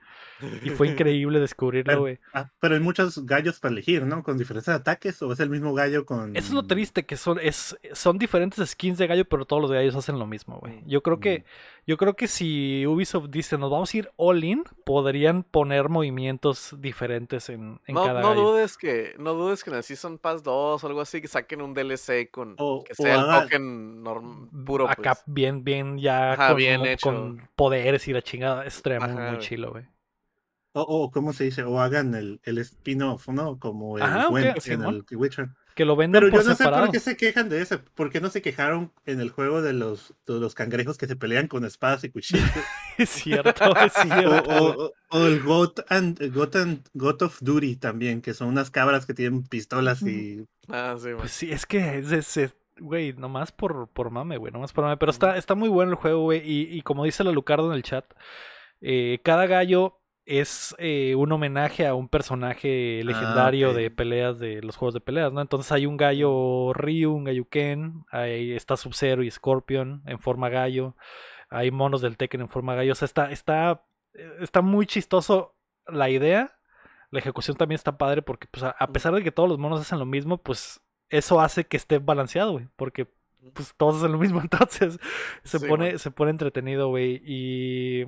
Speaker 1: y, fue increíble descubrirlo, güey.
Speaker 3: Ah, pero hay muchos gallos para elegir, ¿no? Con diferentes ataques, o es el mismo gallo con.
Speaker 1: Eso es lo triste, que son, es, son diferentes skins de gallo, pero todos los gallos hacen lo mismo, güey. Yo creo que, Yo creo que si Ubisoft dice nos vamos a ir all in, podrían poner movimientos diferentes en, en
Speaker 2: No,
Speaker 1: cada
Speaker 2: no
Speaker 1: gallo.
Speaker 2: dudes que, no dudes que en el Season Pass 2 o algo así, que saquen un DLC con
Speaker 3: O-
Speaker 2: que
Speaker 3: o
Speaker 2: sea el
Speaker 3: haga-
Speaker 2: token norm- puro,
Speaker 1: Acá
Speaker 2: pues.
Speaker 1: bien, bien ya
Speaker 2: Ajá,
Speaker 1: con,
Speaker 2: bien
Speaker 1: mo-
Speaker 2: hecho.
Speaker 1: con poderes y la chingada. Muy,
Speaker 2: Ajá,
Speaker 1: muy chilo, güey.
Speaker 3: O, o, ¿cómo se dice? O hagan el, el spin-off, ¿no? Como el
Speaker 1: Ajá, ok,
Speaker 3: Gwent en
Speaker 1: Simón.
Speaker 3: el Witcher.
Speaker 1: Que lo vendan
Speaker 3: Pero
Speaker 1: por
Speaker 3: yo no sé
Speaker 1: separado.
Speaker 3: por qué se quejan de eso. ¿Por qué no se quejaron en el juego de los, de los cangrejos que se pelean con espadas y cuchillos?
Speaker 1: Es cierto, es
Speaker 3: o,
Speaker 1: cierto.
Speaker 3: o- o- o el God, and, God, and- God of Duty también, que son unas cabras que tienen pistolas y...
Speaker 2: Ah, sí.
Speaker 1: Pues sí, es que es, es- es- güey, nomás por, por mame, güey, nomás por mame. Pero está, está muy bueno el juego, güey. Y, y como dice la Lucardo en el chat, eh, cada gallo es eh, un homenaje a un personaje legendario
Speaker 3: ok.
Speaker 1: de peleas de los juegos de peleas, ¿no? Entonces hay un gallo Ryu, un gallo Ken, ahí está Sub-Zero y Scorpion en forma gallo, hay monos del Tekken en forma gallo, o sea, está, está, está muy chistoso la idea, la ejecución también está padre porque pues, a, a pesar de que todos los monos hacen lo mismo, pues eso hace que esté balanceado, güey, porque pues todos hacen lo mismo, entonces se
Speaker 2: Sí,
Speaker 1: pone,
Speaker 2: man.
Speaker 1: se pone entretenido, güey, y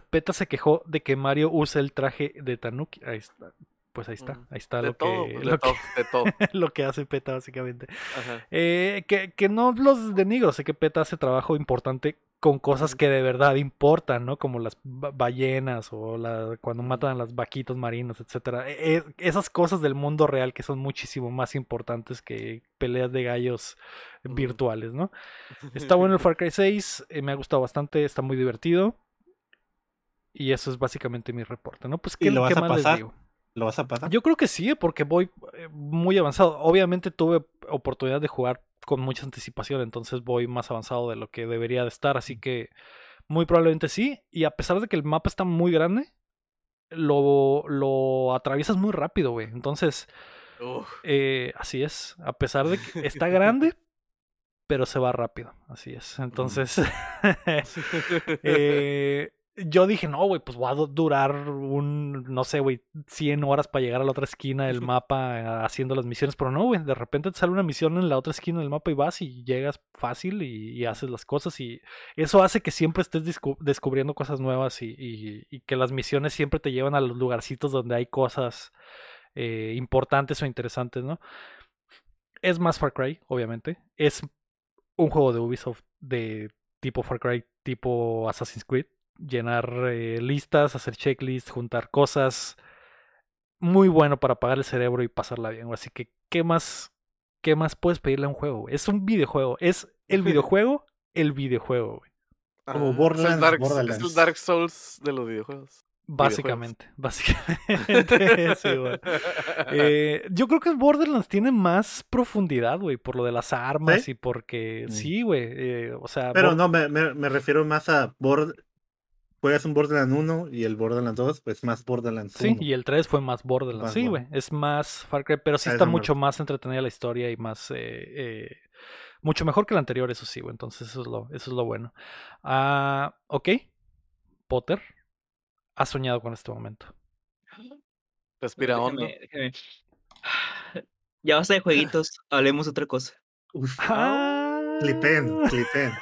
Speaker 1: Peta se quejó de que Mario usa el traje de Tanuki, ahí está, pues ahí está,
Speaker 2: Ujú.
Speaker 1: ahí está
Speaker 2: de
Speaker 1: lo
Speaker 2: todo,
Speaker 1: que, lo que,
Speaker 2: todo, de todo.
Speaker 1: lo que hace Peta básicamente. Eh, que, que no los denigro, sé que PETA hace trabajo importante con cosas que de verdad importan, ¿no? Como las ba- ballenas o la, cuando matan a las vaquitos marinos, etcétera. E- e- esas cosas del mundo real que son muchísimo más importantes que peleas de gallos virtuales, ¿no? Está bueno el Far Cry 6, eh, me ha gustado bastante, está muy divertido. Y eso es básicamente mi reporte, ¿no? Pues,
Speaker 3: ¿Y
Speaker 1: ¿qué,
Speaker 3: lo vas
Speaker 1: qué
Speaker 3: a
Speaker 1: más les
Speaker 3: pasar?
Speaker 1: digo?
Speaker 3: ¿Lo vas a pasar?
Speaker 1: Yo creo que sí, porque voy eh, muy avanzado. Obviamente tuve oportunidad de jugar con mucha anticipación, entonces voy más avanzado de lo que debería de estar, así que muy probablemente sí. Y a pesar de que el mapa está muy grande, lo, lo atraviesas muy rápido, güey. Entonces, eh, así es. A pesar de que está grande, pero se va rápido. Así es. Entonces, eh, yo dije, no, güey, pues va a du- durar un, no sé, güey, 100 horas para llegar a la otra esquina del mapa haciendo las misiones, pero no, güey, de repente te sale una misión en la otra esquina del mapa y vas y llegas fácil y, y haces las cosas y eso hace que siempre estés descubriendo cosas nuevas y, y- y que las misiones siempre te llevan a los lugarcitos donde hay cosas eh, importantes o interesantes, ¿no? Es más Far Cry, obviamente. Es un juego de Ubisoft de tipo Far Cry, tipo Assassin's Creed. Llenar eh, listas, hacer checklists, juntar cosas. Muy bueno para apagar el cerebro y pasarla bien. güey. Así que, ¿qué más, qué más puedes pedirle a un juego? Es un videojuego. Es el videojuego, el videojuego, güey.
Speaker 3: Como
Speaker 2: Ah, es el
Speaker 3: Borderlands,
Speaker 2: es el Dark Souls de los videojuegos.
Speaker 1: Básicamente, básicamente. sí, güey. Eh, yo creo que Borderlands tiene más profundidad, güey, por lo de las armas
Speaker 3: ¿Sí?
Speaker 1: y porque
Speaker 3: Mm.
Speaker 1: sí, güey. eh, o sea,
Speaker 3: Pero no, me, me, me refiero más a... Bord... Juegas un Borderlands 1 y el Borderlands 2, pues más Borderlands 1.
Speaker 1: Sí, y el 3 fue más Borderlands.
Speaker 3: Más
Speaker 1: sí, güey. Es más Far Cry, pero sí
Speaker 3: A
Speaker 1: está
Speaker 3: me
Speaker 1: mucho más entretenida la historia y más. eh, eh, mucho mejor que el anterior, eso sí, güey. Entonces, eso es lo, eso es lo bueno. Ah, ok. Potter, has soñado con este momento.
Speaker 2: Respira hondo.
Speaker 4: Déjame- déjame. Ya basta de jueguitos, hablemos de otra cosa.
Speaker 3: Uf,
Speaker 1: Ah,
Speaker 3: clipen, clipen.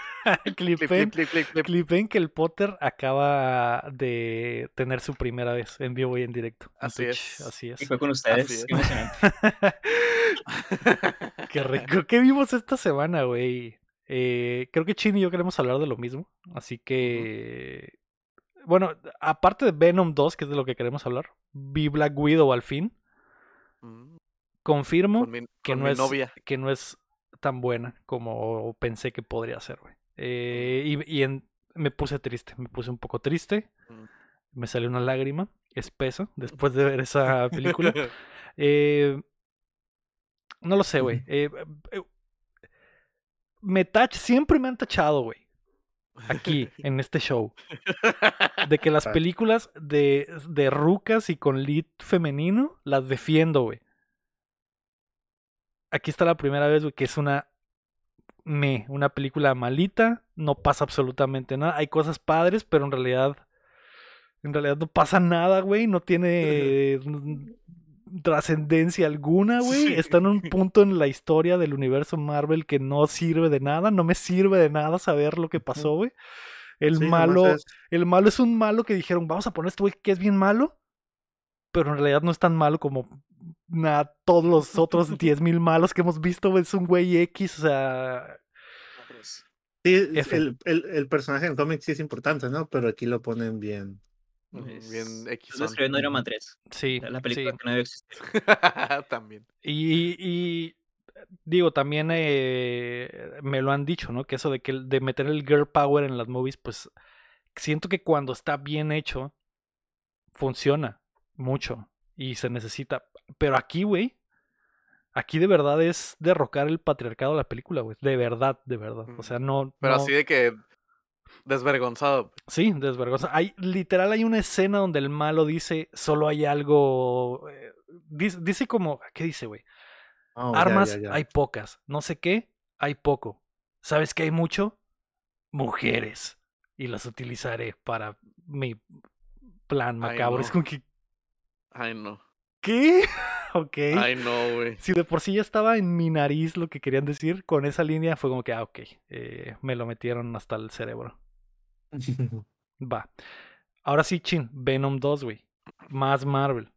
Speaker 2: Clip,
Speaker 1: clipen,
Speaker 2: clip, clip, clip, clip.
Speaker 1: clipen que el Potter acaba de tener su primera vez en vivo y en directo.
Speaker 2: Así es.
Speaker 1: Así es.
Speaker 4: Y fue con
Speaker 2: Así
Speaker 4: ustedes.
Speaker 2: es.
Speaker 4: Qué emocionante.
Speaker 1: Qué rico. ¿Qué vimos esta semana, güey? Eh, creo que Chin y yo queremos hablar de lo mismo. Así que. Bueno, aparte de Venom 2, que es de lo que queremos hablar, vi Black Widow al fin.
Speaker 2: Mm,
Speaker 1: Confirmo
Speaker 2: Con mi,
Speaker 1: que,
Speaker 2: con
Speaker 1: no es,
Speaker 2: novia.
Speaker 1: que no es tan buena como pensé que podría ser, güey. Eh, y y en- me puse triste, me puse un poco triste.
Speaker 2: Mm.
Speaker 1: Me salió una lágrima espesa después de ver esa película. Eh, no lo sé, güey. Eh, eh, me tach, siempre me han tachado, güey. Aquí, en este show. De que las
Speaker 3: Ah.
Speaker 1: películas de, de rucas y con lead femenino las defiendo, güey. Aquí está la primera vez, güey, que es una me, una película malita, no pasa absolutamente nada. Hay cosas padres, pero en realidad en realidad no pasa nada, güey, no tiene trascendencia alguna, güey.
Speaker 2: Sí.
Speaker 1: Está en un punto en la historia del universo Marvel que no sirve de nada, no me sirve de nada saber lo que pasó, güey. El
Speaker 3: Sí,
Speaker 1: malo,
Speaker 3: es-
Speaker 1: el malo es un malo que dijeron, vamos a poner este güey que es bien malo, pero en realidad no es tan malo como nada, todos los otros 10.000 malos que hemos visto, es un güey X, o sea,
Speaker 3: Sí, el, el, el personaje en cómic sí es importante, ¿no? Pero aquí lo ponen bien.
Speaker 4: Es-
Speaker 2: Bien X.
Speaker 4: escribiendo Iron Man 3,
Speaker 1: sí,
Speaker 4: la
Speaker 1: sí.
Speaker 4: película que no debe existir.
Speaker 2: También.
Speaker 1: Y, y, digo, también eh, me lo han dicho, ¿no? Que eso de que de meter el girl power en las movies, pues siento que cuando está bien hecho, funciona mucho y se necesita. Pero aquí, güey, aquí de verdad es derrocar el patriarcado de la película, güey. De verdad, de verdad. O sea, no.
Speaker 2: Pero
Speaker 1: no-
Speaker 2: así de que desvergonzado.
Speaker 1: Sí, desvergonza. Hay, literal, hay una escena donde el malo dice, solo hay algo. eh, dice, dice como, ¿qué dice, güey?
Speaker 3: Oh,
Speaker 1: Armas
Speaker 3: ya, ya.
Speaker 1: hay pocas. No sé qué, hay poco. ¿Sabes qué hay mucho? Mujeres. Y las utilizaré para mi plan
Speaker 2: Ay,
Speaker 1: macabro. Es como que,
Speaker 2: Ay, no.
Speaker 1: ¿Qué? ok.
Speaker 2: Ay, no, güey.
Speaker 1: Si de por sí ya estaba en mi nariz lo que querían decir, con esa línea fue como que, ah, ok. eh, me lo metieron hasta el cerebro. Va. Ahora sí, Chin. Venom 2, güey. Más Marvel.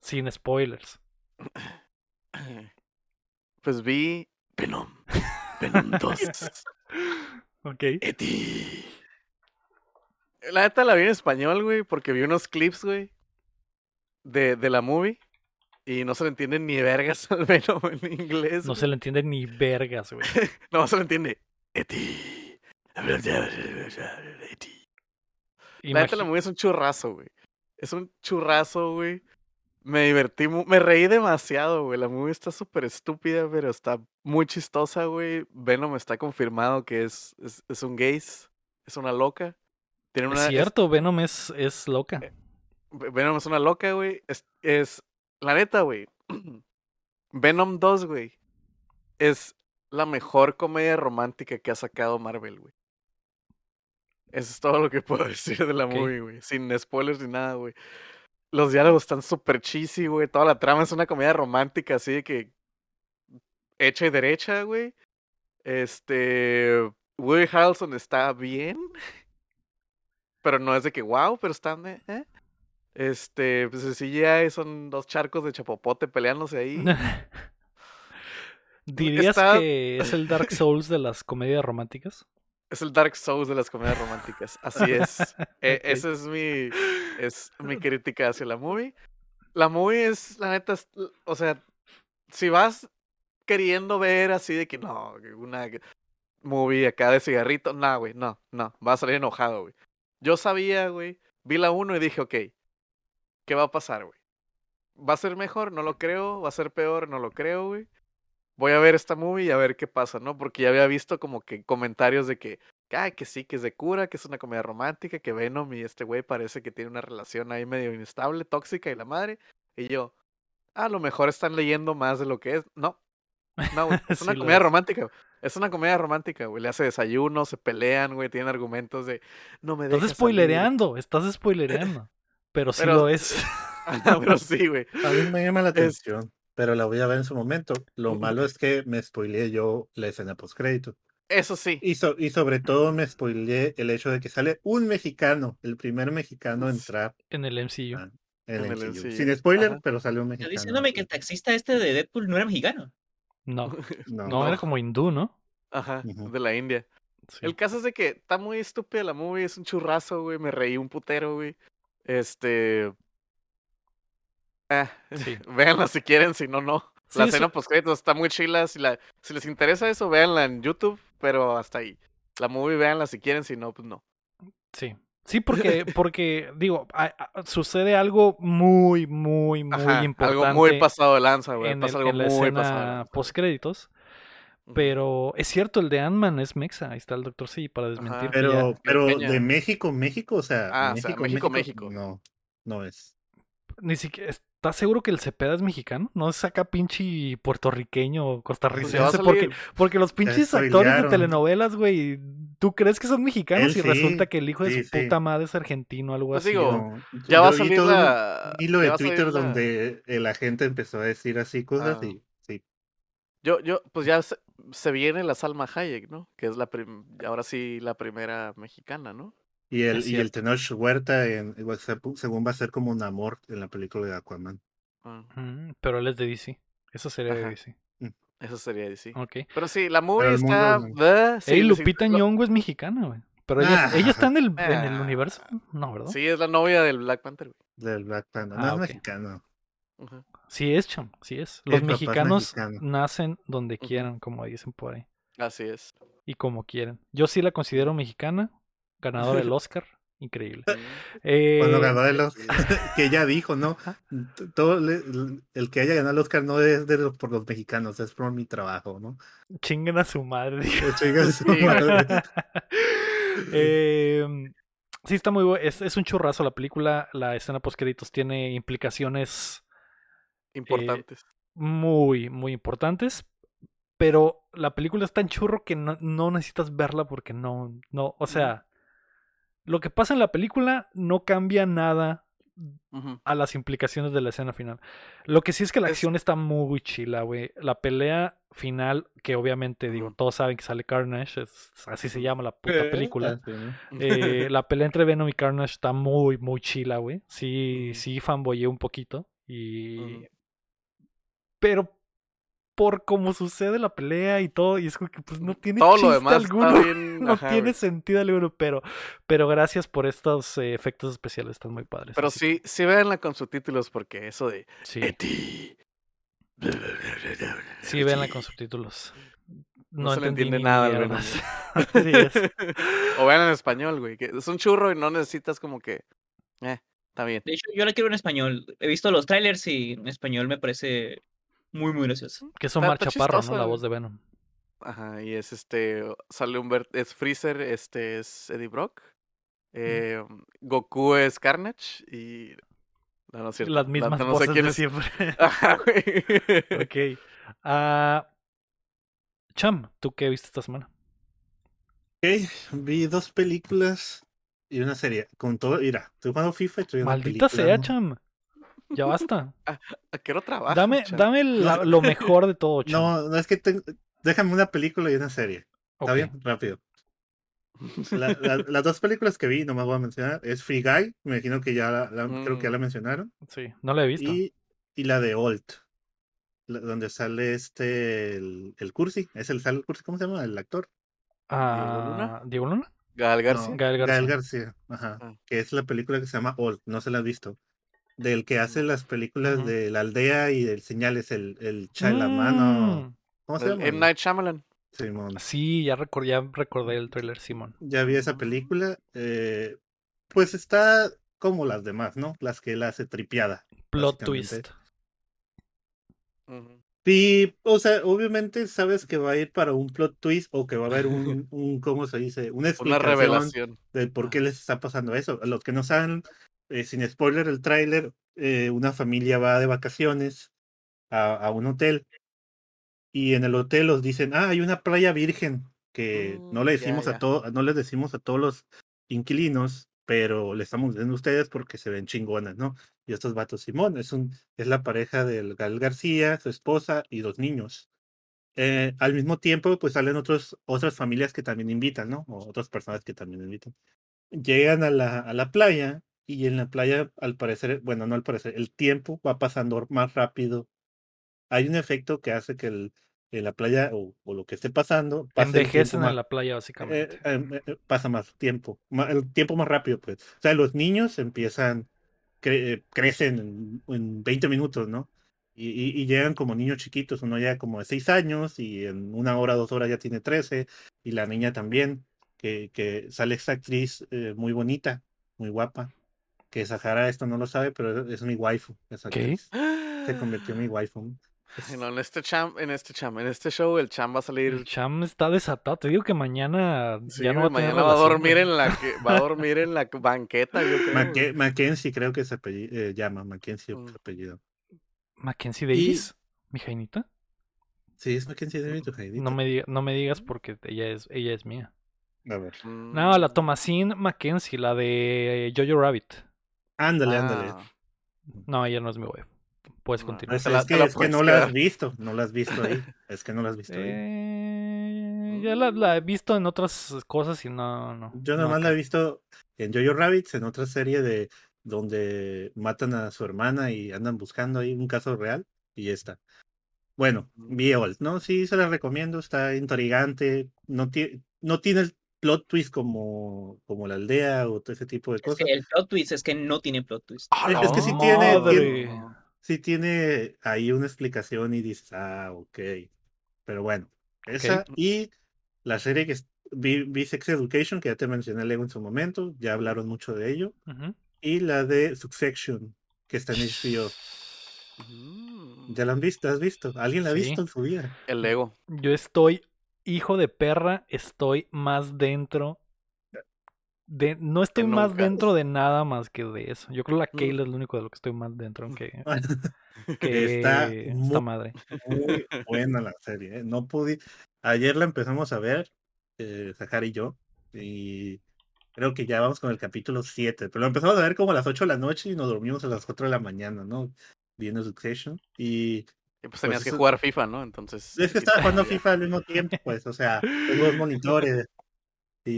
Speaker 1: Sin spoilers.
Speaker 2: Pues vi Venom. Venom 2.
Speaker 1: Ok.
Speaker 2: Eti. La neta la vi en español, güey, porque vi unos clips, güey, de, de la movie. Y no se le entiende ni vergas al Venom en inglés.
Speaker 1: No
Speaker 2: güey.
Speaker 1: se le entiende ni vergas, güey.
Speaker 2: No se le entiende. Eti. Eti. La neta la movie es un churrazo, güey. Es un churrazo, güey. Me divertí, me reí demasiado, güey. La movie está súper estúpida, pero está muy chistosa, güey. Venom está confirmado que es, es, es un gaze, es una loca. Tiene una,
Speaker 1: Es
Speaker 2: es-
Speaker 1: cierto, Venom es, es loca.
Speaker 2: Ve- Venom es una loca, güey. Es, es, la neta, güey. Venom 2, güey. Es la mejor comedia romántica que ha sacado Marvel, güey. Eso es todo lo que puedo decir de la movie, güey. Sin spoilers ni nada, güey. Los diálogos están súper cheesy, güey. Toda la trama es una comedia romántica, así de que. Hecha y derecha, güey. Este. Woody Harrelson está bien. Pero no es de que wow, pero están de. ¿eh? Este. Pues el CGI son dos charcos de chapopote peleándose ahí.
Speaker 1: ¿Dirías
Speaker 2: Está-
Speaker 1: que es el Dark Souls de las comedias románticas?
Speaker 2: Es el Dark Souls de las comedias románticas. Así es. E-. Esa es mi, es mi crítica hacia la movie. La movie es, la neta, es- o sea, si vas queriendo ver así de que no, una movie acá de cigarrito, no, güey, no, no, vas a salir enojado, güey. Yo sabía, güey, vi la 1 y dije, ok, ¿qué va a pasar, güey? ¿Va a ser mejor? No lo creo. ¿Va a ser peor? No lo creo, güey. Voy a ver esta movie y a ver qué pasa, ¿no? Porque ya había visto como que comentarios de que, ay, que sí, que es de cura, que es una comedia romántica, que Venom y este güey parece que tiene una relación ahí medio inestable, tóxica y la madre. Y yo, a lo mejor están leyendo más de lo que es. No, no, güey. Es una
Speaker 1: Sí
Speaker 2: comedia
Speaker 1: es.
Speaker 2: romántica. güey. Es una comedia romántica, güey. Le hace desayuno, se pelean, güey. Tienen argumentos de, no me
Speaker 1: Estás
Speaker 2: dejas salir".
Speaker 1: spoilereando, estás spoilereando. Pero sí
Speaker 2: Pero-
Speaker 1: lo es.
Speaker 2: Pero sí, güey.
Speaker 3: A mí me llama la
Speaker 2: Es-
Speaker 3: atención, pero la voy a ver en su momento. Lo malo es que me spoileé yo la escena postcrédito.
Speaker 2: Eso sí.
Speaker 3: Y, so- y sobre todo me spoileé el hecho de que sale un mexicano, el primer mexicano en entrar
Speaker 1: En el MCU.
Speaker 3: Ah, en
Speaker 2: En
Speaker 3: el
Speaker 2: el
Speaker 3: MCU. Sin spoiler,
Speaker 2: ajá.
Speaker 3: pero sale un
Speaker 4: Está
Speaker 3: mexicano.
Speaker 4: diciéndome que el taxista este de Deadpool no era mexicano.
Speaker 1: No,
Speaker 3: No,
Speaker 1: no, era como hindú, ¿no?
Speaker 2: Ajá, de la India.
Speaker 1: Sí.
Speaker 2: El caso es de que está muy estúpida la movie, es un churrazo, güey. Me reí un putero, güey. Este. Ah,
Speaker 1: Sí.
Speaker 2: véanla si quieren, si no, no.
Speaker 1: Sí,
Speaker 2: La escena postcréditos está muy chila. Si, la, si les interesa eso, véanla en YouTube, pero hasta ahí. La movie, véanla si quieren, si no, pues no.
Speaker 1: Sí. Sí, porque, porque digo, a- a- sucede algo muy, muy, muy
Speaker 2: Ajá,
Speaker 1: importante
Speaker 2: algo muy pasado de lanza, güey. Pasa algo
Speaker 1: en la
Speaker 2: muy pasado
Speaker 1: escena
Speaker 2: lanza.
Speaker 1: post créditos. Pero es cierto, el de Ant-Man es Mexa. Ahí está el doctor sí para desmentir.
Speaker 3: Pero, pero de México, México, o sea,
Speaker 2: Ah, o sea,
Speaker 3: México,
Speaker 2: México,
Speaker 3: no, no es.
Speaker 1: Ni siquiera. ¿Estás seguro que el Cepeda es mexicano? ¿No es acá pinche puertorriqueño o
Speaker 2: Pues
Speaker 1: costarricense? Porque, porque los pinches actores de telenovelas, güey, tú crees que son mexicanos
Speaker 3: Él
Speaker 1: y resulta que el hijo de
Speaker 3: sí,
Speaker 1: su
Speaker 3: sí.
Speaker 1: puta madre es argentino o algo
Speaker 2: Pues
Speaker 1: así.
Speaker 2: digo, Ya va a salir
Speaker 3: todo
Speaker 2: la.
Speaker 3: un hilo
Speaker 2: ya
Speaker 3: de Twitter
Speaker 2: la-
Speaker 3: donde eh, la gente empezó a decir así cosas
Speaker 2: Ah.
Speaker 3: y sí.
Speaker 2: Yo, yo, pues ya se- viene la Salma Hayek, ¿no? Que es la prim- ahora sí la primera mexicana, ¿no?
Speaker 3: Y el, y el. Tenoch Huerta, en, según va a ser como un amor en la película de Aquaman.
Speaker 2: Ah,
Speaker 1: Mm, pero él es de DC. Eso sería de. DC.
Speaker 2: eso sería DC.
Speaker 1: Ok.
Speaker 2: Pero sí, la movie está. ah, sí,
Speaker 1: Ey, Lupita
Speaker 2: lo-
Speaker 1: Nyong'o es mexicana, güey. Pero ella, ella está en el, en el
Speaker 2: Ah.
Speaker 1: universo. No, ¿verdad?
Speaker 2: Sí, es la novia del Black Panther, güey.
Speaker 3: Del Black Panther. No
Speaker 1: Ah,
Speaker 3: es
Speaker 1: ok.
Speaker 3: mexicano.
Speaker 2: Ajá.
Speaker 1: Sí es, cham. Sí es. Los
Speaker 3: El
Speaker 1: mexicanos
Speaker 3: mexicano.
Speaker 1: nacen donde quieran, como dicen por ahí.
Speaker 2: Así es.
Speaker 1: Y como quieren. Yo sí la considero mexicana. Ganadora del Oscar. Increíble. Eh,
Speaker 3: Cuando ganó el Oscar, que ella dijo, ¿no? Todo le- el que haya ganado el Oscar no es de los- por los mexicanos, es por mi trabajo, ¿no?
Speaker 1: Chinguen a su madre. dijo.
Speaker 3: Que chinga su
Speaker 2: Sí.
Speaker 3: madre.
Speaker 1: Eh, sí, está muy bueno. Es, es un churrazo la película. La escena post créditos tiene implicaciones
Speaker 2: Importantes.
Speaker 1: muy, muy importantes. Pero la película es tan churro que no, no necesitas verla porque no, no, o sea, lo que pasa en la película no cambia nada a las implicaciones de la escena final. Lo que sí es que la
Speaker 2: Es-
Speaker 1: acción está muy chila, güey. La pelea final, que obviamente, digo, todos saben que sale Carnage, es- así se llama la puta
Speaker 3: Eh,
Speaker 1: película. Eh, la pelea entre Venom y Carnage está muy, muy chila, güey. Sí, sí fanboyé un poquito. Y. Pero por cómo sucede la pelea y todo, y es como que pues no tiene
Speaker 2: Todo lo
Speaker 1: chiste
Speaker 2: demás
Speaker 1: alguno.
Speaker 2: está bien.
Speaker 1: no
Speaker 2: ajá,
Speaker 1: tiene
Speaker 2: güey.
Speaker 1: sentido alguno, pero, pero gracias por estos eh, efectos especiales, están muy padres.
Speaker 2: Pero sí, sí véanla con subtítulos porque eso de.
Speaker 1: sí,
Speaker 2: Eti.
Speaker 1: sí, véanla con subtítulos. No,
Speaker 2: No se le entiende
Speaker 1: ni
Speaker 2: nada al
Speaker 1: mierdas.
Speaker 2: Venom,
Speaker 1: Sí, es-
Speaker 2: o vean en español, güey. Que es un churro y no necesitas como que. Eh, está bien.
Speaker 4: De hecho, yo la quiero en español. He visto los trailers y en español me parece muy, muy gracioso.
Speaker 1: Que es Omar
Speaker 2: está
Speaker 1: Chaparro, ¿no? La voz de Venom.
Speaker 2: Ajá, y es este. Sale un ver- es Freezer, este es Eddie Brock. eh, Goku es Carnage y. No, no es cierto.
Speaker 1: Las
Speaker 2: la-
Speaker 1: mismas
Speaker 2: no sé
Speaker 1: voces
Speaker 2: quién
Speaker 1: de
Speaker 2: es.
Speaker 1: siempre.
Speaker 2: Ajá, güey.
Speaker 1: ok. Ah, Cham, ¿tú qué viste esta semana?
Speaker 3: Ok, vi dos películas y una serie. Con todo, mira, estoy jugando FIFA y estoy viendo
Speaker 1: Maldita sea,
Speaker 3: ¿no?
Speaker 1: Cham. Ya basta.
Speaker 2: ¿A qué hora trabajas?
Speaker 1: Dame,
Speaker 2: chavo?
Speaker 1: dame la- lo mejor de todo, Cham.
Speaker 3: No, no es que déjame una película y una serie. ¿Está bien? Rápido. La- la- las dos películas que vi, no me voy a mencionar, es Free Guy, me imagino que ya la, la- creo que ya la
Speaker 2: Mm.
Speaker 3: mencionaron,
Speaker 1: Sí, no la he visto.
Speaker 3: y, y la de Old, la- donde sale este, el, el Cursi, es el, sale el Cursi, ¿cómo se llama? El actor.
Speaker 1: Ah,
Speaker 2: Luna?
Speaker 1: ¿Diego Luna?
Speaker 2: Gael García.
Speaker 3: No,
Speaker 1: Gael García.
Speaker 3: Gael García, ajá,
Speaker 2: Ah.
Speaker 3: que es la película que se llama Old, no se la has visto. Del que hace las películas de la aldea y del señales, el, el Chalaman,
Speaker 1: Mm,
Speaker 3: ¿cómo se llama?
Speaker 2: M. Night Shyamalan.
Speaker 3: Simón.
Speaker 1: Sí, ya, recor- ya recordé el trailer, Simón.
Speaker 3: Ya vi esa película. eh, pues está como las demás, ¿no? Las que él hace tripiada.
Speaker 1: Plot twist.
Speaker 2: Ujú.
Speaker 3: Sí, o sea, obviamente sabes que va a ir para un plot twist o que va a haber un, un ¿cómo se dice? Una
Speaker 2: revelación.
Speaker 3: de por qué les está pasando eso. Los que no saben, eh, sin spoiler el tráiler, eh, una familia va de vacaciones a, a un hotel y en el hotel los dicen, ah, hay una playa virgen que no
Speaker 2: Mm,
Speaker 3: le
Speaker 2: ya,
Speaker 3: decimos a todos, no les decimos a todos los inquilinos, pero le estamos diciendo a ustedes porque se ven chingonas, ¿no? Y estos vatos, Simón, es un, es la pareja del Gal García, su esposa y dos niños. Eh, al mismo tiempo, pues salen otros, otras familias que también invitan, ¿no? O otras personas que también invitan. Llegan a la, a la playa y en la playa, al parecer, bueno, no al parecer, el tiempo va pasando más rápido. Hay un efecto que hace que el, en la playa o, o lo que esté pasando
Speaker 1: Envejecen en la playa,
Speaker 3: eh,
Speaker 1: básicamente.
Speaker 3: eh, eh, pasa más tiempo, el tiempo más rápido, pues. O sea, los niños empiezan, cre- crecen en, en 20 minutos, ¿no? Y, y- y llegan como niños chiquitos, uno ya como de 6 años y en una hora, dos horas ya tiene 13, y la niña también, que, que sale esta actriz eh, muy bonita, muy guapa, que Sahara esto no lo sabe, pero es mi waifu,
Speaker 1: ¿Qué?
Speaker 3: Se convirtió en mi waifu.
Speaker 2: No, en este cham, en este cham, en este show el cham va a
Speaker 1: El
Speaker 2: salir.
Speaker 1: Cham está desatado. Te digo que mañana
Speaker 2: Sí,
Speaker 1: ya no va a
Speaker 2: mañana va a dormir en la que, va a dormir en la banqueta, yo creo.
Speaker 3: Mackenzie creo que se apelli- eh, llama, Mackenzie
Speaker 2: Mm.
Speaker 3: apellido.
Speaker 1: Mackenzie Davis, mi jainita.
Speaker 3: Sí, es Mackenzie David, tu Heidi.
Speaker 1: No me, diga- no me digas porque ella es, ella es mía.
Speaker 3: A ver.
Speaker 1: No, la
Speaker 2: Mm,
Speaker 1: Thomasine Mackenzie, la de Jojo Rabbit.
Speaker 3: Ándale, ándale.
Speaker 2: ah,
Speaker 1: No, ella no es mi web. Puedes
Speaker 2: No,
Speaker 1: continuar.
Speaker 3: Es,
Speaker 2: te la-
Speaker 3: es que,
Speaker 2: la
Speaker 3: es que
Speaker 2: puedes
Speaker 3: no la has visto, no la has visto ahí. Es que no la has visto ahí.
Speaker 1: Eh, Sí, ya la, la he visto en otras cosas y no, no.
Speaker 3: Yo
Speaker 1: no
Speaker 3: nomás la he visto en Jojo Rabbits, en otra serie de donde matan a su hermana y andan buscando ahí un caso real y ya está. Bueno,
Speaker 2: Mm.
Speaker 3: Old, ¿no? Sí, se la recomiendo, está intrigante, no, tiene no tiene el plot twist como, como la aldea o todo ese tipo de
Speaker 4: Es
Speaker 3: cosas.
Speaker 4: que el plot twist es que no tiene plot twist.
Speaker 1: ¡A la
Speaker 3: Es que sí tiene- tiene- Sí tiene ahí una explicación y dices, ah, ok. Pero bueno, esa y la serie que es vi, vi Sex Education, que ya te mencioné Lego en su momento, ya hablaron mucho de ello, y la de Succession, que está en HBO.
Speaker 2: Mm,
Speaker 3: ¿Ya la han visto? ¿Has visto? ¿Alguien la ha
Speaker 1: Sí.
Speaker 3: visto en su vida?
Speaker 2: El Lego.
Speaker 1: Yo estoy, hijo de perra, estoy más dentro. De, no estoy más dentro de nada más que de eso. Yo creo que la
Speaker 3: Mm.
Speaker 1: Kayla es lo único de lo que estoy más dentro que, que
Speaker 3: Está
Speaker 1: esta madre.
Speaker 3: Muy buena la serie. ¿eh? No pude. Ayer la empezamos a ver, eh, Sahar y yo, y creo que ya vamos con el capítulo 7. Pero lo empezamos a ver como a las 8 de la noche y nos dormimos a las 4 de la mañana, ¿no? Viendo Succession. Y
Speaker 2: Y pues tenías que
Speaker 3: eso-
Speaker 2: jugar FIFA, ¿no? Entonces.
Speaker 3: es que estaba jugando. FIFA al mismo tiempo, pues, o sea, tengo dos monitores. Y,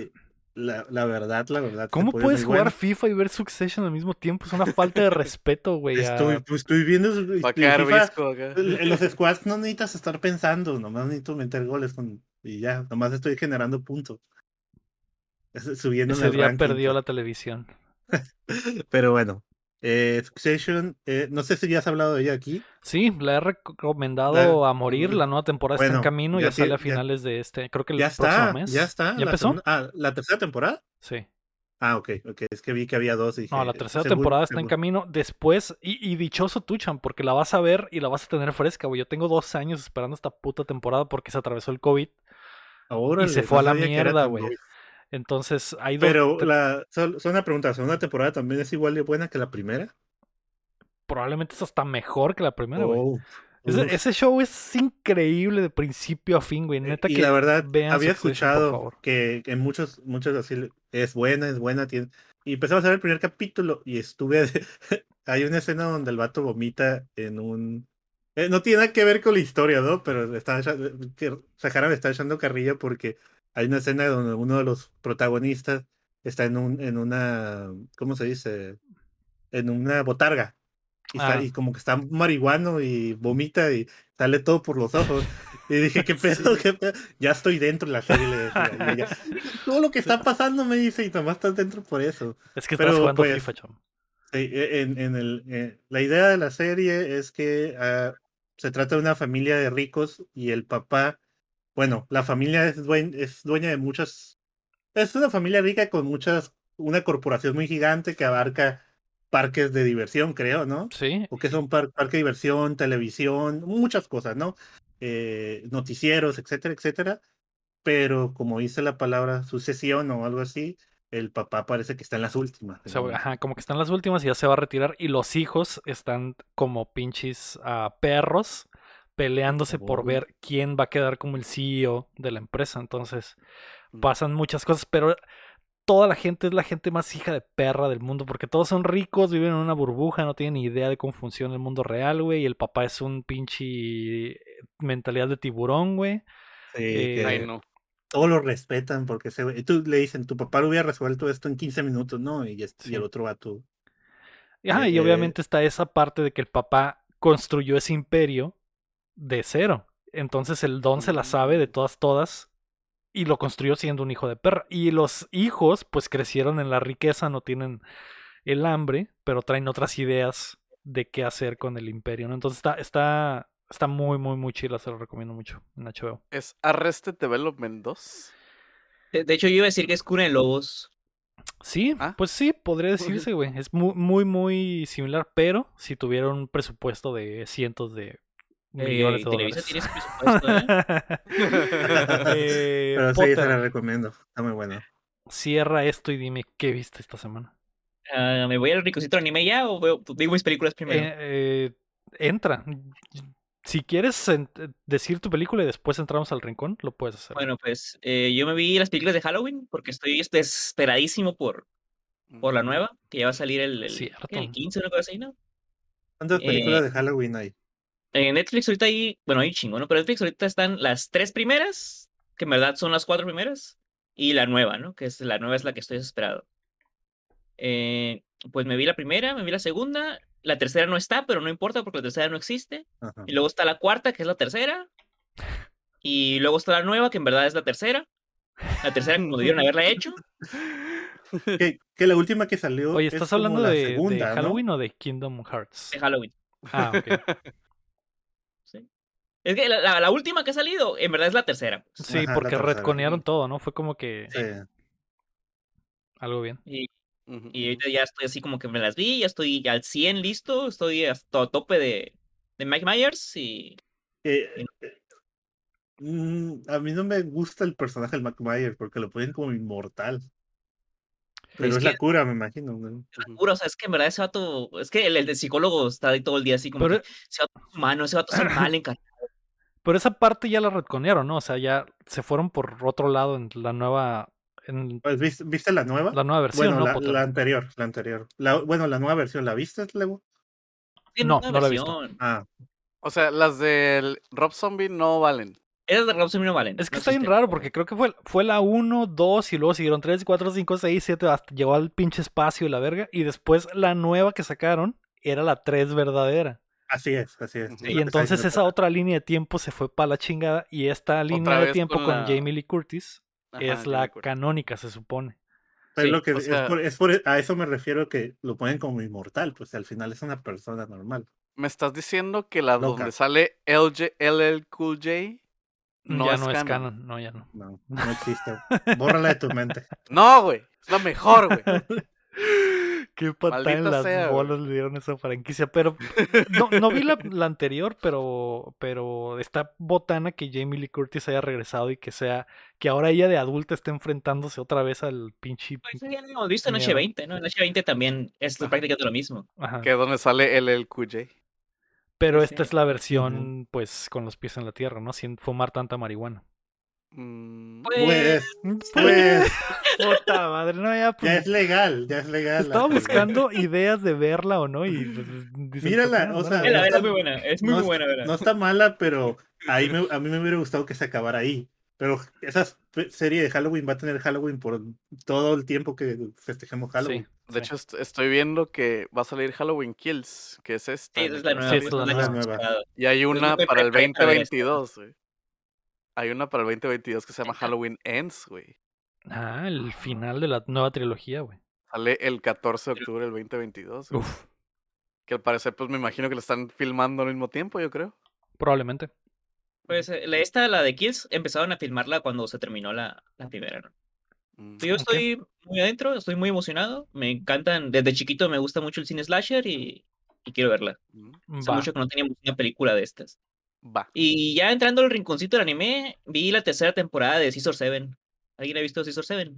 Speaker 3: y la, la verdad, la verdad.
Speaker 1: ¿Cómo puedes jugar
Speaker 3: bueno.
Speaker 1: FIFA y ver Succession al mismo tiempo? Es una falta de respeto, güey. a-
Speaker 3: Estoy, pues, estoy viendo.
Speaker 2: Quedar
Speaker 3: FIFA,
Speaker 2: visco acá.
Speaker 3: En los squads no necesitas estar pensando, nomás necesito meter goles con, y ya, nomás estoy generando puntos. Subiendo en
Speaker 1: Ese
Speaker 3: el
Speaker 1: día
Speaker 3: ranking,
Speaker 1: perdió
Speaker 3: pues.
Speaker 1: la televisión.
Speaker 3: Pero bueno, eh, Succession, eh, no sé si ya has hablado de ella aquí.
Speaker 1: Sí, la he recomendado
Speaker 3: La-
Speaker 1: a morir. La nueva temporada está en camino. Ya,
Speaker 3: ya
Speaker 1: sale a
Speaker 3: ya-
Speaker 1: finales de este. Creo que el
Speaker 3: Ya
Speaker 1: próximo
Speaker 3: está,
Speaker 1: mes.
Speaker 3: ya está.
Speaker 1: ¿Ya empezó?
Speaker 3: ah, ¿la tercera temporada?
Speaker 1: Sí.
Speaker 3: Ah, ok, ok, es que vi que había dos y dije,
Speaker 1: No, la tercera
Speaker 3: seguro-
Speaker 1: temporada está en camino. Después, y, y dichoso Tuchan, porque la vas a ver y la vas a tener fresca, güey. Yo tengo dos años esperando esta puta temporada porque se atravesó el COVID.
Speaker 3: Órale,
Speaker 1: se
Speaker 3: no
Speaker 1: fue a la mierda, güey. Entonces, hay dos.
Speaker 3: Pero
Speaker 1: te-
Speaker 3: la, solo solo una pregunta, ¿la segunda temporada también es igual de buena que la primera?
Speaker 1: Probablemente es hasta mejor que la primera, güey.
Speaker 3: Oh,
Speaker 1: Ese, show es increíble de principio a fin, güey. Neta
Speaker 3: y
Speaker 1: que
Speaker 3: la verdad,
Speaker 1: vean
Speaker 3: había escuchado que en muchos, muchos así es buena, es buena. Tiene... Y empezamos a ver el primer capítulo y estuve. Hay una escena donde el vato vomita en un. eh, no tiene nada que ver con la historia, ¿no? Pero está, que Sahara me está echando carrilla porque hay una escena donde uno de los protagonistas está en un, en una, ¿cómo se dice? En una botarga. Y, está-
Speaker 1: Ah.
Speaker 3: y como que está marihuano y vomita y sale todo por los ojos. Y dije, ¿qué pedo? ¿Qué pedo? Ya estoy dentro de la serie. le decía, todo lo que está pasando me dice, y nomás estás dentro por eso.
Speaker 1: Es que
Speaker 3: Pero,
Speaker 1: estás jugando
Speaker 3: pues,
Speaker 1: FIFA.
Speaker 3: Sí, e- en, en el, eh, la idea de la serie es que ah, se trata de una familia de ricos y el papá, bueno, la familia es, dueña de muchas, es una familia rica con muchas, una corporación muy gigante que abarca parques de diversión, creo, ¿no?
Speaker 1: Sí.
Speaker 3: O que son par- parque de diversión, televisión, muchas cosas, ¿no? Eh, noticieros, etcétera, etcétera. Pero como dice la palabra sucesión o algo así, el papá parece que está en las últimas.
Speaker 1: O sea,
Speaker 3: ¿no?
Speaker 1: ajá, como que están las últimas y ya se va a retirar. Y los hijos están como pinches ah, perros peleándose por ver quién va a quedar como el CEO de la empresa. Entonces
Speaker 2: Mm.
Speaker 1: pasan muchas cosas, pero toda la gente es la gente más hija de perra del mundo, porque todos son ricos, viven en una burbuja, no tienen ni idea de cómo funciona el mundo real, güey. Y el papá es un pinche mentalidad de tiburón, güey.
Speaker 3: Sí,
Speaker 1: Eh,
Speaker 3: que
Speaker 2: Ay, no.
Speaker 3: todos lo respetan porque güey- y tú le dicen, tu papá lo hubiera resuelto esto en 15 minutos, ¿no? Y, el otro vato.
Speaker 1: Y, ajá,
Speaker 3: Eh,
Speaker 1: y
Speaker 3: eh,
Speaker 1: obviamente está esa parte de que el papá construyó ese imperio de cero. Entonces el don se la sabe de
Speaker 2: Mm.
Speaker 1: todas, todas. Y lo construyó siendo un hijo de perra. Y los hijos, pues crecieron en la riqueza, no tienen el hambre, pero traen otras ideas de qué hacer con el imperio, ¿no? Entonces está, está, está muy, muy, muy chila, se lo recomiendo mucho en HBO.
Speaker 2: ¿Es Arrested Development 2?
Speaker 4: De, de hecho, yo iba a decir que es Cuna de Lobos.
Speaker 1: Sí,
Speaker 2: Ah.
Speaker 1: pues sí, podría decirse, güey. Es muy, muy, muy similar, pero si tuviera un presupuesto de cientos de
Speaker 4: Eh,
Speaker 1: de
Speaker 4: Televisa
Speaker 1: dólares.
Speaker 4: tiene ese presupuesto, ¿eh?
Speaker 1: Eh,
Speaker 3: Pero sí,
Speaker 1: Potter,
Speaker 3: se la recomiendo. Está muy bueno.
Speaker 1: cierra esto y dime qué viste esta semana.
Speaker 4: Ah, ¿Me voy al ricocito anime ya o veo- digo mis películas primero?
Speaker 1: Eh, eh, entra. Si quieres decir tu película y después entramos al rincón, lo puedes hacer.
Speaker 4: Bueno, pues eh, yo me vi las películas de Halloween porque estoy desesperadísimo por, por la
Speaker 2: Mm.
Speaker 4: nueva, que ya va a salir el, el, el 15 o una cosa así, ¿no?
Speaker 3: ¿Cuántas películas
Speaker 4: Eh,
Speaker 3: de Halloween hay?
Speaker 4: En Netflix ahorita hay, bueno, hay un chingo, ¿no? Pero en Netflix ahorita están las tres primeras que en verdad son las cuatro primeras, y la nueva, ¿no? Que es la nueva es la que estoy desesperado. Eh, pues me vi la primera, me vi la segunda, la tercera no está, pero no importa porque la tercera no existe.
Speaker 3: Ajá.
Speaker 4: Y luego está la cuarta, que es la tercera. Y luego está la nueva, que en verdad es la tercera. La tercera como debieron haberla hecho.
Speaker 3: Que, que la última que salió.
Speaker 1: Oye,
Speaker 3: es
Speaker 1: ¿estás
Speaker 3: como
Speaker 1: hablando
Speaker 3: la
Speaker 1: de, de
Speaker 3: segunda, ¿no?
Speaker 1: Halloween o de Kingdom Hearts?
Speaker 4: De Halloween.
Speaker 1: Ah, ok.
Speaker 4: Es que la, la- la última que ha salido, en verdad es la tercera. pues.
Speaker 1: Sí,
Speaker 3: Ajá, la
Speaker 1: porque
Speaker 3: tercera.
Speaker 1: retconearon todo, ¿no? Fue como que
Speaker 3: Sí.
Speaker 1: algo bien.
Speaker 4: Y, y ahorita ya estoy así como que me las vi, ya estoy al 100 listo, estoy hasta a tope de, de Mike Myers y
Speaker 3: Eh, eh, mm, a mí no me gusta el personaje del McMyer porque lo ponen como inmortal. Pero
Speaker 4: Es
Speaker 3: es,
Speaker 4: que-
Speaker 3: la cura, me imagino. ¿no?
Speaker 2: Ujú.
Speaker 4: puro, o sea, es que en verdad ese vato, es que el, el de psicólogo está ahí todo el día así como
Speaker 1: Pero,
Speaker 4: que ese vato es humano, ese vato es mal encarnado.
Speaker 1: Pero esa parte ya la retconearon, ¿no? O sea, ya se fueron por otro lado en la nueva, en
Speaker 3: Pues, ¿viste, viste la nueva?
Speaker 1: la nueva versión,
Speaker 3: bueno,
Speaker 1: ¿no?
Speaker 3: la,
Speaker 1: Potter?
Speaker 3: la anterior, la anterior. La- bueno, la nueva versión, ¿la viste, Lego?
Speaker 1: No, no lo he visto.
Speaker 3: Ah,
Speaker 2: O sea, las del Rob Zombie no valen.
Speaker 4: Esas de Rob Zombie no valen.
Speaker 1: Es que
Speaker 4: no
Speaker 1: está bien raro porque creo que fue, fue la 1, 2 y luego siguieron 3, 4, 5, 6, 7, hasta llegó al pinche espacio y la verga. Y después la nueva que sacaron era la 3 verdadera.
Speaker 3: Así es, así es.
Speaker 2: Y
Speaker 3: lo
Speaker 1: entonces esa otra línea de tiempo se fue para la chingada y esta línea de tiempo
Speaker 2: con
Speaker 1: Jamie Lee Curtis
Speaker 2: Ajá,
Speaker 1: es la canónica, se supone.
Speaker 3: Pero
Speaker 4: Sí,
Speaker 3: lo que
Speaker 2: o
Speaker 3: es
Speaker 2: sea-
Speaker 3: por- es por- a eso me refiero que lo ponen como inmortal, pues al final es una persona normal.
Speaker 2: Me estás diciendo que la
Speaker 3: Loca.
Speaker 2: donde sale LJ, LL Cool J no
Speaker 1: ya
Speaker 2: es
Speaker 1: no es
Speaker 2: canon.
Speaker 1: canon, no, ya no.
Speaker 3: No, no existe. Bórrala de tu mente.
Speaker 2: No, güey. Es la mejor, güey.
Speaker 1: Qué patada en las
Speaker 2: sea, güey.
Speaker 1: bolas le dieron a esa franquicia. Pero no, no vi la, la anterior, pero, pero está botana que Jamie Lee Curtis haya regresado y que sea, que ahora ella de adulta esté enfrentándose otra vez al pinche.
Speaker 4: Pues eso ya lo hemos visto en
Speaker 1: Miedo.
Speaker 4: H20, ¿no? En H20 también es
Speaker 2: Ajá.
Speaker 4: prácticamente lo mismo.
Speaker 1: Ajá.
Speaker 2: Que es donde sale LL Cool J.
Speaker 1: Pero
Speaker 4: Sí,
Speaker 1: esta
Speaker 4: sí.
Speaker 1: es la versión, pues, con los pies en la tierra, ¿no? Sin fumar tanta marihuana.
Speaker 2: Mm,
Speaker 4: Pues,
Speaker 3: Pues, pues,
Speaker 1: Puta madre, no, ya, pues,
Speaker 3: ya es legal, ya es legal.
Speaker 1: Estaba buscando ideas de verla o no y pues, dicen,
Speaker 3: Mírala,
Speaker 1: pues,
Speaker 3: o sea,
Speaker 1: no,
Speaker 4: la
Speaker 3: no
Speaker 4: verdad
Speaker 3: está-
Speaker 4: es muy buena, es muy,
Speaker 3: no
Speaker 4: muy buena, ¿verdad?
Speaker 3: No está mala, pero ahí me- a mí me hubiera gustado que se acabara ahí. Pero esa serie de Halloween va a tener Halloween por todo el tiempo que festejemos Halloween.
Speaker 1: Sí,
Speaker 2: De hecho, est- estoy viendo que va a salir Halloween Kills, que es esta.
Speaker 4: Sí, es la nueva.
Speaker 1: Sí, es la nueva.
Speaker 2: Y hay una para el
Speaker 4: preparada para esto.
Speaker 2: 2022, güey. Hay una para el 2022 que se llama Halloween Ends, güey.
Speaker 1: Ah, el final de la nueva trilogía, güey.
Speaker 2: Sale el 14 de octubre del 2022. güey.
Speaker 1: Uf,
Speaker 2: Que al parecer, pues me imagino que lo están filmando al mismo tiempo, yo creo.
Speaker 1: probablemente.
Speaker 4: Pues eh, la- esta, la de Kills, empezaron a filmarla cuando se terminó la, la primera, ¿no?
Speaker 2: Mm.
Speaker 4: Yo
Speaker 1: Ok.
Speaker 4: estoy muy adentro, estoy muy emocionado. Me encantan, desde chiquito me gusta mucho el cine slasher y, y quiero verla.
Speaker 2: Mm,
Speaker 4: Hace mucho que no teníamos una película de estas.
Speaker 2: Va.
Speaker 4: Y ya entrando al rinconcito del anime, vi la tercera temporada de Scissor 7. ¿Alguien ha visto Scissor 7?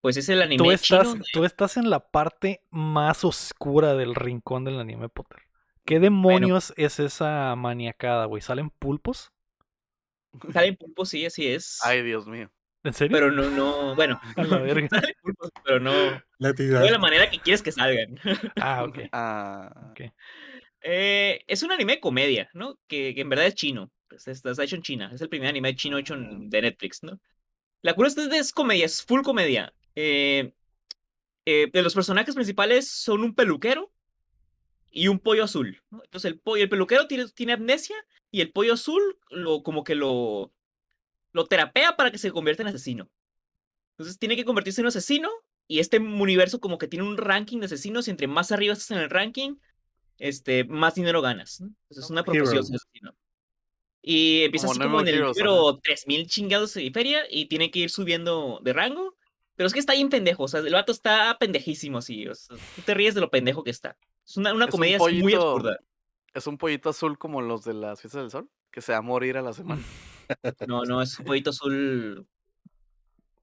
Speaker 4: Pues es el anime
Speaker 1: Tú estás,
Speaker 4: chino.
Speaker 1: tú estás en la parte más oscura del rincón del anime Potter. ¿Qué demonios es esa maniacada, güey? ¿Salen pulpos?
Speaker 4: Sale pulpo, sí, así es.
Speaker 2: Ay, Dios mío.
Speaker 1: ¿En serio?
Speaker 4: Pero no, no, bueno.
Speaker 1: A la verga.
Speaker 4: Sale pulpo, pero no,
Speaker 3: La
Speaker 4: no de la manera que quieres que salgan.
Speaker 1: Ah, ok.
Speaker 2: Ah,
Speaker 1: ok.
Speaker 4: Eh, es un anime de comedia, ¿no? Que, que en verdad es chino. Pues está, hecho en China. Es el primer anime chino hecho en- de Netflix, ¿no? La cura es, es comedia, es full comedia. Eh, eh, de los personajes principales son un peluquero y un pollo azul. ¿no? Entonces el pollo, el peluquero tiene, tiene amnesia y el pollo azul lo como que lo lo terapea para que se convierta en asesino. Entonces tiene que convertirse en un asesino y este universo como que tiene un ranking de asesinos y entre más arriba estás en el ranking, este, más dinero ganas. ¿no? Entonces es una profesión ser asesino. Y empieza
Speaker 2: Como
Speaker 4: así como en el
Speaker 2: Heroes,
Speaker 4: número 3000 chingados de feria y tiene que ir subiendo de rango. Pero es que está bien pendejo, o sea, el vato está pendejísimo así. O sea, tú te ríes de lo pendejo que está. Es una, una
Speaker 2: Es un
Speaker 4: comedia así muy
Speaker 2: pollito-
Speaker 4: absurda.
Speaker 2: es un pollito azul como los de las fiestas del sol, que se va a morir a la semana.
Speaker 4: No, no, es un poquito azul.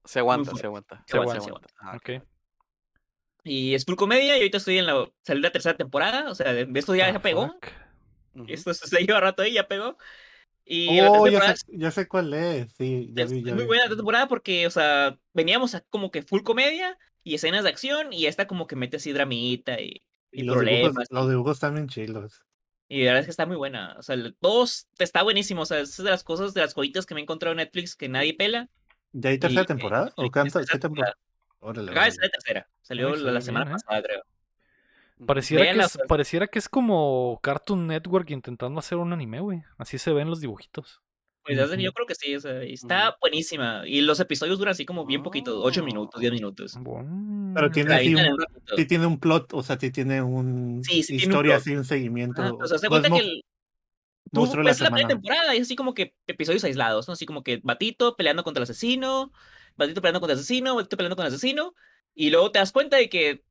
Speaker 2: Se aguanta, se aguanta.
Speaker 4: Se aguanta, se
Speaker 2: Ah,
Speaker 1: Ok.
Speaker 4: Y es full comedia y ahorita estoy en la, salí la tercera temporada, o sea, esto ya,
Speaker 1: Ah,
Speaker 4: ya pegó.
Speaker 1: fuck.
Speaker 2: ujú.
Speaker 4: Esto se lleva rato ahí, ya pegó. Y
Speaker 3: Oh, ya
Speaker 4: temporada
Speaker 3: sé, ya sé cuál es. Sí, ya
Speaker 4: es,
Speaker 3: vi, ya
Speaker 4: muy
Speaker 3: vi.
Speaker 4: buena la temporada porque, o sea, veníamos a como que full comedia y escenas de acción y esta como que mete así dramita y, y
Speaker 3: Y los dibujos,
Speaker 4: problemas.
Speaker 3: los dibujos están bien chilos.
Speaker 4: Y la verdad es que está muy buena. O sea, todos está buenísimo. O sea, es de las cosas, de las joyitas que me he encontrado en Netflix que nadie pela.
Speaker 3: ¿Ya hay
Speaker 4: y
Speaker 3: tercera
Speaker 4: que
Speaker 3: temporada? ¿O cuántas?
Speaker 4: está
Speaker 3: ¿Qué temporada? Órale,
Speaker 4: Acaba de salir la tercera. Salió
Speaker 1: Ay,
Speaker 4: la, semana
Speaker 1: bien, ¿eh?
Speaker 4: pasada, creo.
Speaker 1: Pareciera que, es, pareciera que es como Cartoon Network intentando hacer un anime, güey. Así se ven los dibujitos.
Speaker 4: Pues yo creo que sí. O sea, y está buenísima. Y los episodios duran así como bien poquito, 8 minutos, 10 minutos.
Speaker 3: Pero tiene así un, sí tiene un plot, o sea, sí tiene un
Speaker 4: Sí, sí tiene un
Speaker 3: historia así, un seguimiento.
Speaker 4: O sea, se cuenta que el, tú
Speaker 3: de la
Speaker 4: ves la primera temporada y es así como que episodios aislados, ¿no? Así como que Batito peleando contra el asesino, Batito peleando contra el asesino, Batito peleando con el asesino, y luego te das cuenta de que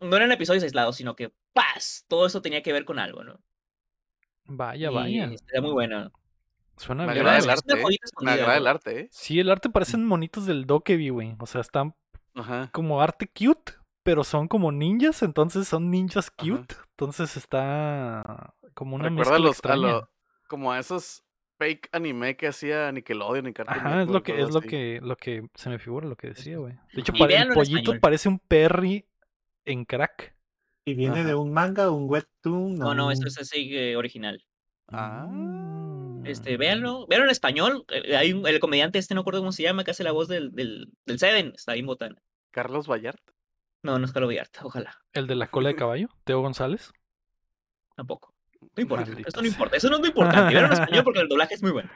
Speaker 4: no eran episodios aislados, sino que ¡paz! Todo eso tenía que ver con algo, ¿no?
Speaker 1: Vaya,
Speaker 4: y
Speaker 1: vaya.
Speaker 4: Está muy buena.
Speaker 1: Suena
Speaker 2: Me
Speaker 1: bien.
Speaker 2: agrada el arte, ¿eh? Me agrada el arte, ¿eh?
Speaker 1: Sí, el arte parecen monitos del Dokebi, güey. O sea, están
Speaker 2: Ajá.
Speaker 1: como arte cute, pero son como ninjas, entonces son ninjas
Speaker 2: Ajá.
Speaker 1: cute. Entonces está como una
Speaker 2: Recuerda
Speaker 1: mezcla
Speaker 2: los, a
Speaker 1: extraña.
Speaker 2: lo- como a esos fake anime que hacía Nickelodeon y Cartoon
Speaker 1: Ajá, es lo
Speaker 2: Network,
Speaker 1: que es lo que lo que se me figura lo que decía, güey. De hecho, el
Speaker 4: en
Speaker 1: pollito parece un Perry en crack.
Speaker 3: ¿Y viene
Speaker 2: Ajá.
Speaker 3: de un manga, un webtoon?
Speaker 4: No, no, eso
Speaker 3: un-
Speaker 4: es así eh, original.
Speaker 2: Ah.
Speaker 4: Este, véanlo, véanlo en español. eh, Hay un, el comediante este, no acuerdo cómo se llama, que hace la voz del, del, del Seven, está bien botana.
Speaker 2: Carlos Vallarta.
Speaker 4: No, no es Carlos Vallarta, ojalá,
Speaker 1: El de la cola de caballo, Teo González.
Speaker 4: tampoco. No importa,
Speaker 1: Maldita
Speaker 4: esto no
Speaker 1: sea.
Speaker 4: importa, eso no es lo importante. Véanlo en español porque el doblaje es muy bueno.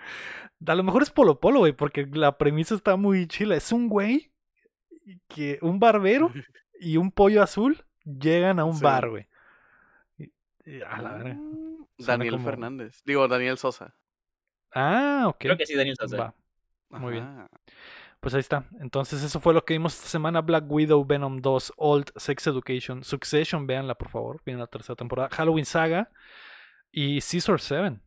Speaker 1: A lo mejor es Polo Polo, güey, porque la premisa está muy chila. Es un güey que un barbero y un pollo azul llegan a un
Speaker 2: Sí.
Speaker 1: bar, güey. A la verga.
Speaker 2: Mm, Daniel
Speaker 1: como-
Speaker 2: Fernández. Digo, Daniel Sosa.
Speaker 1: Ah, ok.
Speaker 4: Creo que sí, Daniel Sosa.
Speaker 1: Va. Muy bien. Pues ahí está. Entonces, eso fue lo que vimos esta semana: Black Widow, Venom 2, Old, Sex Education, Succession, véanla por favor. Viene la tercera temporada. Halloween Saga y Caesar 7.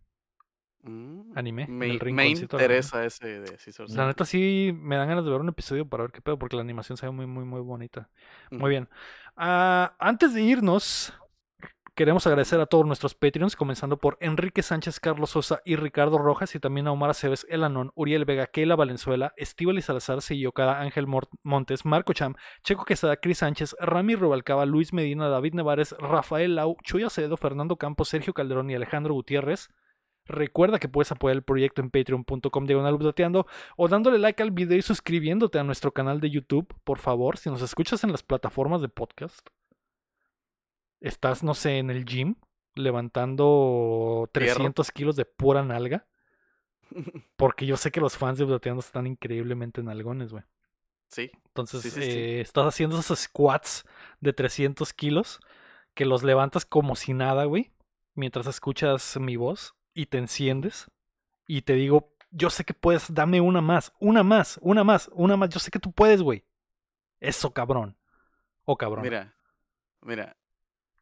Speaker 2: Mm,
Speaker 1: Anime,
Speaker 2: Me,
Speaker 1: el
Speaker 2: me
Speaker 1: la
Speaker 2: interesa ese de Caesar
Speaker 1: La
Speaker 2: Seven.
Speaker 1: neta sí me dan ganas de ver un episodio para ver qué pedo, porque la animación se ve muy, muy, muy bonita. Muy bien. Ah, antes de irnos, queremos agradecer a todos nuestros Patreons, comenzando por Enrique Sánchez, Carlos Sosa y Ricardo Rojas, y también a Omar Aceves, Elanón, Uriel Vega, Keila Valenzuela, Estíbal Salazar, Okada, Ángel Montes, Marco Cham, Checo Quesada, Cris Sánchez, Rami Rubalcaba, Luis Medina, David Nevares, Rafael Lau, Chuy Acevedo, Fernando Campos, Sergio Calderón y Alejandro Gutiérrez. Recuerda que puedes apoyar el proyecto en patreon.com diagonal o dándole like al video y suscribiéndote a nuestro canal de YouTube, por favor. Si nos escuchas en las plataformas de podcast, estás, no sé, en el gym levantando 300 kilos de pura nalga. Porque yo sé que los fans de Updateando están increíblemente nalgones, güey.
Speaker 2: Sí.
Speaker 1: Entonces,
Speaker 2: Sí, sí, sí.
Speaker 1: eh, estás haciendo esos squats de 300 kilos que los levantas como si nada, güey, mientras escuchas mi voz y te enciendes y te digo, yo sé que puedes, dame una más, una más, una más, una más, yo sé que tú puedes, güey. Eso, cabrón. O cabrón.
Speaker 2: Mira, mira.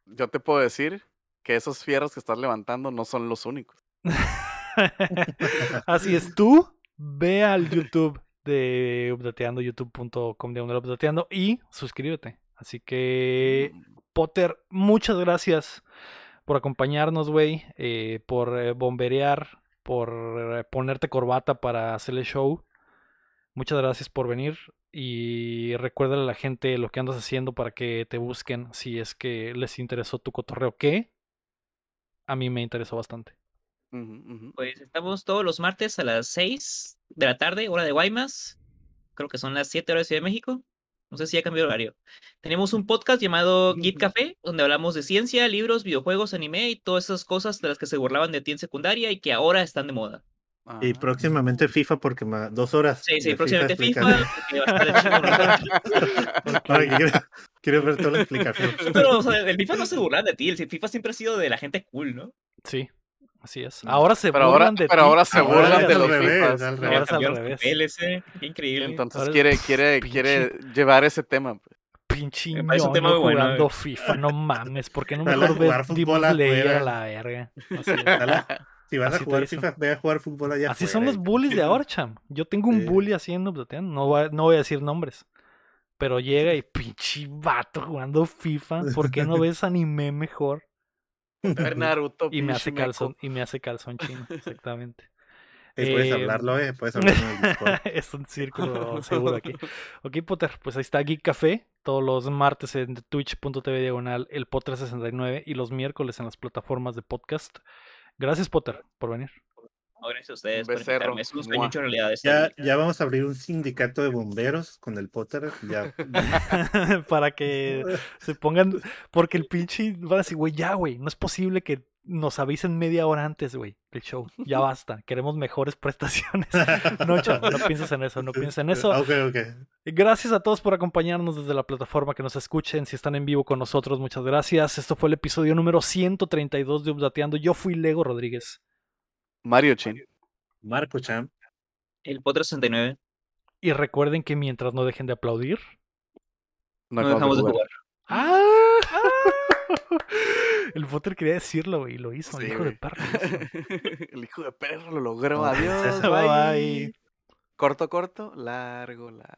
Speaker 2: Yo te puedo decir que esos fierros que estás levantando no son los únicos.
Speaker 1: Así es, tú ve al YouTube de Updateando, youtube.com de Updateando y suscríbete. Así que
Speaker 2: Mm,
Speaker 1: Potter, muchas gracias por acompañarnos, güey, eh, por eh, bomberear, por eh, ponerte corbata para hacer el show. Muchas gracias por venir y recuérdale a la gente lo que andas haciendo para que te busquen si es que les interesó tu cotorreo, que a mí me interesó bastante.
Speaker 4: Pues estamos todos los martes a las 6 de la tarde, hora de Guaymas. Creo que son las 7 horas de Ciudad de México. No sé si ya cambió el horario. Tenemos un podcast llamado Git Café, donde hablamos de ciencia, libros, videojuegos, anime y todas esas cosas de las que se burlaban de ti en secundaria y que ahora están de moda.
Speaker 3: Y
Speaker 2: Ah.
Speaker 3: próximamente FIFA, porque ma- dos horas.
Speaker 4: Sí, sí, próximamente FIFA. porque
Speaker 3: Ahora quiero, quiero ver toda la explicación.
Speaker 4: Pero, o sea, el FIFA no se burlan de ti, el FIFA siempre ha sido de la gente cool, ¿no?
Speaker 1: Sí, así es.
Speaker 3: Mm.
Speaker 1: Ahora se
Speaker 2: Pero
Speaker 1: burlan
Speaker 2: ahora-
Speaker 1: de
Speaker 2: pero
Speaker 1: ti.
Speaker 2: ahora se
Speaker 3: Ahora
Speaker 2: burlan de
Speaker 3: al
Speaker 2: los
Speaker 3: revés, al
Speaker 1: Ahora
Speaker 3: revés.
Speaker 1: es al revés.
Speaker 4: increíble.
Speaker 2: Entonces
Speaker 1: Ahora-
Speaker 2: quiere, quiere,
Speaker 1: Pinche-
Speaker 2: quiere llevar ese tema. pues.
Speaker 1: Pinche
Speaker 4: un tema muy bueno,
Speaker 1: jugando
Speaker 4: eh.
Speaker 1: FIFA, no mames, ¿por qué no mejor
Speaker 3: jugar
Speaker 1: ves
Speaker 3: fútbol
Speaker 1: a la verga? Así, es.
Speaker 3: Si vas
Speaker 1: Así
Speaker 3: a jugar. FIFA, ve a jugar fútbol allá
Speaker 1: Así son los bullies de ahora, cham. Yo tengo un
Speaker 3: Sí.
Speaker 1: bully haciendo Updateando, no voy, a, no voy a decir nombres. Pero llega y pinche vato jugando FIFA, ¿por qué no ves anime mejor?
Speaker 2: A ver, Naruto,
Speaker 1: Y me hace calzón, y me hace calzón chino, exactamente.
Speaker 3: Eh, puedes
Speaker 1: Eh,
Speaker 3: hablarlo, eh. Puedes hablarlo en el Discord.
Speaker 1: es un círculo seguro aquí. Ok, Potter, pues ahí está Geek Café. todos los martes en twitch.tv diagonal el Potter 69 y los miércoles en las plataformas de podcast. Gracias, Potter, por venir.
Speaker 4: gracias a ustedes por
Speaker 2: becerro.
Speaker 4: invitarme. Es un sueño hecho realidad.
Speaker 3: Ya, ya vamos a abrir un sindicato de bomberos con el Potter. Ya.
Speaker 1: Para que se pongan. Porque el pinche. Van a decir, güey, ya, güey. No es posible que nos avisen media hora antes, güey, del show. Ya basta. Queremos mejores prestaciones. No, chaval, no pienses en eso, no pienses en eso.
Speaker 3: Ok, ok.
Speaker 1: Gracias a todos por acompañarnos desde la plataforma que nos escuchen. Si están en vivo con nosotros, muchas gracias. Esto fue el episodio número 132 de Updateando. Yo fui Lego Rodríguez.
Speaker 2: Mario Chin.
Speaker 3: Marco Champ.
Speaker 4: El Potro 69.
Speaker 1: Y recuerden que mientras no dejen de aplaudir.
Speaker 2: No,
Speaker 4: dejamos de jugar.
Speaker 1: ¡Ah! El Potter quería decirlo, güey, y lo hizo, el hijo de perro.
Speaker 2: El hijo de perro lo logró.
Speaker 3: Ah,
Speaker 2: Adiós. Bye.
Speaker 1: bye.
Speaker 2: Corto, corto, largo, largo.